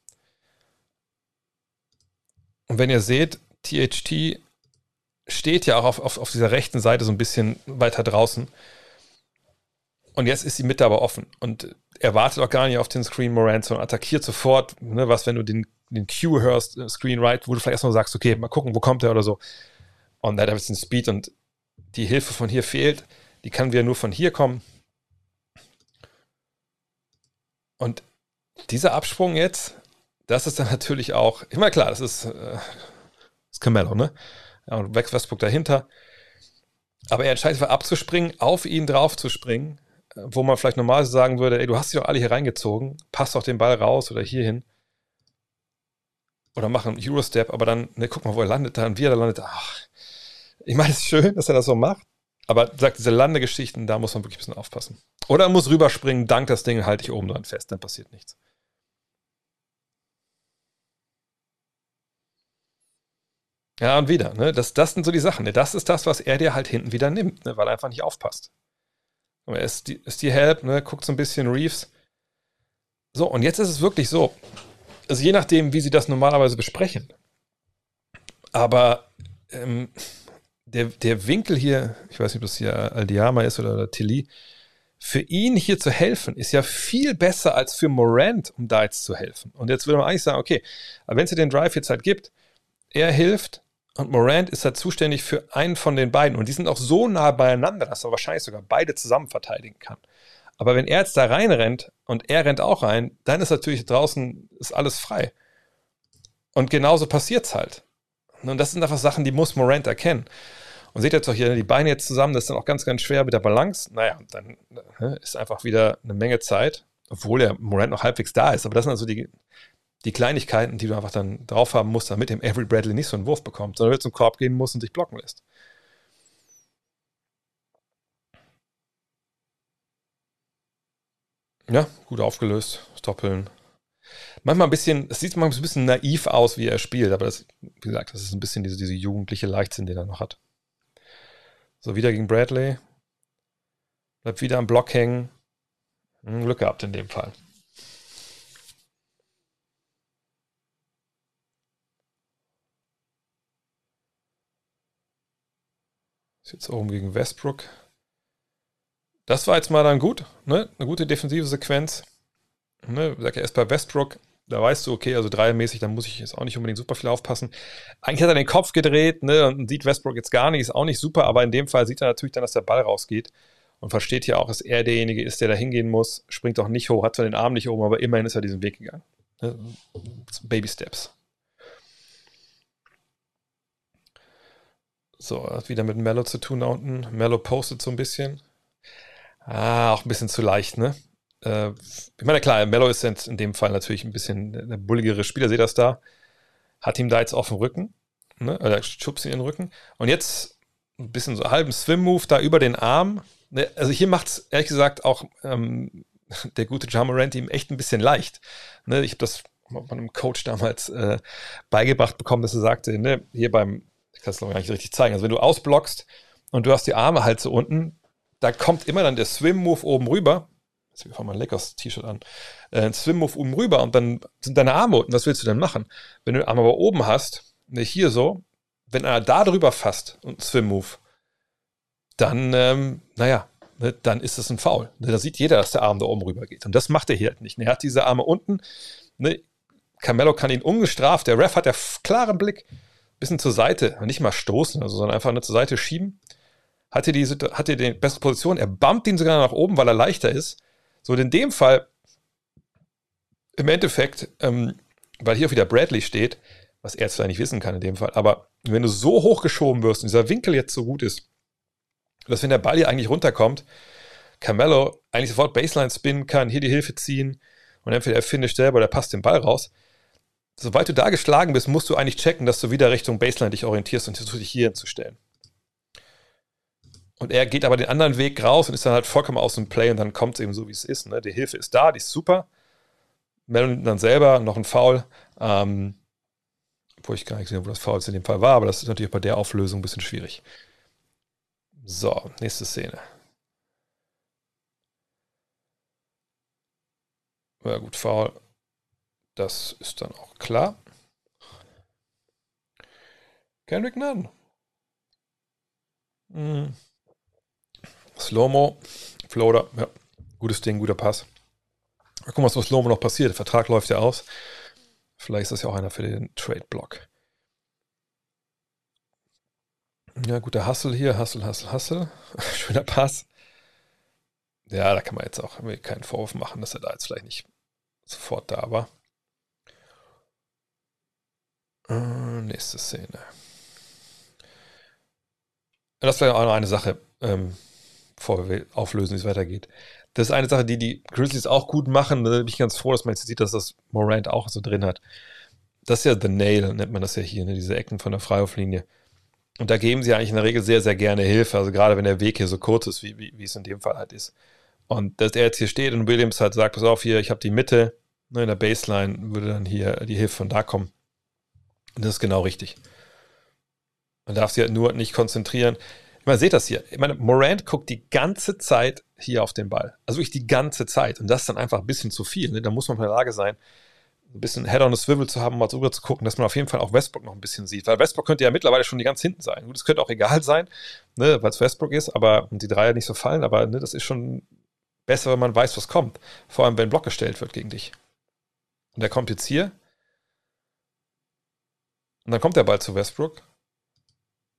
Und wenn ihr seht, THT steht ja auch auf, auf, auf dieser rechten Seite so ein bisschen weiter draußen. Und jetzt ist die Mitte aber offen. Und er wartet auch gar nicht auf den Screen Morant, sondern attackiert sofort. Ne, was, wenn du den, den Cue hörst, äh, Screen Right, wo du vielleicht erstmal sagst, okay, mal gucken, wo kommt er oder so. Und er hat ein bisschen Speed und die Hilfe von hier fehlt. Die kann wieder nur von hier kommen. Und dieser Absprung jetzt, das ist dann natürlich auch, ich meine, klar, das ist, äh, ist Camello, ne? Ja, und Westbrook dahinter. Aber er entscheidet sich abzuspringen, auf ihn drauf zu springen, wo man vielleicht normal sagen würde, ey, du hast sie doch alle hier reingezogen, passt doch den Ball raus oder hier hin. Oder mach einen Eurostep, aber dann, ne, guck mal, wo er landet, dann wie er da landet. Ach, ich meine, es ist schön, dass er das so macht, aber sagt diese Landegeschichten, da muss man wirklich ein bisschen aufpassen. Oder er muss rüberspringen, dank das Ding halte ich oben dran fest, dann passiert nichts. Ja, und wieder, ne? Das, das sind so die Sachen. Ne? Das ist das, was er dir halt hinten wieder nimmt, ne? weil er einfach nicht aufpasst. Aber er ist die, ist die Help, ne? guckt so ein bisschen Reeves. So, und jetzt ist es wirklich so. Also je nachdem, wie sie das normalerweise besprechen. Aber ähm, der, der Winkel hier, ich weiß nicht, ob das hier Aldiama ist oder Tilly, für ihn hier zu helfen, ist ja viel besser als für Morant, um da jetzt zu helfen. Und jetzt würde man eigentlich sagen, okay, aber wenn es den Drive jetzt halt gibt, er hilft, und Morant ist halt zuständig für einen von den beiden. Und die sind auch so nah beieinander, dass er wahrscheinlich sogar beide zusammen verteidigen kann. Aber wenn er jetzt da reinrennt und er rennt auch rein, dann ist natürlich draußen ist alles frei. Und genauso passiert es halt. Und das sind einfach Sachen, die muss Morant erkennen. Und seht jetzt auch hier die Beine jetzt zusammen, das ist dann auch ganz, ganz schwer mit der Balance. Naja, dann ne, ist einfach wieder eine Menge Zeit, obwohl der Morant noch halbwegs da ist. Aber das sind also die, die Kleinigkeiten, die du einfach dann drauf haben musst, damit dem Avery Bradley nicht so einen Wurf bekommt, sondern zum Korb gehen muss und sich blocken lässt. Ja, gut aufgelöst. Stoppeln. Manchmal ein bisschen, es sieht manchmal ein bisschen naiv aus, wie er spielt, aber das, wie gesagt, das ist ein bisschen diese, diese jugendliche Leichtsinn, den er noch hat. So, wieder gegen Bradley. Bleibt wieder am Block hängen. Hm, Glück gehabt in dem Fall. Ist jetzt oben gegen Westbrook. Das war jetzt mal dann gut, ne? Eine gute defensive Sequenz. Ne? Sag ja erst bei Westbrook, da weißt du, okay, also dreiermäßig, da muss ich jetzt auch nicht unbedingt super viel aufpassen. Eigentlich hat er den Kopf gedreht, ne? Und sieht Westbrook jetzt gar nicht, ist auch nicht super, aber in dem Fall sieht er natürlich dann, dass der Ball rausgeht und versteht ja auch, dass er derjenige ist, der da hingehen muss, springt auch nicht hoch, hat zwar den Arm nicht oben, aber immerhin ist er diesen Weg gegangen. Ne? Baby Steps. So, hat wieder mit Mello zu tun da unten. Mello postet so ein bisschen. Ah, auch ein bisschen zu leicht, ne? Äh, ich meine, klar, Mello ist in dem Fall natürlich ein bisschen der bulligere Spieler, seht das da. Hat ihm da jetzt auf dem Rücken, ne? Oder schubst ihn in den Rücken. Und jetzt ein bisschen so halben Swim-Move da über den Arm. Ne? Also hier macht es ehrlich gesagt auch ähm, der gute Jamarant ihm echt ein bisschen leicht. Ne? Ich habe das von einem Coach damals äh, beigebracht bekommen, dass er sagte, ne, hier beim kann es noch gar nicht richtig zeigen. Also wenn du ausblockst und du hast die Arme halt so unten, da kommt immer dann der Swim-Move oben rüber. Jetzt fange mal ein leckeres T-Shirt an. Äh, ein Swim-Move oben rüber und dann sind deine Arme unten. Was willst du denn machen? Wenn du den Arm aber oben hast, ne, hier so, wenn einer da drüber fasst und Swim-Move, dann, ähm, naja, ne, dann ist das ein Foul. Ne, da sieht jeder, dass der Arm da oben rüber geht. Und das macht er hier halt nicht. Ne, er hat diese Arme unten. Ne, Carmelo kann ihn ungestraft. Der Ref hat der klaren Blick. Bisschen zur Seite, nicht mal stoßen, also, sondern einfach nur zur Seite schieben. Hat er die, die bessere Position. Er bumpt ihn sogar nach oben, weil er leichter ist. So, in dem Fall, im Endeffekt, ähm, weil hier auch wieder Bradley steht, was er zwar nicht wissen kann in dem Fall, aber wenn du so hochgeschoben wirst und dieser Winkel jetzt so gut ist, dass wenn der Ball hier eigentlich runterkommt, Carmelo eigentlich sofort Baseline spinnen kann, hier die Hilfe ziehen und entweder er finisht selber oder passt den Ball raus. Sobald du da geschlagen bist, musst du eigentlich checken, dass du wieder Richtung Baseline dich orientierst und versuchst dich hier hinzustellen. Und er geht aber den anderen Weg raus und ist dann halt vollkommen aus dem Play und dann kommt es eben so, wie es ist. Ne? Die Hilfe ist da, die ist super. Melon dann selber noch ein Foul. Ähm, wo ich gar nicht gesehen wo das Foul in dem Fall war, aber das ist natürlich bei der Auflösung ein bisschen schwierig. So, nächste Szene. Ja gut, Foul. Das ist dann auch klar. Kendrick Nunn. Mhm. Slow-Mo, Floater, ja, gutes Ding, guter Pass. Mal gucken, was mit Slow-Mo noch passiert. Der Vertrag läuft ja aus. Vielleicht ist das ja auch einer für den Trade-Block. Ja, guter Hustle hier. Hustle, Hustle, Hustle. Schöner Pass. Ja, da kann man jetzt auch keinen Vorwurf machen, dass er da jetzt vielleicht nicht sofort da war. Äh, nächste Szene. Das wäre auch noch eine Sache, ähm, wir auflösen, wie es weitergeht. Das ist eine Sache, die die Grizzlies auch gut machen. Da bin ich ganz froh, dass man jetzt sieht, dass das Morant auch so drin hat. Das ist ja The Nail, nennt man das ja hier, ne? diese Ecken von der Freiwurflinie. Und da geben sie eigentlich in der Regel sehr, sehr gerne Hilfe. Also gerade wenn der Weg hier so kurz ist, wie, wie, wie es in dem Fall halt ist. Und dass er jetzt hier steht und Williams halt sagt, pass auf hier, ich habe die Mitte, ne, in der Baseline würde dann hier die Hilfe von da kommen. Und das ist genau richtig. Man darf sich halt nur nicht konzentrieren. Man seht das hier. Ich meine, Morant guckt die ganze Zeit hier auf den Ball. Also wirklich die ganze Zeit. Und das ist dann einfach ein bisschen zu viel. Ne? Da muss man in der Lage sein, ein bisschen Head on a Swivel zu haben, mal drüber zu gucken, dass man auf jeden Fall auch Westbrook noch ein bisschen sieht. Weil Westbrook könnte ja mittlerweile schon die ganz hinten sein. Gut, es könnte auch egal sein, ne, weil es Westbrook ist, aber und die Dreier nicht so fallen, aber ne, das ist schon besser, wenn man weiß, was kommt. Vor allem, wenn ein Block gestellt wird gegen dich. Und der kommt jetzt hier. Und dann kommt der Ball zu Westbrook.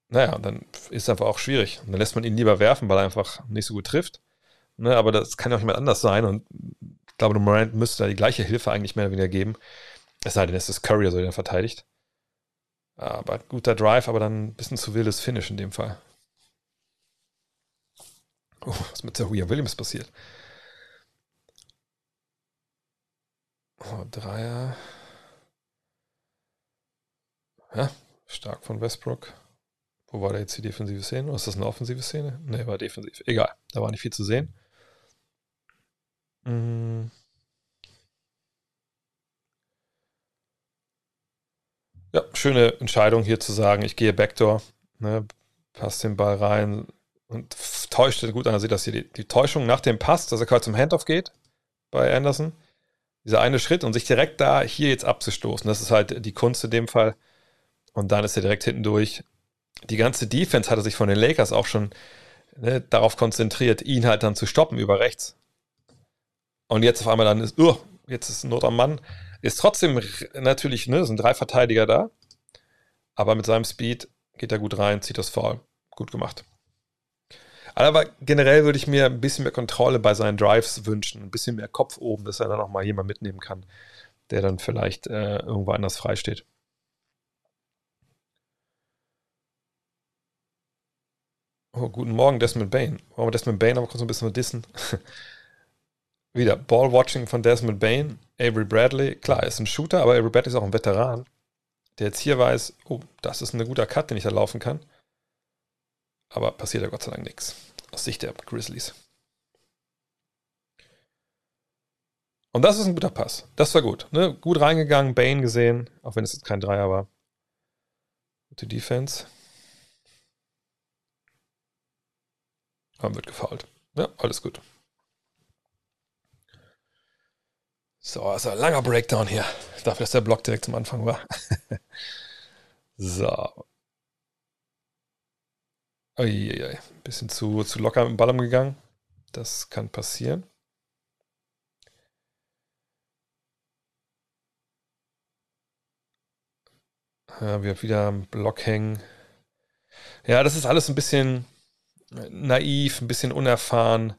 Naja, dann ist es einfach auch schwierig. Und dann lässt man ihn lieber werfen, weil er einfach nicht so gut trifft. Ne, aber das kann ja auch jemand anders sein. Und ich glaube, Morant müsste da die gleiche Hilfe eigentlich mehr oder weniger geben. Es sei denn, es ist Curry, so der verteidigt. Aber guter Drive, aber dann ein bisschen zu wildes Finish in dem Fall. Oh, was mit Zahuya Williams passiert? Oh, Dreier. Ja, stark von Westbrook. Wo war da jetzt die defensive Szene? Oder ist das eine offensive Szene? Ne, war defensiv. Egal, da war nicht viel zu sehen. Mhm. Ja, schöne Entscheidung hier zu sagen, ich gehe Backdoor, ne, passt den Ball rein und täuscht gut an. Da sieht das hier die, die Täuschung nach dem Pass, dass er quasi zum Handoff geht bei Anderson. Dieser eine Schritt und sich direkt da hier jetzt abzustoßen. Das ist halt die Kunst in dem Fall. Und dann ist er direkt hinten durch. Die ganze Defense hatte sich von den Lakers auch schon ne, darauf konzentriert, ihn halt dann zu stoppen über rechts. Und jetzt auf einmal dann ist, uh, jetzt ist Not am Mann. Ist trotzdem natürlich, ne, sind drei Verteidiger da. Aber mit seinem Speed geht er gut rein, zieht das Foul. Gut gemacht. Aber generell würde ich mir ein bisschen mehr Kontrolle bei seinen Drives wünschen. Ein bisschen mehr Kopf oben, dass er dann auch mal jemand mitnehmen kann, der dann vielleicht äh, irgendwo anders frei steht. Oh, guten Morgen, Desmond Bain. Wollen wir Desmond Bain aber kurz ein bisschen dissen? Wieder Ballwatching von Desmond Bain, Avery Bradley. Klar, ist ein Shooter, aber Avery Bradley ist auch ein Veteran, der jetzt hier weiß, oh, das ist ein guter Cut, den ich da laufen kann. Aber passiert ja Gott sei Dank nichts. Aus Sicht der Grizzlies. Und das ist ein guter Pass. Das war gut. Ne? Gut reingegangen, Bane gesehen, auch wenn es jetzt kein Dreier war. Gute Defense. Aber wird gefault. Ja, alles gut. So, also ein langer Breakdown hier. Dafür, dass der Block direkt zum Anfang war. so. Uiuiui. Bisschen zu, zu locker dem Ball umgegangen. Das kann passieren. Ja, wir wieder am Block hängen. Ja, das ist alles ein bisschen naiv, ein bisschen unerfahren.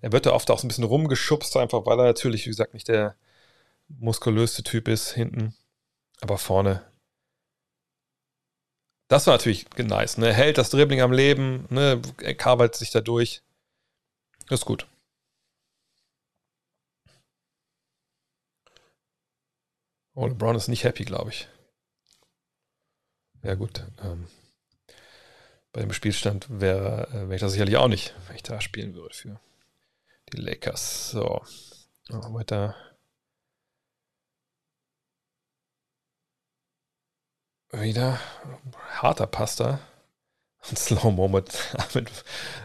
Er wird da oft auch so ein bisschen rumgeschubst, einfach weil er natürlich, wie gesagt, nicht der muskulöste Typ ist hinten. Aber vorne. Das war natürlich nice. Ne? Er hält das Dribbling am Leben, ne? er kabelt sich da durch. Ist gut. Oh, LeBron ist nicht happy, glaube ich. Ja, gut. Ähm, bei dem Spielstand wäre, äh, wäre ich das sicherlich auch nicht, wenn ich da spielen würde für die Lakers. So. Weiter. Wieder harter Pasta. Und Slow-Mo mit, mit,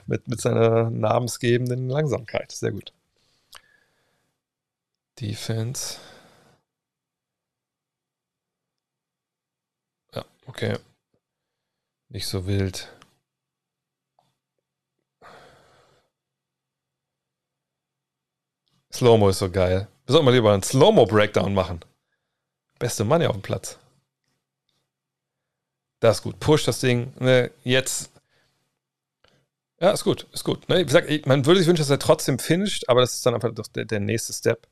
mit, mit seiner namensgebenden Langsamkeit. Sehr gut. Defense. Ja, okay. Nicht so wild. Slow-Mo ist so geil. Wir sollten mal lieber einen Slow-Mo-Breakdown machen. Beste Mann ja auf dem Platz. Das ist gut. Push das Ding. Ne, jetzt. Ja, ist gut. Ist gut. Ne, wie gesagt, man würde sich wünschen, dass er trotzdem finisht, aber das ist dann einfach der, der nächste Step.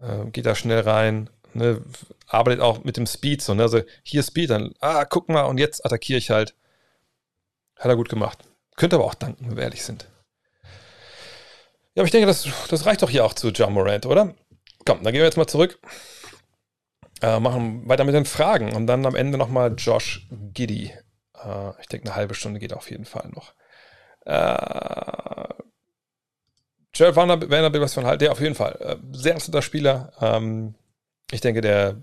Äh, geht da schnell rein. Ne, arbeitet auch mit dem Speed so. Ne? Also hier Speed, dann, ah, guck mal, und jetzt attackiere ich halt. Hat er gut gemacht. Könnte aber auch danken, wenn wir ehrlich sind. Ja, aber ich denke, das, das reicht doch hier auch zu John Morant, oder? Komm, dann gehen wir jetzt mal zurück. Äh, machen weiter mit den Fragen und dann am Ende nochmal Josh Giddy. Äh, ich denke, eine halbe Stunde geht auf jeden Fall noch. Äh, Jared Vanderbilt, was von halt, der auf jeden Fall. Äh, sehr interessanter Spieler. Ähm, ich denke, der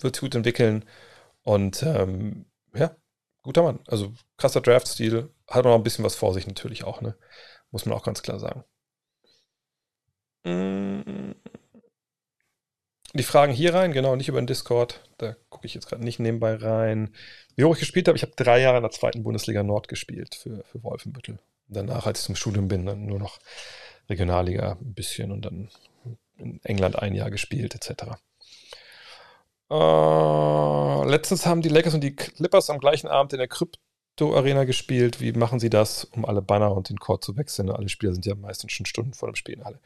wird gut entwickeln und ähm, ja, guter Mann. Also krasser Draft-Stil. Hat aber noch ein bisschen was vor sich natürlich auch, ne? Muss man auch ganz klar sagen. Mm die Fragen hier rein, genau, nicht über den Discord. Da gucke ich jetzt gerade nicht nebenbei rein. Wie hoch ich gespielt habe, ich habe drei Jahre in der zweiten Bundesliga Nord gespielt für, für Wolfenbüttel. Danach, als ich zum Studium bin, dann nur noch Regionalliga ein bisschen und dann in England ein Jahr gespielt, etc. Äh, letztens haben die Lakers und die Clippers am gleichen Abend in der Krypto Arena gespielt. Wie machen sie das, um alle Banner und den Court zu wechseln? Alle Spieler sind ja meistens schon Stunden vor dem Spiel in Halle.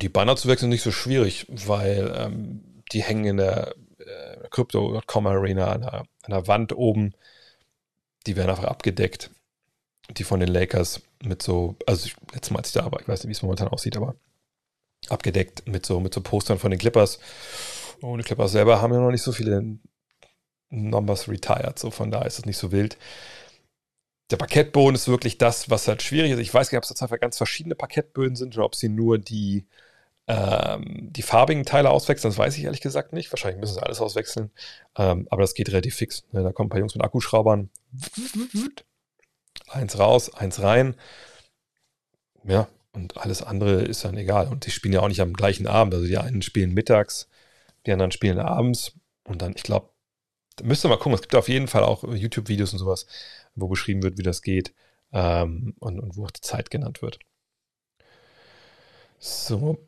Die Banner zu wechseln ist nicht so schwierig, weil ähm, die hängen in der äh, Crypto.com Arena an an der Wand oben. Die werden einfach abgedeckt. Die von den Lakers mit so, also ich, letztes Mal als ich da war, ich weiß nicht, wie es momentan aussieht, aber abgedeckt mit so, mit so Postern von den Clippers. Und die Clippers selber haben ja noch nicht so viele Numbers retired, so von da ist es nicht so wild der Parkettboden ist wirklich das, was halt schwierig ist. Ich weiß nicht, ob es tatsächlich ganz verschiedene Parkettböden sind oder ob sie nur die, ähm, die farbigen Teile auswechseln. Das weiß ich ehrlich gesagt nicht. Wahrscheinlich müssen sie alles auswechseln. Ähm, aber das geht relativ fix. Ne? Da kommen ein paar Jungs mit Akkuschraubern. Eins raus, eins rein. Ja, und alles andere ist dann egal. Und die spielen ja auch nicht am gleichen Abend. Also die einen spielen mittags, die anderen spielen abends. Und dann, ich glaube, da müsst mal gucken. Es gibt auf jeden Fall auch YouTube-Videos und sowas, wo beschrieben wird, wie das geht ähm, und, und wo auch die Zeit genannt wird. So.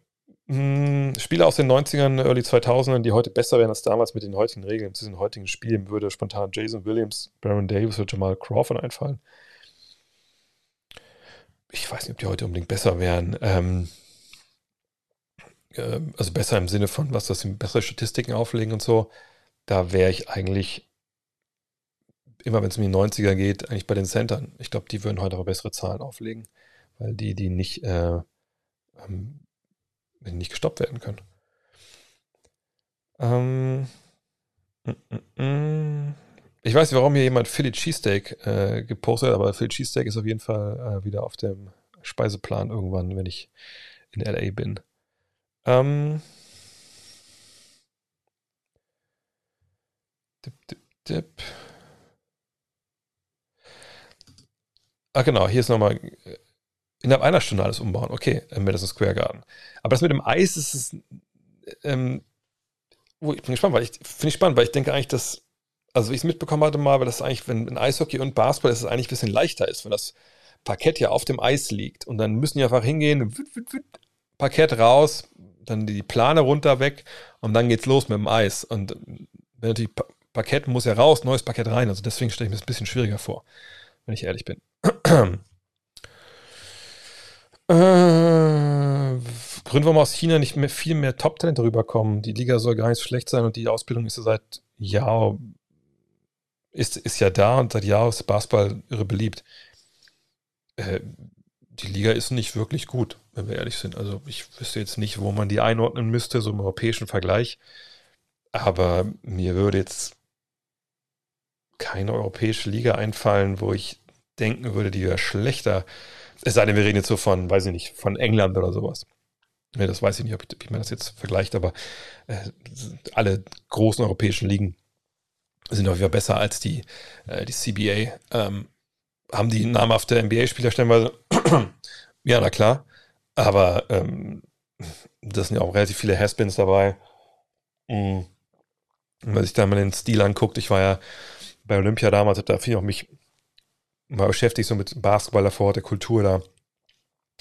Hm, Spiele aus den 90ern, Early 2000ern, die heute besser wären als damals mit den heutigen Regeln, zu den heutigen Spielen, würde spontan Jason Williams, Baron Davis oder Jamal Crawford einfallen. Ich weiß nicht, ob die heute unbedingt besser wären. Ähm, äh, also besser im Sinne von, was das bessere Statistiken auflegen und so. Da wäre ich eigentlich immer wenn es um die 90er geht, eigentlich bei den Centern. Ich glaube, die würden heute aber bessere Zahlen auflegen, weil die, die nicht, äh, ähm, nicht gestoppt werden können. Ähm, mm, mm, mm. Ich weiß nicht, warum hier jemand Philly Cheesesteak äh, gepostet hat, aber Philly Cheesesteak ist auf jeden Fall äh, wieder auf dem Speiseplan irgendwann, wenn ich in LA bin. Ähm, dip, dip, dip. Ah, genau, hier ist nochmal innerhalb einer Stunde alles umbauen. Okay, im Madison Square Garden. Aber das mit dem Eis ist es, ähm, oh, ich bin gespannt, weil ich finde ich spannend, weil ich denke eigentlich, dass, also ich es mitbekommen hatte mal, weil das eigentlich, wenn in Eishockey und Basketball ist es eigentlich ein bisschen leichter ist, wenn das Parkett ja auf dem Eis liegt und dann müssen die einfach hingehen, Parkett raus, dann die Plane runter weg und dann geht's los mit dem Eis. Und wenn natürlich Parkett muss ja raus, neues Parkett rein. Also deswegen stelle ich mir das ein bisschen schwieriger vor, wenn ich ehrlich bin. Äh, Gründe, warum aus China nicht mehr viel mehr Top-Talente rüberkommen. Die Liga soll gar nicht so schlecht sein und die Ausbildung ist ja seit Jahren ist, ist ja da und seit Jahren ist Basketball irre beliebt. Äh, die Liga ist nicht wirklich gut, wenn wir ehrlich sind. Also ich wüsste jetzt nicht, wo man die einordnen müsste, so im europäischen Vergleich. Aber mir würde jetzt keine europäische Liga einfallen, wo ich denken würde, die wäre schlechter. Es sei denn, wir reden jetzt so von, weiß ich nicht, von England oder sowas. Ja, das weiß ich nicht, ob ich, wie man das jetzt vergleicht, aber äh, alle großen europäischen Ligen sind auf jeden Fall besser als die, äh, die CBA. Ähm, haben die namhafte NBA-Spieler stellenweise? ja, na klar. Aber ähm, das sind ja auch relativ viele Haspins dabei. Mhm. Wenn sich da mal den Stil anguckt, ich war ja bei Olympia damals, da viel auch mich mal beschäftigt, so mit Basketball davor, der Kultur da.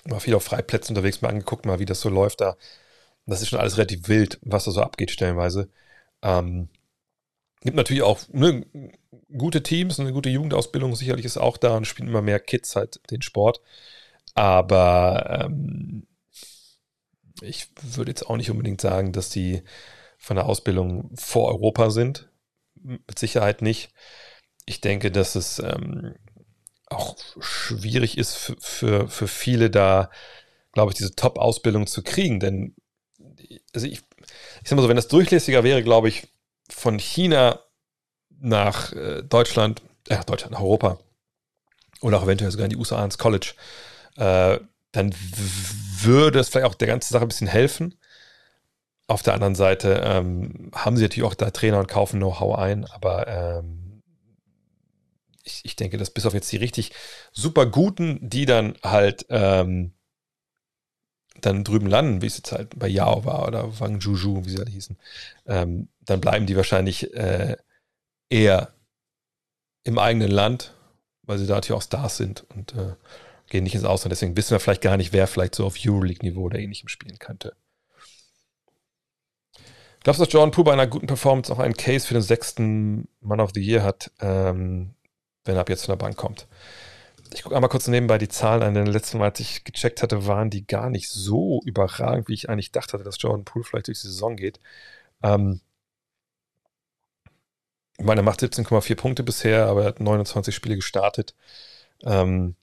War viel auf Freiplätzen unterwegs, mal angeguckt, mal wie das so läuft da. Das ist schon alles relativ wild, was da so abgeht, stellenweise. Ähm, gibt natürlich auch ne, gute Teams, eine gute Jugendausbildung sicherlich ist auch da und spielen immer mehr Kids halt den Sport. Aber ähm, ich würde jetzt auch nicht unbedingt sagen, dass die von der Ausbildung vor Europa sind. Mit Sicherheit nicht. Ich denke, dass es ähm, auch schwierig ist für, für, viele da, glaube ich, diese Top-Ausbildung zu kriegen. Denn, also ich, ich sag mal so, wenn das durchlässiger wäre, glaube ich, von China nach äh, Deutschland, äh, Deutschland, nach Europa oder auch eventuell sogar in die USA ins College, äh, dann würde es vielleicht auch der ganzen Sache ein bisschen helfen. Auf der anderen Seite ähm, haben sie natürlich auch da Trainer und kaufen Know-how ein, aber ähm, ich, ich, denke, dass bis auf jetzt die richtig super guten, die dann halt ähm, dann drüben landen, wie es jetzt halt bei Yao war oder Wang Juju, wie sie halt hießen, ähm, dann bleiben die wahrscheinlich äh, eher im eigenen Land, weil sie da natürlich auch Stars sind und äh, gehen nicht ins Ausland. Deswegen wissen wir vielleicht gar nicht, wer vielleicht so auf Euroleague-Niveau oder ähnlichem spielen könnte. Glaubst du, dass Jordan Poole bei einer guten Performance auch einen Case für den sechsten Man of the Year hat, ähm, wenn er ab jetzt von der Bank kommt? Ich gucke einmal kurz nebenbei die Zahlen an. Denn letzten Mal, als ich gecheckt hatte, waren die gar nicht so überragend, wie ich eigentlich dachte, dass Jordan Poole vielleicht durch die Saison geht. Ähm, ich meine, er macht 17,4 Punkte bisher, aber er hat 29 Spiele gestartet. Ähm,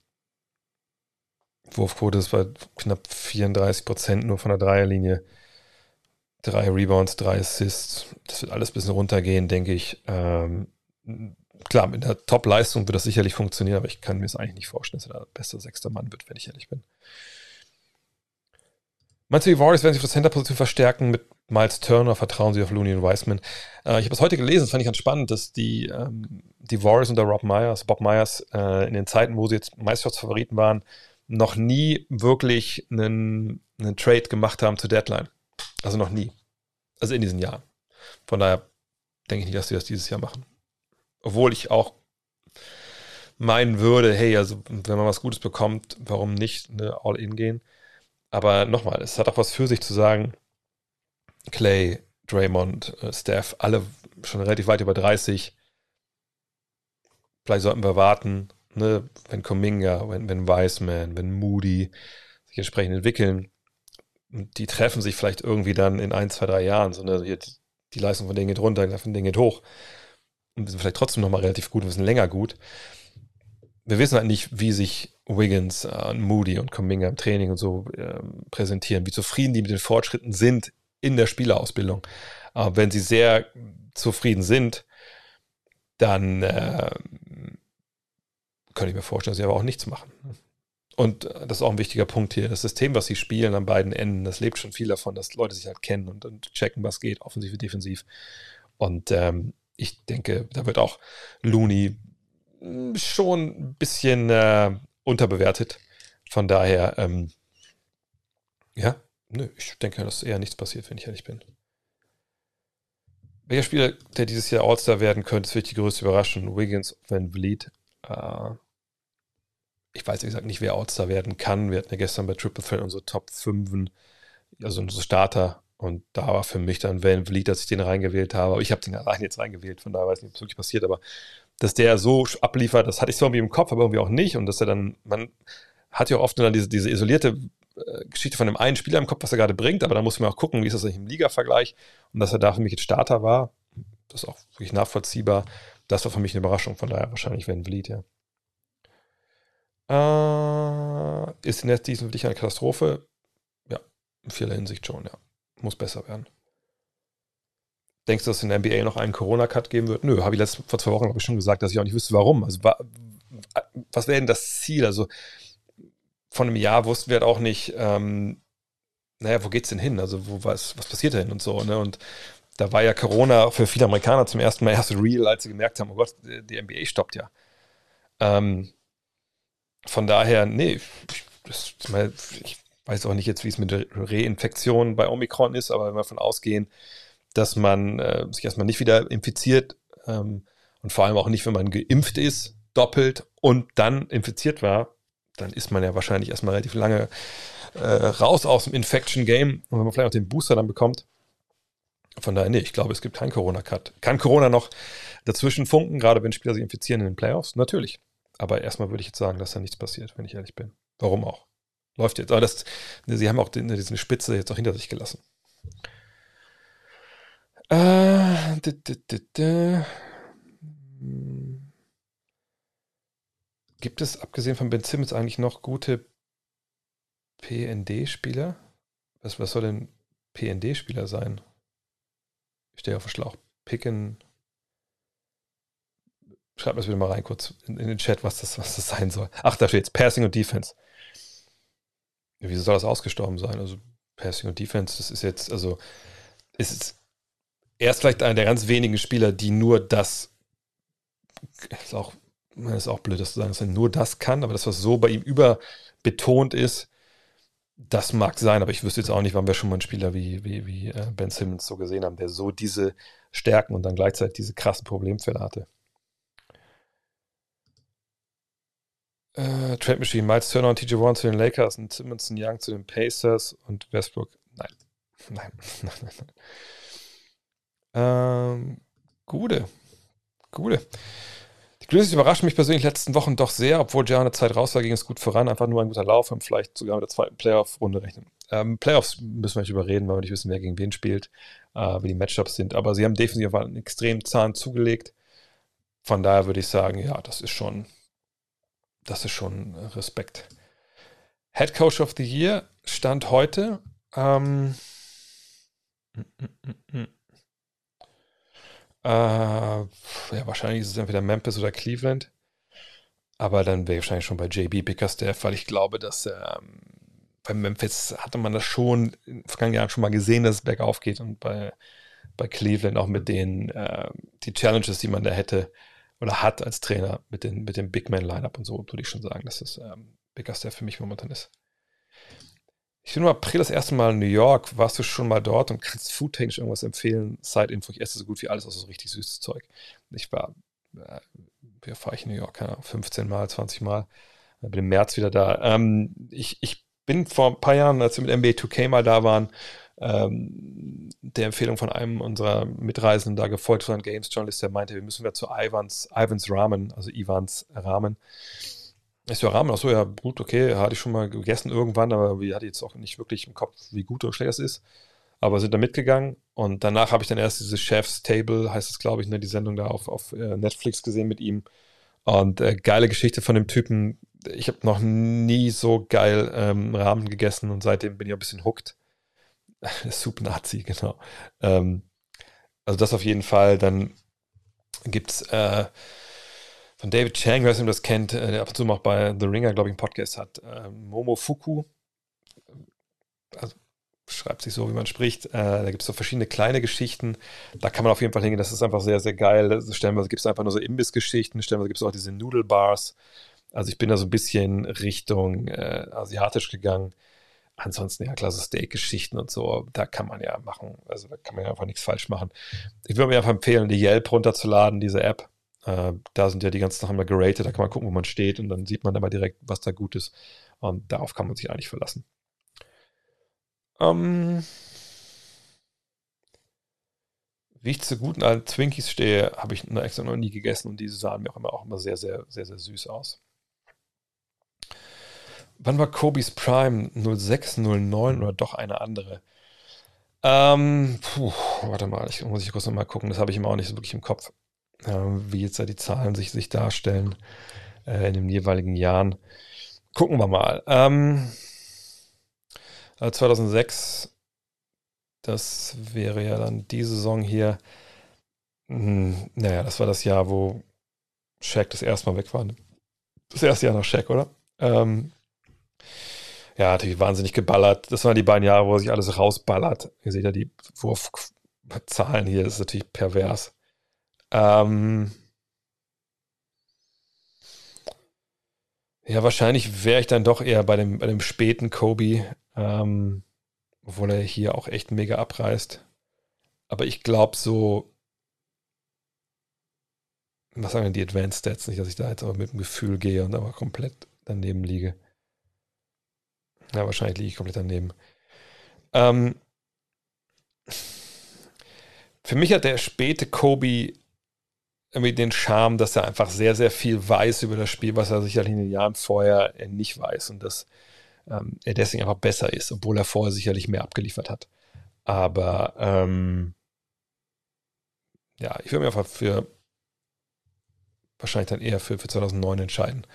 Wurfquote ist bei knapp 34 Prozent nur von der Dreierlinie. Drei Rebounds, drei Assists. Das wird alles ein bisschen runtergehen, denke ich. Ähm, klar, mit der Top-Leistung wird das sicherlich funktionieren, aber ich kann mir es eigentlich nicht vorstellen, dass er der beste sechster Mann wird, wenn ich ehrlich bin. Meinst du, die Warriors werden sich auf der Center-Position verstärken mit Miles Turner? Vertrauen sie auf Looney und Wiseman? Äh, ich habe es heute gelesen, das fand ich ganz spannend, dass die, ähm, die Warriors unter Rob Myers, Bob Myers äh, in den Zeiten, wo sie jetzt Meisterschaftsfavoriten waren, noch nie wirklich einen, einen Trade gemacht haben zur Deadline. Also noch nie. Also in diesen Jahren. Von daher denke ich nicht, dass sie das dieses Jahr machen. Obwohl ich auch meinen würde, hey, also wenn man was Gutes bekommt, warum nicht eine All-In gehen? Aber nochmal, es hat auch was für sich zu sagen, Clay, Draymond, äh, Steph, alle schon relativ weit über 30. Vielleicht sollten wir warten, ne, wenn Cominga, wenn, wenn Wiseman, wenn Moody sich entsprechend entwickeln. Und die treffen sich vielleicht irgendwie dann in ein, zwei, drei Jahren. So, ne, die Leistung von denen geht runter, von denen geht hoch. Und sind vielleicht trotzdem nochmal relativ gut, wir sind länger gut wir wissen halt nicht, wie sich Wiggins äh, Moody und Kuminga im Training und so äh, präsentieren, wie zufrieden die mit den Fortschritten sind in der Spielerausbildung. Aber wenn sie sehr zufrieden sind, dann äh, könnte ich mir vorstellen, dass sie aber auch nichts machen. Und äh, das ist auch ein wichtiger Punkt hier. Das System, was sie spielen an beiden Enden, das lebt schon viel davon, dass Leute sich halt kennen und, und checken, was geht, offensiv und defensiv. Und ähm, ich denke, da wird auch Looney schon ein bisschen äh, unterbewertet Von daher, ähm, ja, nö, ich denke, dass eher nichts passiert, wenn ich ehrlich bin. Welcher Spieler, der dieses Jahr All-Star werden könnte, ist wirklich die größte Überraschung. Wiggins, Van Vliet. Äh, ich weiß, wie gesagt, nicht, wer All-Star werden kann. Wir hatten ja gestern bei Triple Threat unsere Top 5, also unsere Starter. Und da war für mich dann Van Vliet, dass ich den reingewählt habe. Aber ich habe den allein jetzt reingewählt, von daher weiß ich nicht, es wirklich passiert. Aber dass der so abliefert, das hatte ich so irgendwie im Kopf, aber irgendwie auch nicht. Und dass er dann, man hat ja auch oft dann diese, diese isolierte äh, Geschichte von dem einen Spieler im Kopf, was er gerade bringt, aber da muss man auch gucken, wie ist das eigentlich im Liga-Vergleich. Und dass er da für mich jetzt Starter war, das ist auch wirklich nachvollziehbar. Das war für mich eine Überraschung, von daher wahrscheinlich Van Vliet, ja. Äh, ist die Netz diesen für dich eine Katastrophe? Ja, in vieler Hinsicht schon, ja. Muss besser werden. Denkst du, dass es in der NBA noch einen Corona-Cut geben wird? Nö, habe ich letzte, vor zwei Wochen ich schon gesagt, dass ich auch nicht wüsste, warum. Also, was wäre denn das Ziel? Also, von einem Jahr wussten wir halt auch nicht, ähm, naja, wo geht's denn hin? Also, wo, was, was passiert denn und so, ne? Und da war ja Corona für viele Amerikaner zum ersten Mal erst real, als sie gemerkt haben, oh Gott, die NBA stoppt ja. Ähm, von daher, nee, ich, das, ich weiß auch nicht jetzt, wie es mit der Reinfektion bei Omikron ist, aber wenn wir davon ausgehen, dass man äh, sich erstmal nicht wieder infiziert ähm, und vor allem auch nicht, wenn man geimpft ist, doppelt und dann infiziert war, dann ist man ja wahrscheinlich erstmal relativ lange äh, raus aus dem Infection Game und wenn man vielleicht auch den Booster dann bekommt. Von daher, nee, ich glaube, es gibt keinen Corona-Cut. Kann Corona noch dazwischen funken, gerade wenn Spieler sich infizieren in den Playoffs? Natürlich. Aber erstmal würde ich jetzt sagen, dass da nichts passiert, wenn ich ehrlich bin. Warum auch? Läuft jetzt. Aber das, sie haben auch den, diese Spitze jetzt auch hinter sich gelassen. Äh, Gibt es, abgesehen von Ben Simmons, eigentlich noch gute PND-Spieler? Was, was soll denn PND-Spieler sein? Ich stehe auf dem Schlauch. Picken. Schreibt mir das bitte mal rein kurz in, in, den Chat, was das, was das sein soll. Ach, da steht Passing und Defense. Wieso soll das ausgestorben sein? Also Passing und Defense, das ist jetzt, also ist er ist vielleicht einer der ganz wenigen Spieler, die nur das ist auch, ist auch blöd, das zu sagen, dass er nur das kann, aber das, was so bei ihm überbetont ist, das mag sein, aber ich wüsste jetzt auch nicht, wann wir schon mal einen Spieler wie, wie, wie äh, Ben Simmons so gesehen haben, der so diese Stärken und dann gleichzeitig diese krassen Problemfälle hatte. Äh, Trade Machine, Miles Turner und TJ Warren zu den Lakers und Simmons und Young zu den Pacers und Westbrook. Nein. Nein, nein, nein, nein. Ähm, gute. Gute. Die Grizzlies überraschen mich persönlich in den letzten Wochen doch sehr, obwohl ja eine Zeit raus war, ging es gut voran. Einfach nur ein guter Lauf und vielleicht sogar mit der zweiten Playoff-Runde rechnen. Ähm, Playoffs müssen wir nicht überreden, weil wir nicht wissen, wer gegen wen spielt, äh, wie die Matchups sind. Aber sie haben definitiv einen extremen Zahn zugelegt. Von daher würde ich sagen, ja, das ist schon, das ist schon Respekt. Head Coach of the Year stand heute. Ähm, mm, mm, mm, äh, ja, wahrscheinlich ist es entweder Memphis oder Cleveland. Aber dann wäre ich wahrscheinlich schon bei JB Bickerstaff, weil ich glaube, dass ähm, bei Memphis hatte man das schon in den vergangenen Jahren schon mal gesehen, dass es bergauf geht und bei, bei Cleveland auch mit den äh, die Challenges, die man da hätte oder hat als Trainer mit, den, mit dem Big Man Lineup und so, würde ich schon sagen, dass es ähm, Bickerstaff für mich momentan ist. Ich bin im April das erste Mal in New York. Warst du schon mal dort und kannst foodtechnisch irgendwas empfehlen? Side-Info, ich esse so gut wie alles, außer so richtig süßes Zeug. Ich war, äh, wie fahre ich in New York? Keine Ahnung, 15 Mal, 20 Mal. Äh, bin im März wieder da. Ähm, ich, ich bin vor ein paar Jahren, als wir mit NBA 2K mal da waren, ähm, der Empfehlung von einem unserer Mitreisenden da gefolgt von einem Games Journalist, der meinte, wir müssen wieder zu Ivans, Ivans Ramen, also Ivans Ramen. Ich so, Ramen, ach so, ja, gut, okay, hatte ich schon mal gegessen irgendwann, aber wir hatte jetzt auch nicht wirklich im Kopf, wie gut oder schlecht es ist. Aber sind da mitgegangen und danach habe ich dann erst diese Chef's Table, heißt es, glaube ich, ne, die Sendung da auf, auf äh, Netflix gesehen mit ihm. Und äh, geile Geschichte von dem Typen. Ich habe noch nie so geil ähm, Ramen gegessen und seitdem bin ich ein bisschen hooked. Soup Nazi, genau. Ähm, also das auf jeden Fall. Dann gibt es äh, von David Chang, wer das kennt, äh, der ab und zu auch bei The Ringer, glaube ich, einen Podcast hat. Äh, Momo Fuku. Also schreibt sich so, wie man spricht. Äh, da gibt es so verschiedene kleine Geschichten. Da kann man auf jeden Fall hingehen. Das ist einfach sehr, sehr geil. Stellenweise gibt es einfach nur so Imbissgeschichten. Stellenweise gibt es auch diese Noodle Bars. Also ich bin da so ein bisschen Richtung äh, asiatisch gegangen. Ansonsten ja, klasse Steak-Geschichten und so, da kann man ja machen. Also da kann man ja einfach nichts falsch machen. Ich würde mir einfach empfehlen, die Yelp runterzuladen, diese App. Äh, da sind ja die ganzen Sachen mal geratet, da kann man gucken, wo man steht und dann sieht man immer direkt, was da gut ist. Und darauf kann man sich eigentlich verlassen. Ähm, wie ich zu guten alten Twinkies stehe, habe ich extra noch nie gegessen und diese sahen mir auch immer, auch immer sehr, sehr, sehr, sehr süß aus. Wann war Kobe's Prime? 06, 09 oder doch eine andere? Ähm, puh, warte mal, ich muss ich kurz nochmal gucken. Das habe ich immer auch nicht so wirklich im Kopf, wie jetzt da die Zahlen sich, sich darstellen äh, in den jeweiligen Jahren. Gucken wir mal. Ähm, 2006, also das wäre ja dann die Saison hier. Hm, naja, das war das Jahr, wo Shaq das erste Mal weg war. Das erste Jahr nach Shaq, oder? Ähm, ja, natürlich wahnsinnig geballert. Das waren die beiden Jahre, wo sich alles rausballert. Ihr seht ja die Wurfzahlen hier, das ist natürlich pervers. Ähm ja, wahrscheinlich wäre ich dann doch eher bei dem, bei dem späten Kobe, ähm, obwohl er hier auch echt mega abreißt. Aber ich glaube so, was sagen denn die Advanced Stats? Nicht, dass ich da jetzt aber mit dem Gefühl gehe und aber komplett daneben liege. Ja, wahrscheinlich liege ich komplett daneben. Ähm, für mich hat der späte Kobe irgendwie den Charme, dass er einfach sehr, sehr viel weiß über das Spiel, was er sicherlich in den Jahren vorher nicht weiß und dass ähm, er deswegen einfach besser ist, obwohl er vorher sicherlich mehr abgeliefert hat. Aber ähm, ja, ich würde mir einfach für wahrscheinlich dann eher für, für 2009 entscheiden.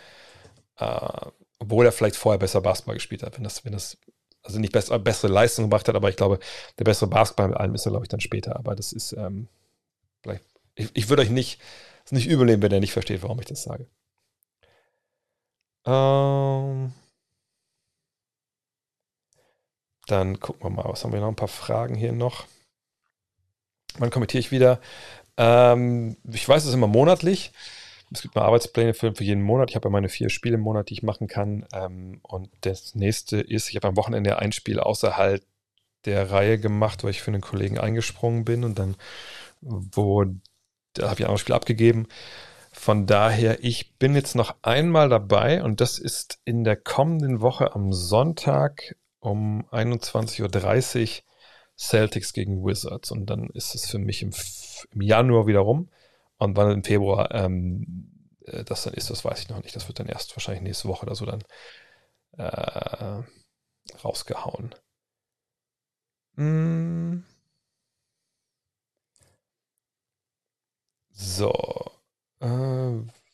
Äh, obwohl er vielleicht vorher besser Basketball gespielt hat, wenn das, wenn das, also nicht best, bessere Leistung gebracht hat, aber ich glaube, der bessere Basketball mit allem ist er, glaube ich, dann später. Aber das ist, ähm, vielleicht, ich, ich würde euch nicht, es nicht übernehmen, wenn er nicht versteht, warum ich das sage. Ähm, dann gucken wir mal, was haben wir noch? Ein paar Fragen hier noch. Wann kommentiere ich wieder? Ähm, ich weiß es immer monatlich. Es gibt mal Arbeitspläne für, für jeden Monat. Ich habe ja meine vier Spiele im Monat, die ich machen kann. Ähm, und das nächste ist, ich habe am Wochenende ein Spiel außerhalb der Reihe gemacht, weil ich für einen Kollegen eingesprungen bin und dann, wo, da habe ich ein anderes Spiel abgegeben. Von daher, ich bin jetzt noch einmal dabei und das ist in der kommenden Woche am Sonntag um 21.30 Uhr Celtics gegen Wizards. Und dann ist es für mich im, im Januar wieder rum. Und wann im Februar ähm, äh, das dann ist, das weiß ich noch nicht. Das wird dann erst wahrscheinlich nächste Woche oder so dann äh, rausgehauen. Mm. So. Äh,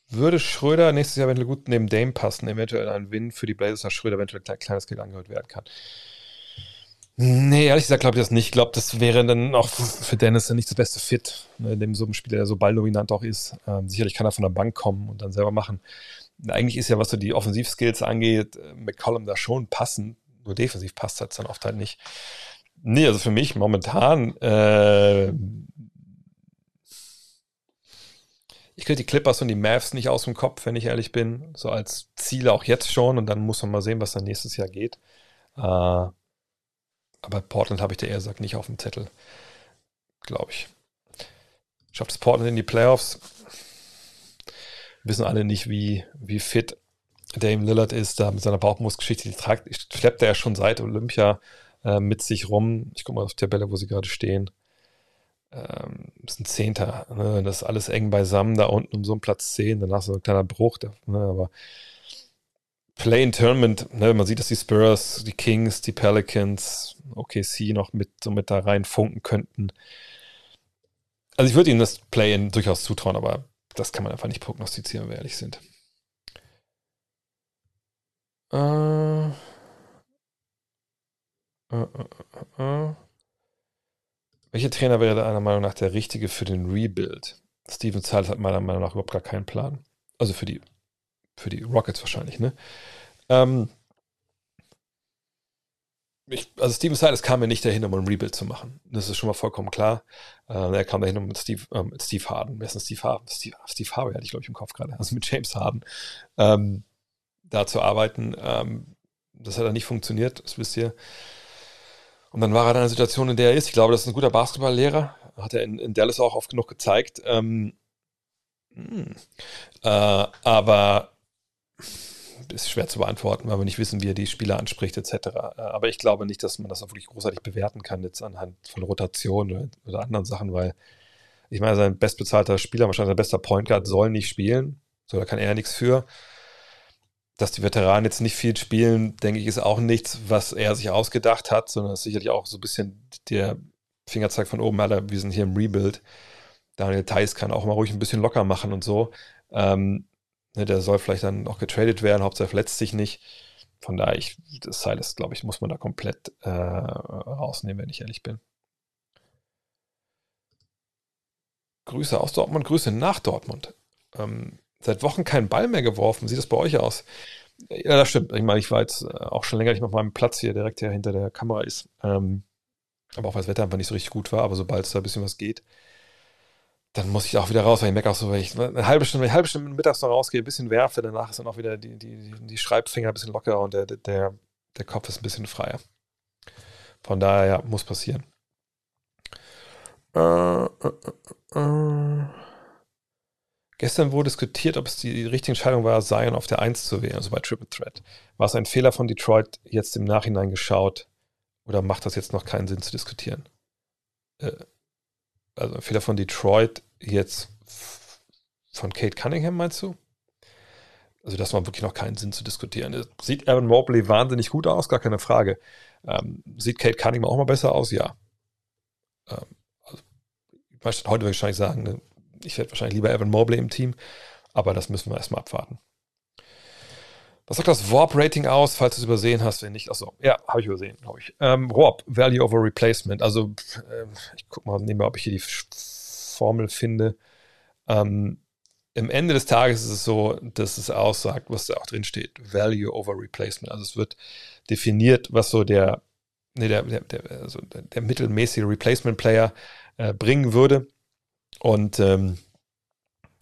würde Schröder nächstes Jahr, er gut neben Dame passen, eventuell ein Win für die Blazers, dass Schröder eventuell ein kleines Geld angehört werden kann? Nee, ehrlich gesagt glaube ich das nicht. Ich glaube, das wäre dann auch für Dennis nicht das beste Fit, ne, dem so ein Spieler, der so balldominant auch ist. Ähm, sicherlich kann er von der Bank kommen und dann selber machen. Eigentlich ist ja, was so die Offensivskills angeht, äh, McCollum da schon passend, nur defensiv passt es dann oft halt nicht. Nee, also für mich momentan, äh, ich kriege die Clippers und die Mavs nicht aus dem Kopf, wenn ich ehrlich bin. So als Ziele auch jetzt schon und dann muss man mal sehen, was dann nächstes Jahr geht. Äh, aber Portland habe ich der eher gesagt nicht auf dem Zettel. Glaube ich. Schafft es Portland in die Playoffs? Wissen alle nicht, wie, wie fit Dame Lillard ist, da mit seiner Bauchmuskelgeschichte. Die tragt, schleppt er ja schon seit Olympia äh, mit sich rum. Ich gucke mal auf die Tabelle, wo sie gerade stehen. Ähm, ist ein Zehnter. Ne? Das ist alles eng beisammen, da unten um so einen Platz 10. Danach so ein kleiner Bruch. Der, ne? Aber Play-in-Tournament, ne, man sieht, dass die Spurs, die Kings, die Pelicans, OKC noch mit, so mit da rein funken könnten. Also ich würde ihnen das Play-in durchaus zutrauen, aber das kann man einfach nicht prognostizieren, wenn wir ehrlich sind. Äh, äh, äh, Welcher Trainer wäre deiner Meinung nach der richtige für den Rebuild? Steven Silas hat meiner Meinung nach überhaupt gar keinen Plan. Also für die für die Rockets wahrscheinlich, ne? Ähm, ich, also Steven Silas kam mir nicht dahin, um ein Rebuild zu machen. Das ist schon mal vollkommen klar. Äh, er kam dahin um mit Steve, ähm, Steve Harden. Wer ist denn Steve Harden? Steve, Steve Harvey hatte ich, glaube ich, im Kopf gerade. Also mit James Harden. Ähm, da zu arbeiten. Ähm, das hat dann nicht funktioniert, das wisst ihr. Und dann war er in einer Situation, in der er ist. Ich glaube, das ist ein guter Basketballlehrer. Hat er in, in Dallas auch oft genug gezeigt. Ähm, hm. äh, aber ist schwer zu beantworten, weil wir nicht wissen, wie er die Spieler anspricht, etc. Äh, aber ich glaube nicht, dass man das auch wirklich großartig bewerten kann, jetzt anhand von Rotation oder, oder anderen Sachen, weil ich meine, sein bestbezahlter Spieler, wahrscheinlich sein bester Point Guard, soll nicht spielen. So, da kann er nichts für. Dass die Veteranen jetzt nicht viel spielen, denke ich, ist auch nichts, was er sich ausgedacht hat, sondern ist sicherlich auch so ein bisschen der Fingerzeig von oben, Alter, wir sind hier im Rebuild. Daniel Theiss kann auch mal ruhig ein bisschen locker machen und so. Ähm, ne, der soll vielleicht dann auch getradet werden, Hauptsache verletzt sich nicht. Von daher, ich, das Silas, glaube ich, muss man da komplett äh, rausnehmen, wenn ich ehrlich bin. Grüße aus Dortmund, Grüße nach Dortmund. Ähm, seit Wochen keinen Ball mehr geworfen. Sieht das bei euch aus? Ja, das stimmt. Ich meine, ich war jetzt äh, auch schon länger nicht mehr auf meinem Platz hier, direkt hier hinter der Kamera ist. Ähm, aber auch weil das Wetter einfach nicht so richtig gut war. Aber sobald es da ein bisschen was geht, dann muss ich auch wieder raus, weil ich merke auch so, wenn ich eine halbe Stunde, eine halbe Stunde mittags noch rausgehe, ein bisschen werfe, danach ist dann auch wieder die, die, die Schreibfinger ein bisschen lockerer und der, der, der Kopf ist ein bisschen freier. Von daher ja, muss passieren. Äh, äh, äh, äh. Gestern wurde diskutiert, ob es die richtige Entscheidung war, Zion auf der 1 zu wählen, also bei Triple Threat. War es ein Fehler von Detroit, jetzt im Nachhinein geschaut, oder macht das jetzt noch keinen Sinn zu diskutieren? Äh, also ein Fehler von Detroit jetzt von Kate Cunningham, meinst du? Also das war wirklich noch keinen Sinn zu diskutieren. Sieht Evan Mobley wahnsinnig gut aus, gar keine Frage. Ähm, sieht Kate Cunningham auch mal besser aus? Ja. Ähm, also, heute würde ich wahrscheinlich sagen, ne, ich werde wahrscheinlich lieber Evan Mobley im Team, aber das müssen wir erstmal abwarten. Was sagt das Warp-Rating aus, falls du es übersehen hast? Wenn nicht, achso, ja, habe ich übersehen, glaube ich. Ähm, Warp, Value over Replacement. Also, äh, ich gucke mal, wir, ob ich hier die Formel finde. Ähm, Im Ende des Tages ist es so, dass es aussagt, was da auch drin steht: Value over Replacement. Also, es wird definiert, was so der, nee, der, der, der, also der mittelmäßige Replacement-Player äh, bringen würde. Und ähm,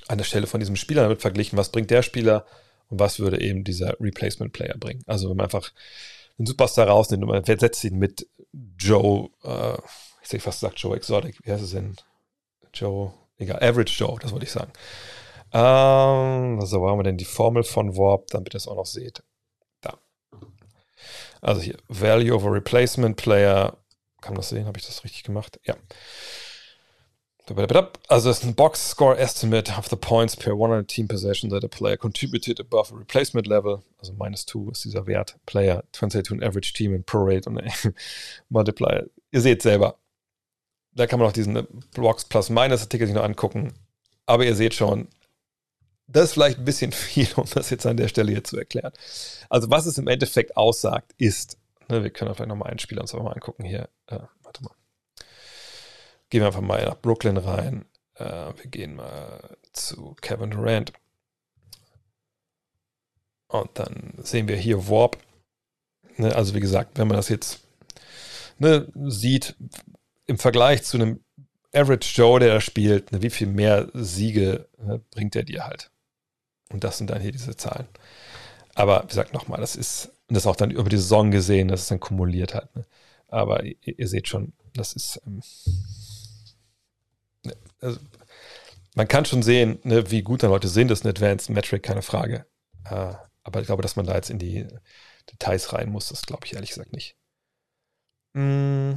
an der Stelle von diesem Spieler wird verglichen, was bringt der Spieler und was würde eben dieser Replacement Player bringen. Also wenn man einfach einen Superstar rausnimmt und man setzt ihn mit Joe, äh, ich hätte fast gesagt Joe Exotic, wie heißt es denn? Joe, egal, Average Joe, das wollte ich sagen. Ähm, also wo haben wir denn die Formel von Warp, damit ihr es auch noch seht. Da. Also hier, Value over Replacement Player. Kann man das sehen? Habe ich das richtig gemacht? Ja. Also es ist ein Box Score Estimate of the points per 100 team possession that a player contributed above a replacement level. Also minus 2 ist dieser Wert. Player translate to an average team in Prorate und Multiplier. Ihr seht selber. Da kann man auch diesen Box Plus Minus Artikel sich noch angucken. Aber ihr seht schon, das ist vielleicht ein bisschen viel, um das jetzt an der Stelle hier zu erklären. Also was es im Endeffekt aussagt, ist, ne, wir können vielleicht nochmal einen Spieler uns auch mal angucken hier. Äh, warte mal. Gehen wir einfach mal nach Brooklyn rein. Äh, wir gehen mal zu Kevin Durant. Und dann sehen wir hier Warp. Ne, also wie gesagt, wenn man das jetzt ne, sieht, im Vergleich zu einem Average Joe, der da spielt, ne, wie viel mehr Siege ne, bringt er dir halt. Und das sind dann hier diese Zahlen. Aber wie gesagt, nochmal, das ist, das auch dann über die Saison gesehen, das ist dann kumuliert halt. Ne? Aber ihr, ihr, seht schon, das ist, ähm, also, man kann schon sehen, ne, wie gut dann Leute sind, das ist ein Advanced Metric, keine Frage. Äh, aber ich glaube, dass man da jetzt in die Details rein muss, das glaube ich ehrlich gesagt nicht. Mm.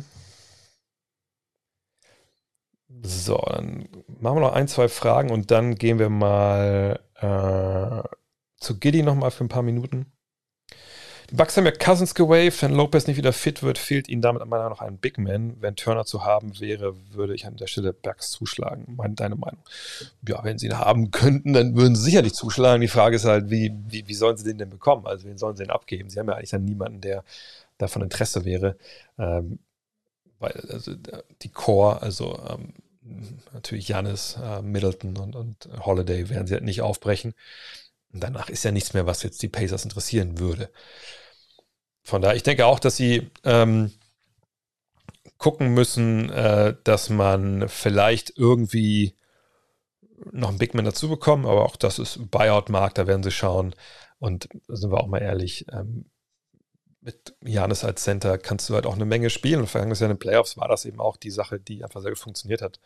So, dann machen wir noch ein, zwei Fragen und dann gehen wir mal äh, zu Giddy nochmal für ein paar Minuten. Die Bucks haben ja Cousins gewaved. Wenn Lopez nicht wieder fit wird, fehlt ihnen damit meiner noch ein Big Man. Wenn Turner zu haben wäre, würde ich an der Stelle Bucks zuschlagen. Meine, deine Meinung? Ja, wenn sie ihn haben könnten, dann würden sie sicherlich zuschlagen. Die Frage ist halt, wie, wie, wie sollen sie den denn bekommen? Also, wen sollen sie den abgeben? Sie haben ja eigentlich dann niemanden, der davon Interesse wäre. Ähm, weil, also, die Core, also, ähm, natürlich Janis, äh, Middleton und, und Holiday werden sie halt nicht aufbrechen. Und danach ist ja nichts mehr, was jetzt die Pacers interessieren würde. Von daher, ich denke auch, dass sie ähm, gucken müssen, äh, dass man vielleicht irgendwie noch einen Big Man dazu bekommt, aber auch das ist Buyout-Markt, da werden sie schauen. Und sind wir auch mal ehrlich, ähm, mit Janis als Center kannst du halt auch eine Menge spielen. Und vergangenes Jahr in den Playoffs war das eben auch die Sache, die einfach sehr gut funktioniert hat.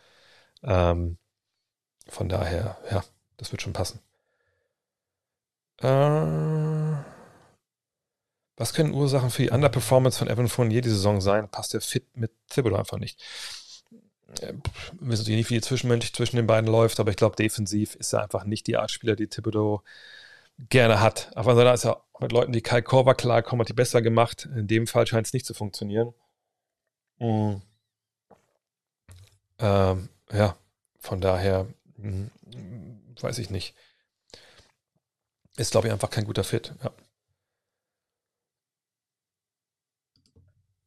Ähm, von daher, ja, das wird schon passen. Äh, was können Ursachen für die Underperformance von Evan Fournier die Saison sein? Passt der Fit mit Thibodeau einfach nicht? Äh, wir wissen nicht, wie viel zwischenmenschlich zwischen den beiden läuft, aber ich glaube, defensiv ist er einfach nicht die Art Spieler, die Thibodeau gerne hat. Aber da ist er mit Leuten wie Kai Korver klarkommen, hat die besser gemacht. In dem Fall scheint es nicht zu funktionieren. Mhm. Ähm, ja, von daher mh, weiß ich nicht. Ist, glaube ich, einfach kein guter Fit. Ja.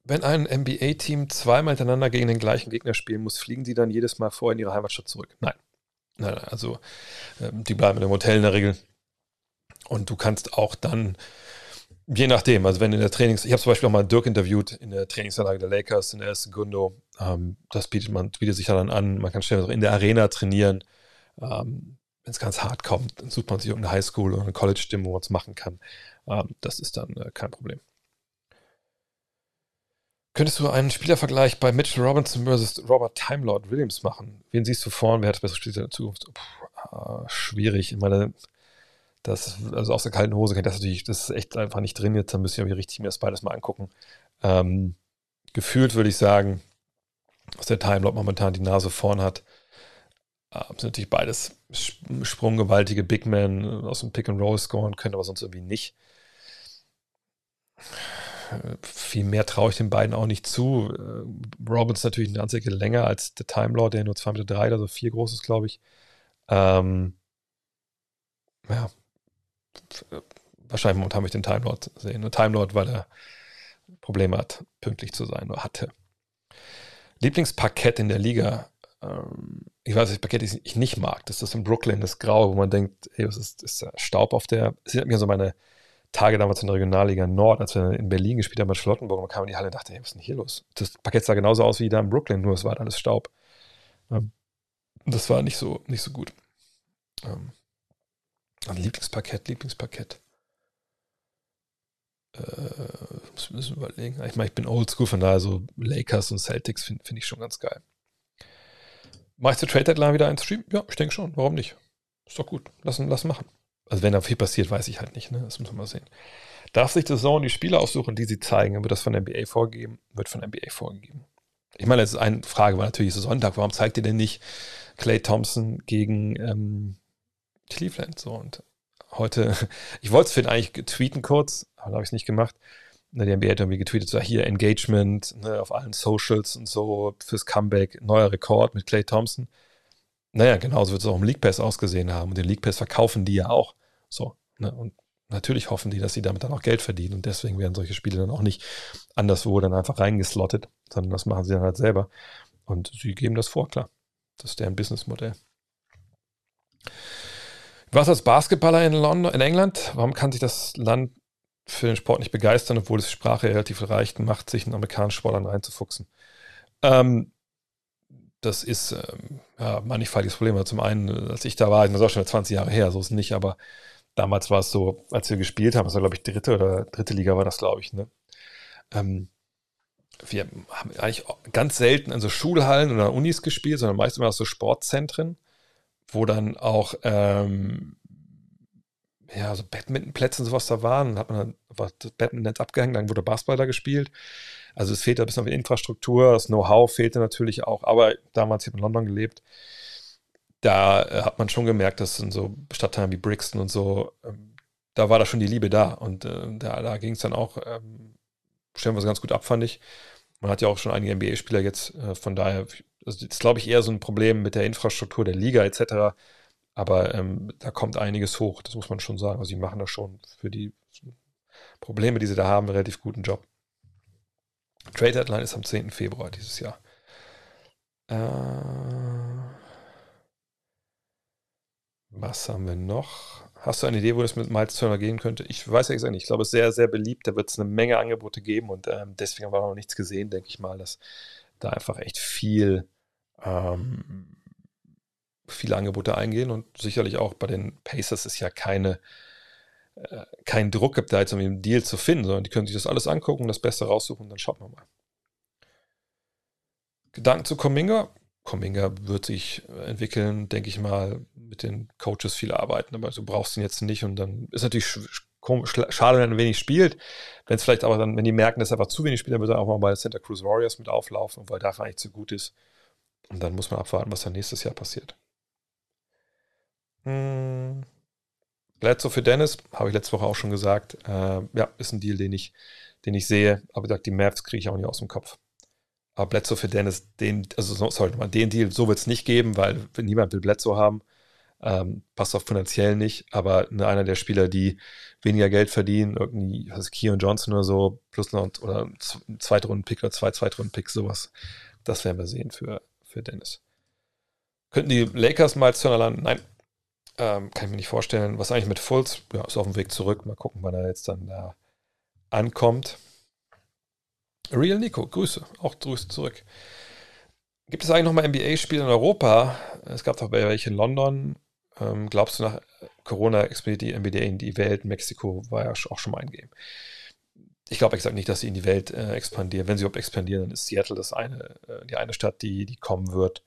Wenn ein NBA-Team zweimal hintereinander gegen den gleichen Gegner spielen muss, fliegen sie dann jedes Mal vor in ihre Heimatstadt zurück? Nein. Nein, also ähm, die bleiben dem Hotel in der Regel. Und du kannst auch dann, je nachdem, also wenn in der Trainings, ich habe zum Beispiel auch mal Dirk interviewt in der Trainingsanlage der Lakers in der ersten Gundo. Ähm, das bietet man bietet sich dann an. Man kann schnell in der Arena trainieren. Ähm, wenn es ganz hart kommt, dann sucht man sich irgendeine Highschool oder eine College-Stimme, wo man es machen kann. Ähm, das ist dann äh, kein Problem. Könntest du einen Spielervergleich bei Mitchell Robinson versus Robert Time Lord Williams machen? Wen siehst du vorn? Wer hat das bessere Spiel in der Zukunft? Puh, äh, schwierig. Ich meine, das, also aus der kalten Hose das natürlich, das ist echt einfach nicht drin jetzt, dann müsste ich mir richtig mir das beides mal angucken. Ähm, gefühlt würde ich sagen, dass der Timelot momentan die Nase vorn hat. Ähm, sind natürlich beides sprunggewaltige Big Men äh, aus dem Pick and Roll scoren können, aber sonst irgendwie nicht. Viel mehr traue ich den beiden auch nicht zu. Äh, Robbins natürlich eine ganze Ecke länger als der Time Lord, der nur 2,3 Meter, drei, also vier groß ist, glaube ich. Ähm, ja, wahrscheinlich momentan möchte ich den Time Lord sehen. Nur Time Lord, weil er Probleme hat, pünktlich zu sein oder hatte. Lieblingsparkett in der Liga. Ähm, ich weiß, das Parkett ich nicht mag. Das ist in Brooklyn, das Graue, wo man denkt, ey, was ist, ist Staub auf der. Es erinnert an so meine Tage damals in der Regionalliga Nord, als wir in Berlin gespielt haben bei Charlottenburg. Man kam in die Halle und dachte, ey, was ist denn hier los? Das Parkett sah genauso aus wie da in Brooklyn, nur es war alles Staub. Ähm, das war nicht so, nicht so gut. Ähm, Lieblingsparkett, Lieblingsparkett. Äh, muss ein bisschen überlegen. Ich meine, ich bin oldschool, von daher so Lakers und Celtics finde find ich schon ganz geil. Machst du Trade Deadline wieder ein Stream? Ja, ich denke schon. Warum nicht? Ist doch gut. Lass, lass machen. Also wenn da viel passiert, weiß ich halt nicht. Ne? Das muss man mal sehen. Darf sich das Zone die Spiele aussuchen, die sie zeigen? Wird das von der NBA vorgegeben? Wird von der NBA vorgegeben. Ich meine, ist eine Frage, war natürlich so Sonntag. Warum zeigt ihr denn nicht Clay Thompson gegen ähm, Cleveland. So und heute, ich wollte es für eigentlich tweeten kurz, aber habe ich es nicht gemacht. Ne, die NBA hat irgendwie getweetet, so hier Engagement ne, auf allen Socials und so fürs Comeback, neuer Rekord mit Clay Thompson. Naja, genauso wird es auch im League Pass ausgesehen haben. Und den League Pass verkaufen die ja auch. So. Ne? Und natürlich hoffen die, dass sie damit dann auch Geld verdienen. Und deswegen werden solche Spiele dann auch nicht anderswo dann einfach reingeslottet, sondern das machen sie dann halt selber. Und sie geben das vor, klar. Das ist deren Businessmodell. Was als Basketballer in, London, in England? Warum kann sich das Land für den Sport nicht begeistern, obwohl es Sprache relativ leicht macht, sich in amerikanischen Sportlern reinzufuchsen? Ähm, das ist ähm, ja, mannigfaltiges Problem. Zum einen, als ich da war, das ist auch schon 20 Jahre her, so ist es nicht, aber damals war es so, als wir gespielt haben, das war glaube ich dritte oder dritte Liga war das, glaube ich, ne? Ähm, wir haben eigentlich ganz selten in so Schulhallen oder Unis gespielt, sondern meist immer aus so Sportzentren wo dann auch ähm, ja, so Badmintonplätze und sowas da waren. Dann hat man dann war das Badminton abgehängt, dann wurde Basketball da gespielt. Also es fehlt ein bisschen auf Infrastruktur, das Know-how fehlte natürlich auch, aber damals, ich habe in London gelebt, da äh, hat man schon gemerkt, dass in so Stadtteilen wie Brixton und so, ähm, da war da schon die Liebe da und äh, da, da ging es dann auch ähm, stellenweise ganz gut ab, fand ich. Man hat ja auch schon einige NBA-Spieler jetzt, äh, von daher das ist, glaube ich, eher so ein Problem mit der Infrastruktur der Liga etc. Aber ähm, da kommt einiges hoch, das muss man schon sagen. Also sie machen da schon für die Probleme, die sie da haben, einen relativ guten Job. Trade Deadline ist am 10. Februar dieses Jahr. Äh, was haben wir noch? Hast du eine Idee, wo das mit Miles Turner gehen könnte? Ich weiß ja nicht. Ich glaube, es ist sehr, sehr beliebt. Da wird es eine Menge Angebote geben und ähm, deswegen haben wir noch nichts gesehen, denke ich mal, dass da einfach echt viel ähm, viele Angebote eingehen und sicherlich auch bei den Pacers ist ja keine äh, keinen Druck gibt, da jetzt irgendwie einen Deal zu finden, sondern die können sich das alles angucken, das Beste raussuchen und dann schaut man mal. Gedanken zu Cominga. Cominga wird sich entwickeln, denke ich mal, mit den Coaches viel arbeiten, aber du brauchst ihn jetzt nicht und dann ist natürlich schade, wenn er wenig spielt. Wenn es vielleicht aber dann, wenn die merken, dass er einfach zu wenig spielt, dann wird er auch mal bei Santa Cruz Warriors mit auflaufen, weil dafür eigentlich zu gut ist. Und dann muss man abwarten, was dann nächstes Jahr passiert. Hm. Bledsoe für Dennis, habe ich letzte Woche auch schon gesagt. Äh, ja, ist ein Deal, den ich, den ich sehe. Aber gesagt, die Mavs kriege ich auch nicht aus dem Kopf. Aber Bledsoe für Dennis, den, also sorry, den Deal, so wird es nicht geben, weil niemand will Bledsoe haben. Ähm, passt auch finanziell nicht, aber ne, einer der Spieler, die weniger Geld verdienen, irgendwie, was Keon Johnson oder so, plus noch oder ein Zweitrunden-Pick oder zwei Zweitrunden-Picks, sowas, das werden wir sehen für, für Dennis. Könnten die Lakers mal zu landen? Nein, ähm, kann ich mir nicht vorstellen. Was eigentlich mit Fultz? Ja, ist auf dem Weg zurück. Mal gucken, wann er jetzt dann da ankommt. Real Nico, Grüße. Auch Grüße zurück. Gibt es eigentlich nochmal NBA-Spiele in Europa? Es gab doch welche in London. Ähm, glaubst du, nach Corona expandiert die NBA in die Welt? Mexiko war ja auch schon mal ein Game. Ich glaube, sage nicht, dass sie in die Welt äh, expandieren. Wenn sie überhaupt expandieren, dann ist Seattle das eine, äh, die eine Stadt, die, die kommen wird.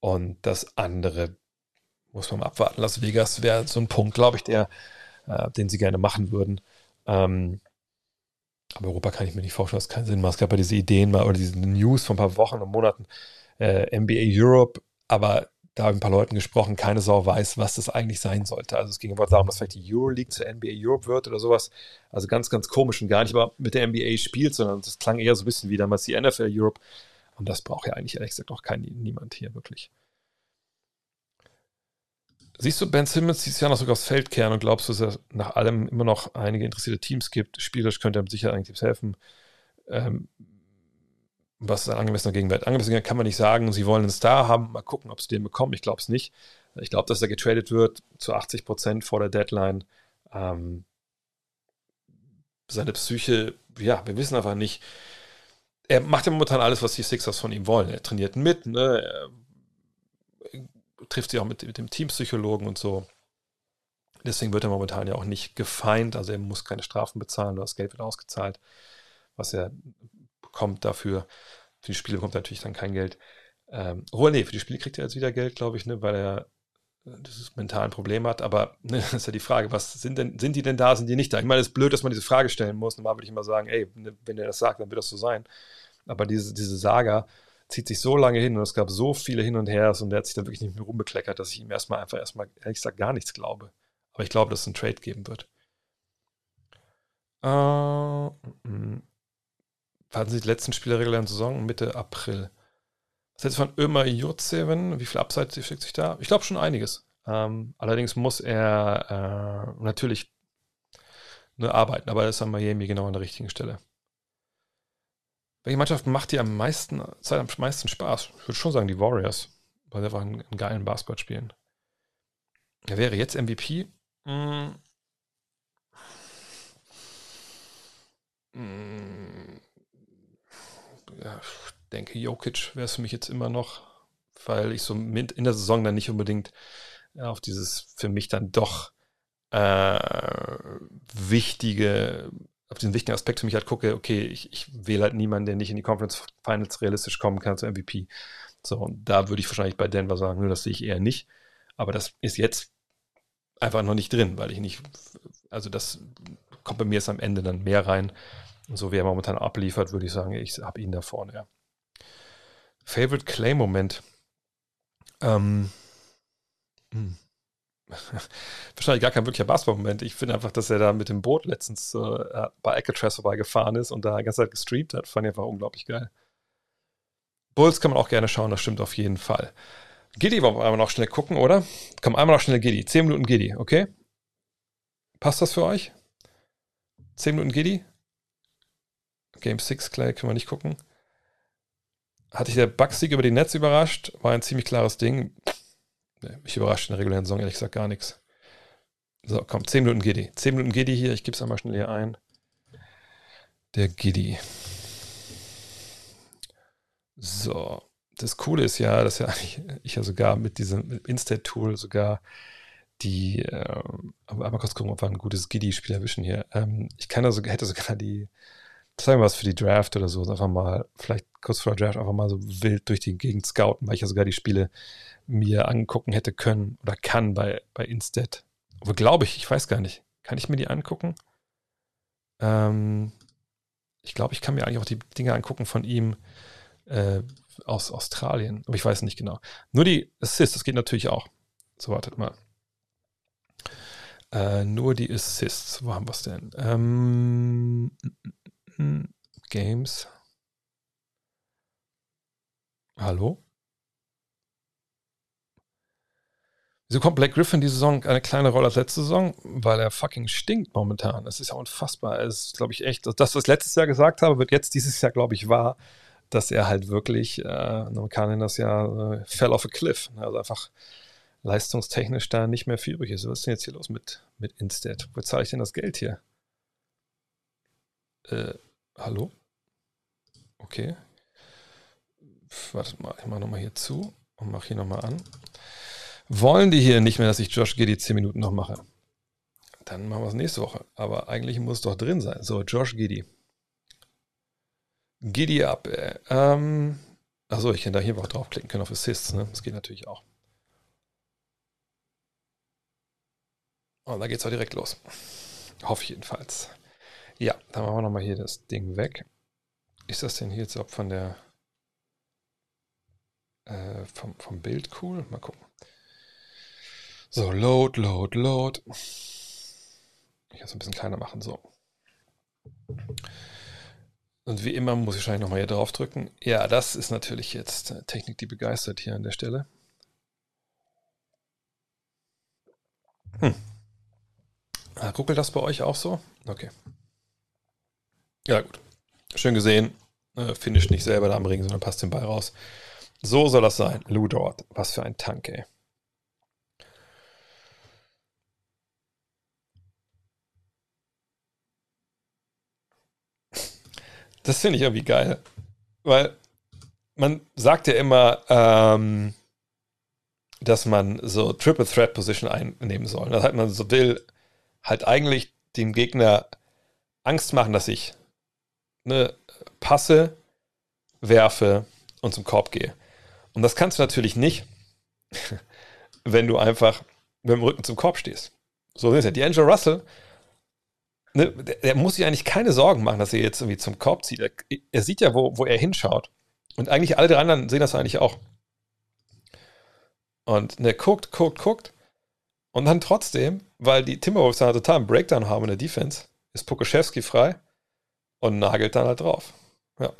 Und das andere muss man mal abwarten. Las Vegas wäre so ein Punkt, glaube ich, der, äh, den sie gerne machen würden. Ähm, aber Europa kann ich mir nicht vorstellen, dass keinen Sinn macht. Es gab ja diese Ideen mal oder diese News von ein paar Wochen und Monaten, äh, NBA Europe, aber da habe ich ein paar Leuten gesprochen, keine Sau weiß, was das eigentlich sein sollte. Also es ging aber darum, dass vielleicht die Euroleague zur NBA Europe wird oder sowas. Also ganz, ganz komisch und gar nicht aber mit der NBA spielt, sondern das klang eher so ein bisschen wie damals die NFL Europe. Und das braucht ja eigentlich ehrlich gesagt auch kein, niemand hier wirklich. Siehst du Ben Simmons dieses Jahr noch sogar aufs Feld kehren und glaubst du, dass es nach allem immer noch einige interessierte Teams gibt? Spielerisch könnte er sicher eigentlich Teams helfen. Ähm, was ist ein angemessener Gegenwert? Angemessen kann man nicht sagen, sie wollen einen Star haben, mal gucken, ob sie den bekommen. Ich glaube es nicht. Ich glaube, dass er getradet wird zu 80 Prozent vor der Deadline. Ähm, seine Psyche, ja, wir wissen einfach nicht. Er macht ja momentan alles, was die Sixers von ihm wollen. Er trainiert mit, ne? er trifft sich auch mit, mit dem Teampsychologen und so. Deswegen wird er momentan ja auch nicht gefeind, also er muss keine Strafen bezahlen, das Geld wird ausgezahlt, was er bekommt dafür. Für die Spiele bekommt er natürlich dann kein Geld. Ähm, obwohl, nee, für die Spiele kriegt er jetzt wieder Geld, glaube ich, ne, weil er äh, dieses mentale Problem hat. Aber ne, das ist ja die Frage, was sind denn, sind die denn da, sind die nicht da? Ich meine, es ist blöd, dass man diese Frage stellen muss. Normal würde ich immer sagen, ey, ne, wenn er das sagt, dann wird das so sein. Aber diese, diese Saga, zieht sich so lange hin und es gab so viele Hin und Hers und der hat sich da wirklich nicht mehr rumbekleckert, dass ich ihm erstmal einfach erstmal, ehrlich gesagt, gar nichts glaube. Aber ich glaube, dass es einen Trade geben wird. Äh, mm, warten Sie die letzten Spiele der Saison Mitte April. Was hältst du von Ömer Jurzeven? Wie viel Upside schickt sich da? Ich glaube schon einiges. Ähm, allerdings muss er äh, natürlich ne, arbeiten, aber er ist an Miami genau an der richtigen Stelle. Welche Mannschaft macht dir am meisten Zeit am meisten Spaß? Ich würde schon sagen, die Warriors, weil sie einfach einen, einen geilen Basketball spielen. Wer wäre jetzt MVP? Hm. Hm. Ja, ich denke, Jokic wäre es für mich jetzt immer noch, weil ich so in der Saison dann nicht unbedingt auf dieses für mich dann doch äh, wichtige auf diesen wichtigen Aspekt für mich halt gucke, okay, ich, ich wähle halt niemanden, der nicht in die Conference Finals realistisch kommen kann zum MVP. So, und da würde ich wahrscheinlich bei Denver sagen, nur das sehe ich eher nicht. Aber das ist jetzt einfach noch nicht drin, weil ich nicht, also das kommt bei mir jetzt am Ende dann mehr rein. Und so wie er momentan abliefert, würde ich sagen, ich habe ihn da vorne, ja. Favorite Clay-Moment. Ähm, hm. wahrscheinlich gar kein wirklicher Basketball-Moment. Ich finde einfach, dass er da mit dem Boot letztens äh, bei Alcatraz vorbeigefahren ist und da die ganze Zeit gestreamt hat. Fand ich einfach unglaublich geil. Bulls kann man auch gerne schauen, das stimmt auf jeden Fall. Giddy wollen wir einmal noch schnell gucken, oder? Komm, einmal noch schnell Giddy. Zehn Minuten Giddy, okay? Passt das für euch? Zehn Minuten Giddy? Game 6, Clay, können wir nicht gucken. Hat dich der Bugsieg über die Netz überrascht? War ein ziemlich klares Ding. Mich überrascht in der regulären Saison ehrlich gesagt gar nichts. So, komm, 10 Minuten Giddy. 10 Minuten Giddy hier, ich gebe es einmal schnell hier ein. Der Giddy. So, das Coole ist ja, dass ja ich ja sogar mit diesem Instat-Tool sogar die, äh, aber kurz gucken, ob wir ein gutes Giddy-Spiel erwischen hier. Ähm, ich kann also, hätte sogar die, sagen wir was für die Draft oder so, einfach mal, vielleicht kurz vor der Draft einfach mal so wild durch die Gegend scouten, weil ich ja sogar die Spiele mir angucken hätte können oder kann bei, bei Instead. Aber glaube ich, ich weiß gar nicht. Kann ich mir die angucken? Ähm, ich glaube, ich kann mir eigentlich auch die Dinge angucken von ihm äh, aus Australien, aber ich weiß nicht genau. Nur die Assists, das geht natürlich auch. So, wartet mal. Äh, nur die Assists. Wo haben wir es denn? Ähm, Games. Hallo? Wieso kommt Black Griffin die Saison eine kleine Rolle als letzte Saison? Weil er fucking stinkt momentan. Das ist ja unfassbar. Es ist, glaube ich, echt, das, was ich letztes Jahr gesagt habe, wird jetzt dieses Jahr, glaube ich, wahr, dass er halt wirklich, äh, man kann das ja, äh, fell off a cliff. Also einfach leistungstechnisch da nicht mehr viel übrig ist. Was ist denn jetzt hier los mit, mit Instead? Wo zahle ich denn das Geld hier? Äh, hallo? Okay. Wartet mal, ich mache nochmal hier zu und mache hier nochmal an. Wollen die hier nicht mehr, dass ich Josh Giddy 10 Minuten noch mache? Dann machen wir es nächste Woche. Aber eigentlich muss es doch drin sein. So, Josh Giddy. Giddy up. Äh. Ähm, achso, ich kann da hier auch draufklicken können auf Assists. Ne? Das geht natürlich auch. Und oh, da geht es auch direkt los. Hoffe ich jedenfalls. Ja, dann machen wir nochmal hier das Ding weg. Ist das denn hier jetzt auch von der äh, vom, vom Bild cool? Mal gucken. So, Load, Load, Load. Ich kann es ein bisschen kleiner machen, so. Und wie immer muss ich wahrscheinlich nochmal hier drauf drücken. Ja, das ist natürlich jetzt Technik, die begeistert hier an der Stelle. Hm. Ah, ruckelt das bei euch auch so? Okay. Ja, gut. Schön gesehen. Äh, Finish nicht selber da am Ring, sondern passt den Ball raus. So soll das sein. Lou Dort. Was für ein Tank, ey. Das finde ich irgendwie geil. Weil man sagt ja immer, ähm, dass man so Triple Threat Position einnehmen soll. Das heißt, man so will halt eigentlich dem Gegner Angst machen, dass ich eine passe, werfe und zum Korb gehe. Und das kannst du natürlich nicht, wenn du einfach mit dem Rücken zum Korb stehst. So ist ja. Die Angel Russell ne, der, der, muss sich eigentlich keine Sorgen machen, dass er jetzt irgendwie zum Korb zieht. Er, er, sieht ja, wo, wo er hinschaut. Und eigentlich alle drei anderen sehen das eigentlich auch. Und ne, guckt, guckt, guckt. Und dann trotzdem, weil die Timberwolves da total einen Breakdown haben in der Defense, ist Pokoschewski frei und nagelt dann halt drauf. Ja.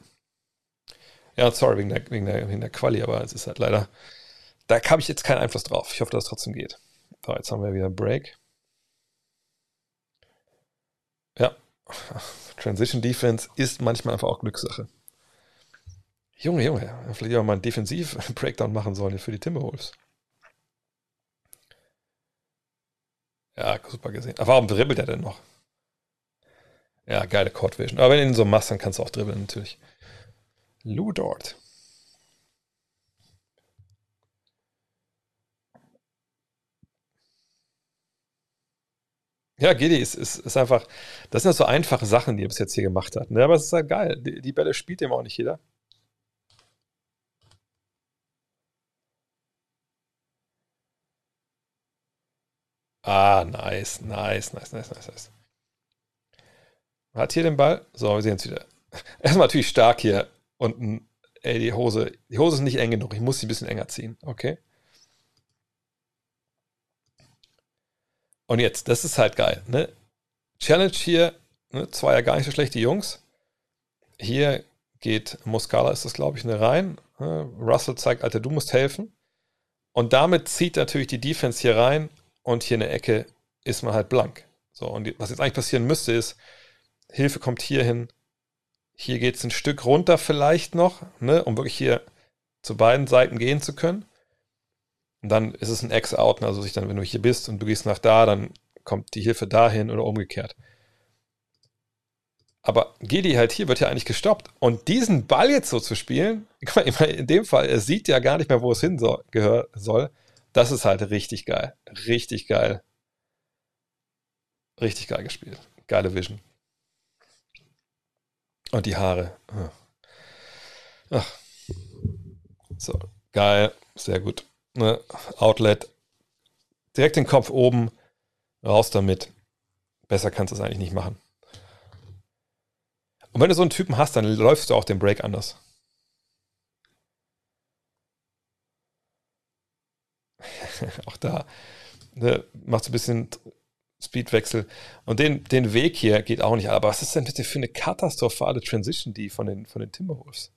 Ja, sorry wegen der, wegen der, wegen der Quali, aber es ist halt leider, da habe ich jetzt keinen Einfluss drauf. Ich hoffe, dass es trotzdem geht. So, jetzt haben wir wieder Break. Ja. Transition Defense ist manchmal einfach auch Glückssache. Junge, Junge, vielleicht auch mal einen Defensiv-Breakdown machen sollen für die Timberwolves. Ja, super gesehen. Aber warum dribbelt er denn noch? Ja, geile Court Vision. Aber wenn du ihn so machst, dann kannst du auch dribbeln, natürlich. Lou Dort. Ja, Gedi ist, ist, ist einfach, das sind so einfache Sachen, die er bis jetzt hier gemacht hat. Ne? Aber es ist halt geil. Die, die Bälle spielt ihm auch nicht jeder. Ah, nice, nice, nice, nice, nice, nice. Hat hier den Ball. So, wir sehen es wieder. Erstmal natürlich stark hier unten. Ey, die Hose. Die Hose ist nicht eng genug. Ich muss sie ein bisschen enger ziehen. Okay. Und jetzt, das ist halt geil. Ne? Challenge hier, ne? zwei ja gar nicht so schlechte Jungs. Hier geht Muscala, ist das glaube ich, ne rein. Ne? Russell zeigt, Alter, du musst helfen. Und damit zieht natürlich die Defense hier rein und hier in der Ecke ist man halt blank. So, und was jetzt eigentlich passieren müsste, ist, Hilfe kommt hier hin. Hier geht es ein Stück runter vielleicht noch, ne, um wirklich hier zu beiden Seiten gehen zu können. Und dann ist es ein Ex-Out, also sich dann, wenn du hier bist und du gehst nach da, dann kommt die Hilfe dahin oder umgekehrt. Aber Gedi halt hier wird ja eigentlich gestoppt. Und diesen Ball jetzt so zu spielen, in dem Fall, er sieht ja gar nicht mehr, wo es hin soll, gehör, soll Das ist halt richtig geil. Richtig geil. Richtig geil gespielt. Geile Vision. Und die Haare. Ach. So, geil. Sehr gut. Ne? Outlet. Direkt den Kopf oben. Raus damit. Besser kannst du es eigentlich nicht machen. Und wenn du so einen Typen hast, dann läufst du auch den Break anders. auch da ne, macht so ein bisschen Speedwechsel. Und den, den Weg hier geht auch nicht. Aber was ist denn bitte für eine katastrophale Transition, die von den, von den Timberwolves?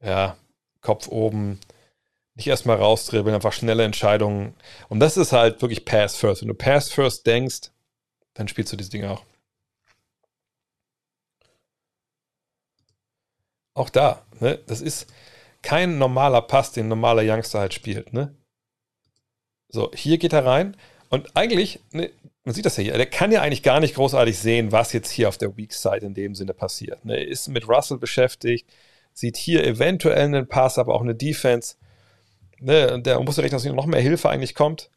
Ja, Kopf oben, nicht erstmal rausdribbeln, einfach schnelle Entscheidungen. Und das ist halt wirklich Pass First. Wenn du Pass First denkst, dann spielst du diese Dinge auch. Auch da, ne, das ist kein normaler Pass, den ein normaler Youngster halt spielt. Ne? So, hier geht er rein und eigentlich, ne, man sieht das ja hier, der kann ja eigentlich gar nicht großartig sehen, was jetzt hier auf der Weak Side in dem Sinne passiert. Ne? Er ist mit Russell beschäftigt, sieht hier eventuell einen Pass, aber auch eine Defense. Ne? Der muss rechnen, dass noch mehr Hilfe eigentlich kommt.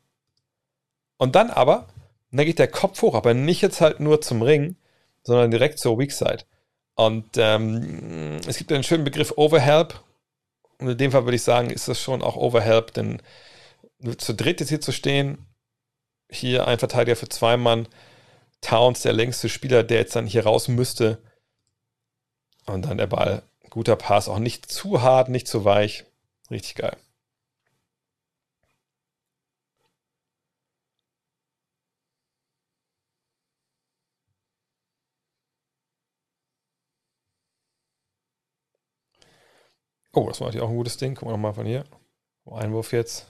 Und dann aber, dann geht der Kopf hoch, aber nicht jetzt halt nur zum Ring, sondern direkt zur Weak Side. Und ähm, es gibt einen schönen Begriff Overhelp. Und in dem Fall würde ich sagen, ist das schon auch Overhelp, denn zu dritt jetzt hier zu stehen, hier ein Verteidiger für zwei Mann, Towns, der längste Spieler, der jetzt dann hier raus müsste. Und dann der Ball. Guter Pass, auch nicht zu hart, nicht zu weich. Richtig geil. Oh, das war natürlich auch ein gutes Ding. Gucken wir nochmal von hier. Einwurf jetzt.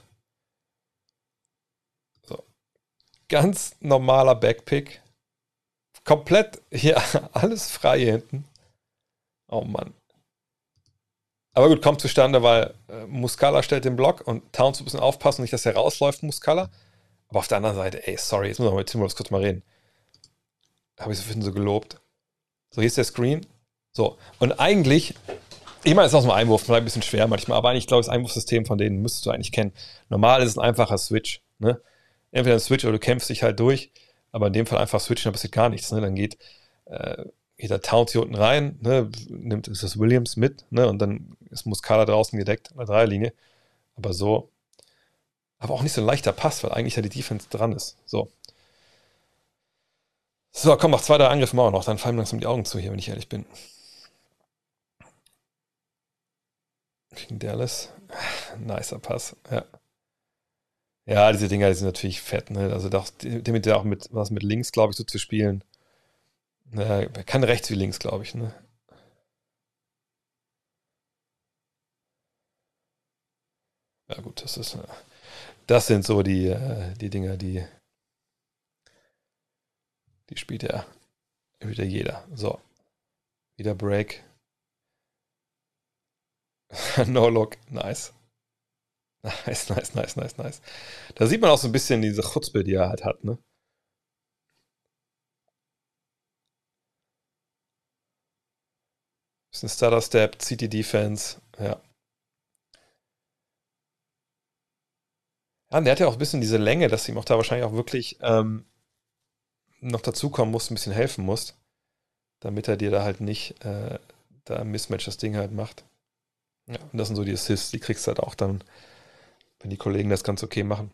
So. Ganz normaler Backpick. Komplett hier alles frei hier hinten. Oh Mann. Aber gut, kommt zustande, weil äh, Muscala stellt den Block und Towns ein bisschen aufpassen, nicht, dass er rausläuft, Muscala. Aber auf der anderen Seite, ey, sorry, jetzt muss ich mit Timberwolves kurz mal reden. Habe ich so ein so gelobt. So, hier ist der Screen. So, und eigentlich ich meine, es ist aus dem Einwurf, vielleicht ein bisschen schwer manchmal, aber eigentlich glaube ich, das Einwurfsystem von denen müsstest du eigentlich kennen. Normal ist es ein einfacher Switch. Ne? Entweder ein Switch oder du kämpfst dich halt durch, aber in dem Fall einfach switchen, da passiert gar nichts. Ne? Dann geht, äh, geht der Towns hier unten rein, ne? nimmt ist das Williams mit ne? und dann ist Muscala draußen gedeckt an der Dreierlinie. Aber so, aber auch nicht so ein leichter Pass, weil eigentlich ja die Defense dran ist. So. So, komm, mach zwei, drei Angriffe mal noch, dann fallen mir langsam die Augen zu hier, wenn ich ehrlich bin. Gegen Dallas. Nicer Pass, ja. Ja, diese Dinger, die sind natürlich fett, ne? Also doch, damit ja auch mit was mit links, glaube ich, so zu spielen. Ja, kann rechts wie links, glaube ich, ne? Ja, gut, das ist. Das sind so die, äh, die Dinger, die. Die spielt ja wieder jeder. So. Wieder Break. no look, nice. Nice, nice, nice, nice, nice. Da sieht man auch so ein bisschen diese Chutzpe, die er halt hat, ne? Bisschen Stutter-Step, zieht die Defense, ja. Ja, und der hat ja auch ein bisschen diese Länge, dass ihm auch da wahrscheinlich auch wirklich ähm, noch dazukommen muss, ein bisschen helfen muss, damit er dir da halt nicht äh, da Mismatch das Ding halt macht. Ja, und das sind so die Assists, die kriegst du halt auch dann, wenn die Kollegen das ganz okay machen.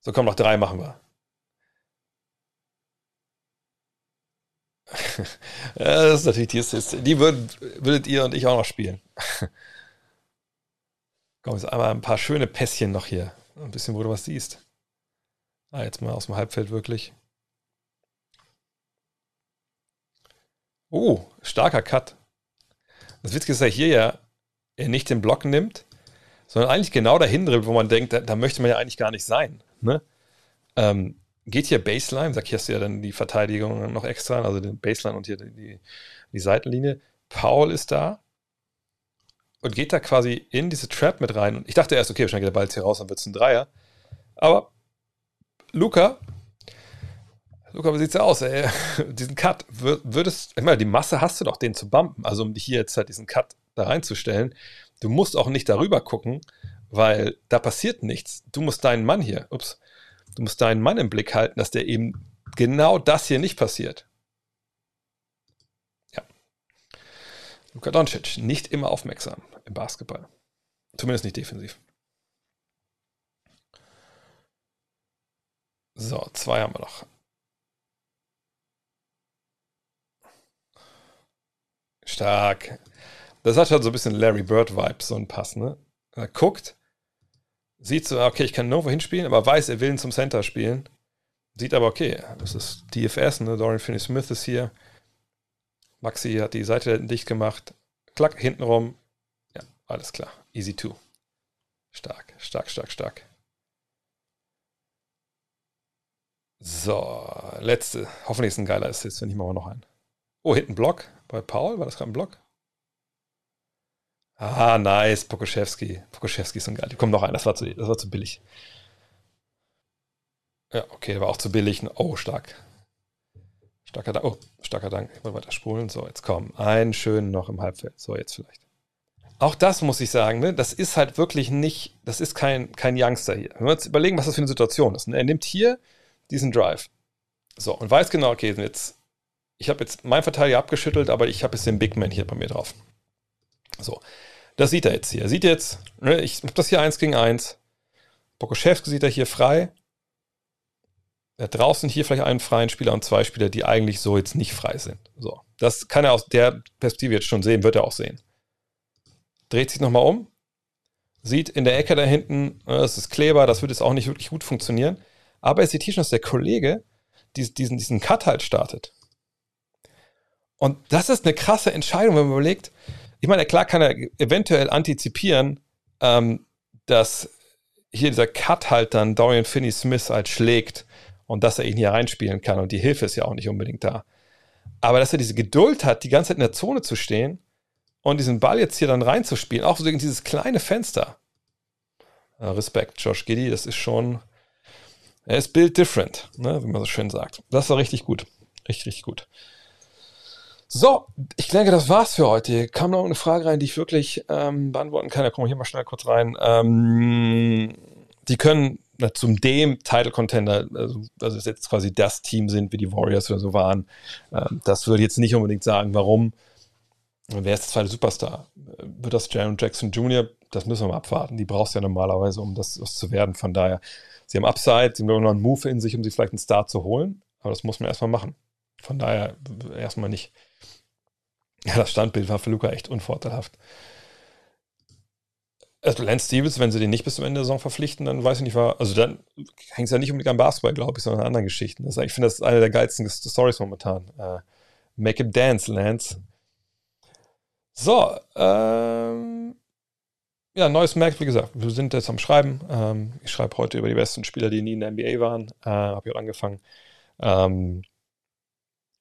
So, komm, noch drei machen wir. ja, das ist natürlich die Assists. Die würdet, würdet ihr und ich auch noch spielen. komm, jetzt einmal ein paar schöne Pässchen noch hier. Ein bisschen, wo du was siehst. Ah, jetzt mal aus dem Halbfeld wirklich. Oh, starker Cut. Das Witzige ist ja hier ja, er nicht den Block nimmt, sondern eigentlich genau dahin dribbelt, wo man denkt, da, da, möchte man ja eigentlich gar nicht sein. Ne? Ähm, geht hier Baseline, sag hier hast du ja dann die Verteidigung noch extra, also den Baseline und hier die, die, Seitenlinie. Paul ist da und geht da quasi in diese Trap mit rein. Ich dachte erst, okay, wahrscheinlich geht der Ball jetzt hier raus, dann wird es ein Dreier. Aber Luca Luca, wie sieht's aus, ey? Diesen Cut, würdest, ich meine, die Masse hast du doch, den zu bumpen, also um dich hier jetzt halt diesen Cut da reinzustellen. Du musst auch nicht darüber gucken, weil da passiert nichts. Du musst deinen Mann hier, ups, du musst deinen Mann im Blick halten, dass der eben genau das hier nicht passiert. Ja. Luka Doncic, nicht immer aufmerksam im Basketball. Zumindest nicht defensiv. So, zwei haben wir noch. Stark. Das hat schon so ein bisschen Larry Bird-Vibes, so ein Pass, ne? Er guckt, sieht so, okay, ich kann nirgendwo hinspielen, aber weiß, er will ihn zum Center spielen. Sieht aber, okay, das ist DFS, ne? Dorian Finney-Smith ist hier. Maxi hat die Seite dicht gemacht. Klack, hintenrum. Ja, alles klar. Easy two. Stark, stark, stark, stark. So, letzte. Hoffentlich ist ein geiler Assist, wenn ich mal noch einen. Oh, hinten Block bei Paul. War das gerade ein Block? Ah, nice. Pokoschewski. Pokoschewski ist so geil. Die kommen noch ein. Das war zu, das war zu billig. Ja, okay, war auch zu billig. Oh, stark. Starker Dank. Oh, starker Dank. Ich wollte weiter spulen. So, jetzt komm. Einen schönen noch im Halbfeld. So, jetzt vielleicht. Auch das muss ich sagen, ne? das ist halt wirklich nicht, das ist kein, kein Youngster hier. Wenn wir uns überlegen, was das für eine Situation ist. Ne? Er nimmt hier diesen Drive. So, und weiß genau, okay, jetzt, ich habe jetzt meinen Verteidiger abgeschüttelt, aber ich habe jetzt den Big Man hier bei mir drauf. So, das sieht er jetzt hier. Er sieht jetzt, ne, ich habe das hier 1 gegen 1. Bokoschewski sieht er hier frei. Hat draußen hier vielleicht einen freien Spieler und zwei Spieler, die eigentlich so jetzt nicht frei sind. So, das kann er aus der Perspektive jetzt schon sehen, wird er auch sehen. Dreht sich nochmal um, sieht in der Ecke da hinten, ne, das ist Kleber, das wird jetzt auch nicht wirklich gut funktionieren. Aber er sieht hier schon, dass der Kollege diesen, diesen Cut halt startet. Und das ist eine krasse Entscheidung, wenn man überlegt, ich meine, klar kann er eventuell antizipieren, ähm, dass hier dieser Cut halt dann Dorian Finney-Smith halt schlägt und dass er ihn hier reinspielen kann. Und die Hilfe ist ja auch nicht unbedingt da. Aber dass er diese Geduld hat, die ganze Zeit in der Zone zu stehen und diesen Ball jetzt hier dann reinzuspielen, auch so in dieses kleine Fenster. Respekt, Josh Giddy, das ist schon, er ist built different, ne, wie man so schön sagt. Das war richtig gut. Richtig, richtig gut. So, ich denke, das war's für heute. Hier kam noch eine Frage rein, die ich wirklich ähm, beantworten kann. Da kommen wir hier mal schnell kurz rein. Ähm, die können na, zum dem Title Contender, also, also jetzt quasi das Team sind, wie die Warriors oder so waren. Ähm, das würde ich jetzt nicht unbedingt sagen, warum. Wer ist der zweite Superstar? Wird das Jaron Jackson Jr.? Das müssen wir mal abwarten. Die brauchst du ja normalerweise, um das, das zu werden. Von daher, sie haben Upside, sie haben noch einen Move in sich, um sich vielleicht einen Star zu holen. Aber das muss man erstmal machen. Von daher erstmal nicht. Ja, das Standbild war für Luca echt unvorteilhaft. Also Lance Stevens, wenn sie den nicht bis zum Ende der Saison verpflichten, dann weiß ich nicht, war, also dann hängt es ja nicht unbedingt am Basketball, glaube ich, sondern an anderen Geschichten. Das, ich finde, das ist eine der geilsten Stories momentan. Uh, make him dance, Lance. So, ähm, ja, neues Mac, wie gesagt, wir sind jetzt am Schreiben. Ähm, ich schreibe heute über die besten Spieler, die nie in der NBA waren. Äh, Habe ich auch angefangen. Ähm,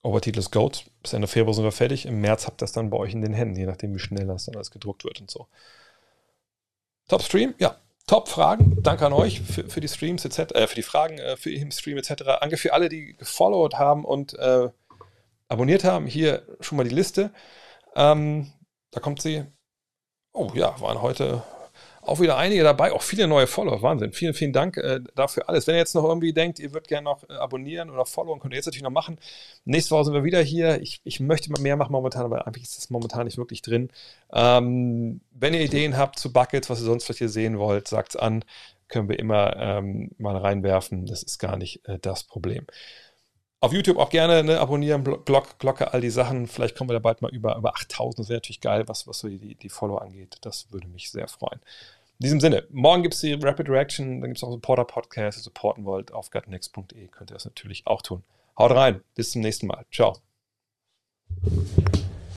Obertitel ist Goat. Bis Ende Februar sind wir fertig. Im März habt ihr das dann bei euch in den Händen, je nachdem, wie schnell das dann alles gedruckt wird und so. Top Stream, ja. Top Fragen. Danke an euch für, für die Streams etc., äh, für die Fragen, äh, für im Stream etc. Danke für alle, die gefollowt haben und äh, abonniert haben. Hier schon mal die Liste. Ähm, da kommt sie. Oh ja, waren heute auch wieder einige dabei, auch viele neue Follower. Wahnsinn. Vielen, vielen Dank äh, dafür alles. Wenn ihr jetzt noch irgendwie denkt, ihr würdet gerne noch äh, abonnieren oder followen, könnt ihr jetzt natürlich noch machen. Nächste Woche sind wir wieder hier. Ich, ich möchte mal mehr machen momentan, aber eigentlich ist das momentan nicht wirklich drin. Ähm, wenn ihr Ideen habt zu Buckets, was ihr sonst vielleicht hier sehen wollt, sagt es an. Können wir immer ähm, mal reinwerfen. Das ist gar nicht äh, das Problem. Auf YouTube auch gerne ne, abonnieren, Glock, Glocke, all die Sachen. Vielleicht kommen wir da bald mal über, über 8000. Das wäre natürlich geil, was, was so die, die Follow angeht. Das würde mich sehr freuen. In diesem Sinne, morgen gibt es die Rapid Reaction, dann gibt es auch Supporter Podcast, ihr supporten wollt auf gutnext.de, könnt ihr das natürlich auch tun. Haut rein, bis zum nächsten Mal. Ciao.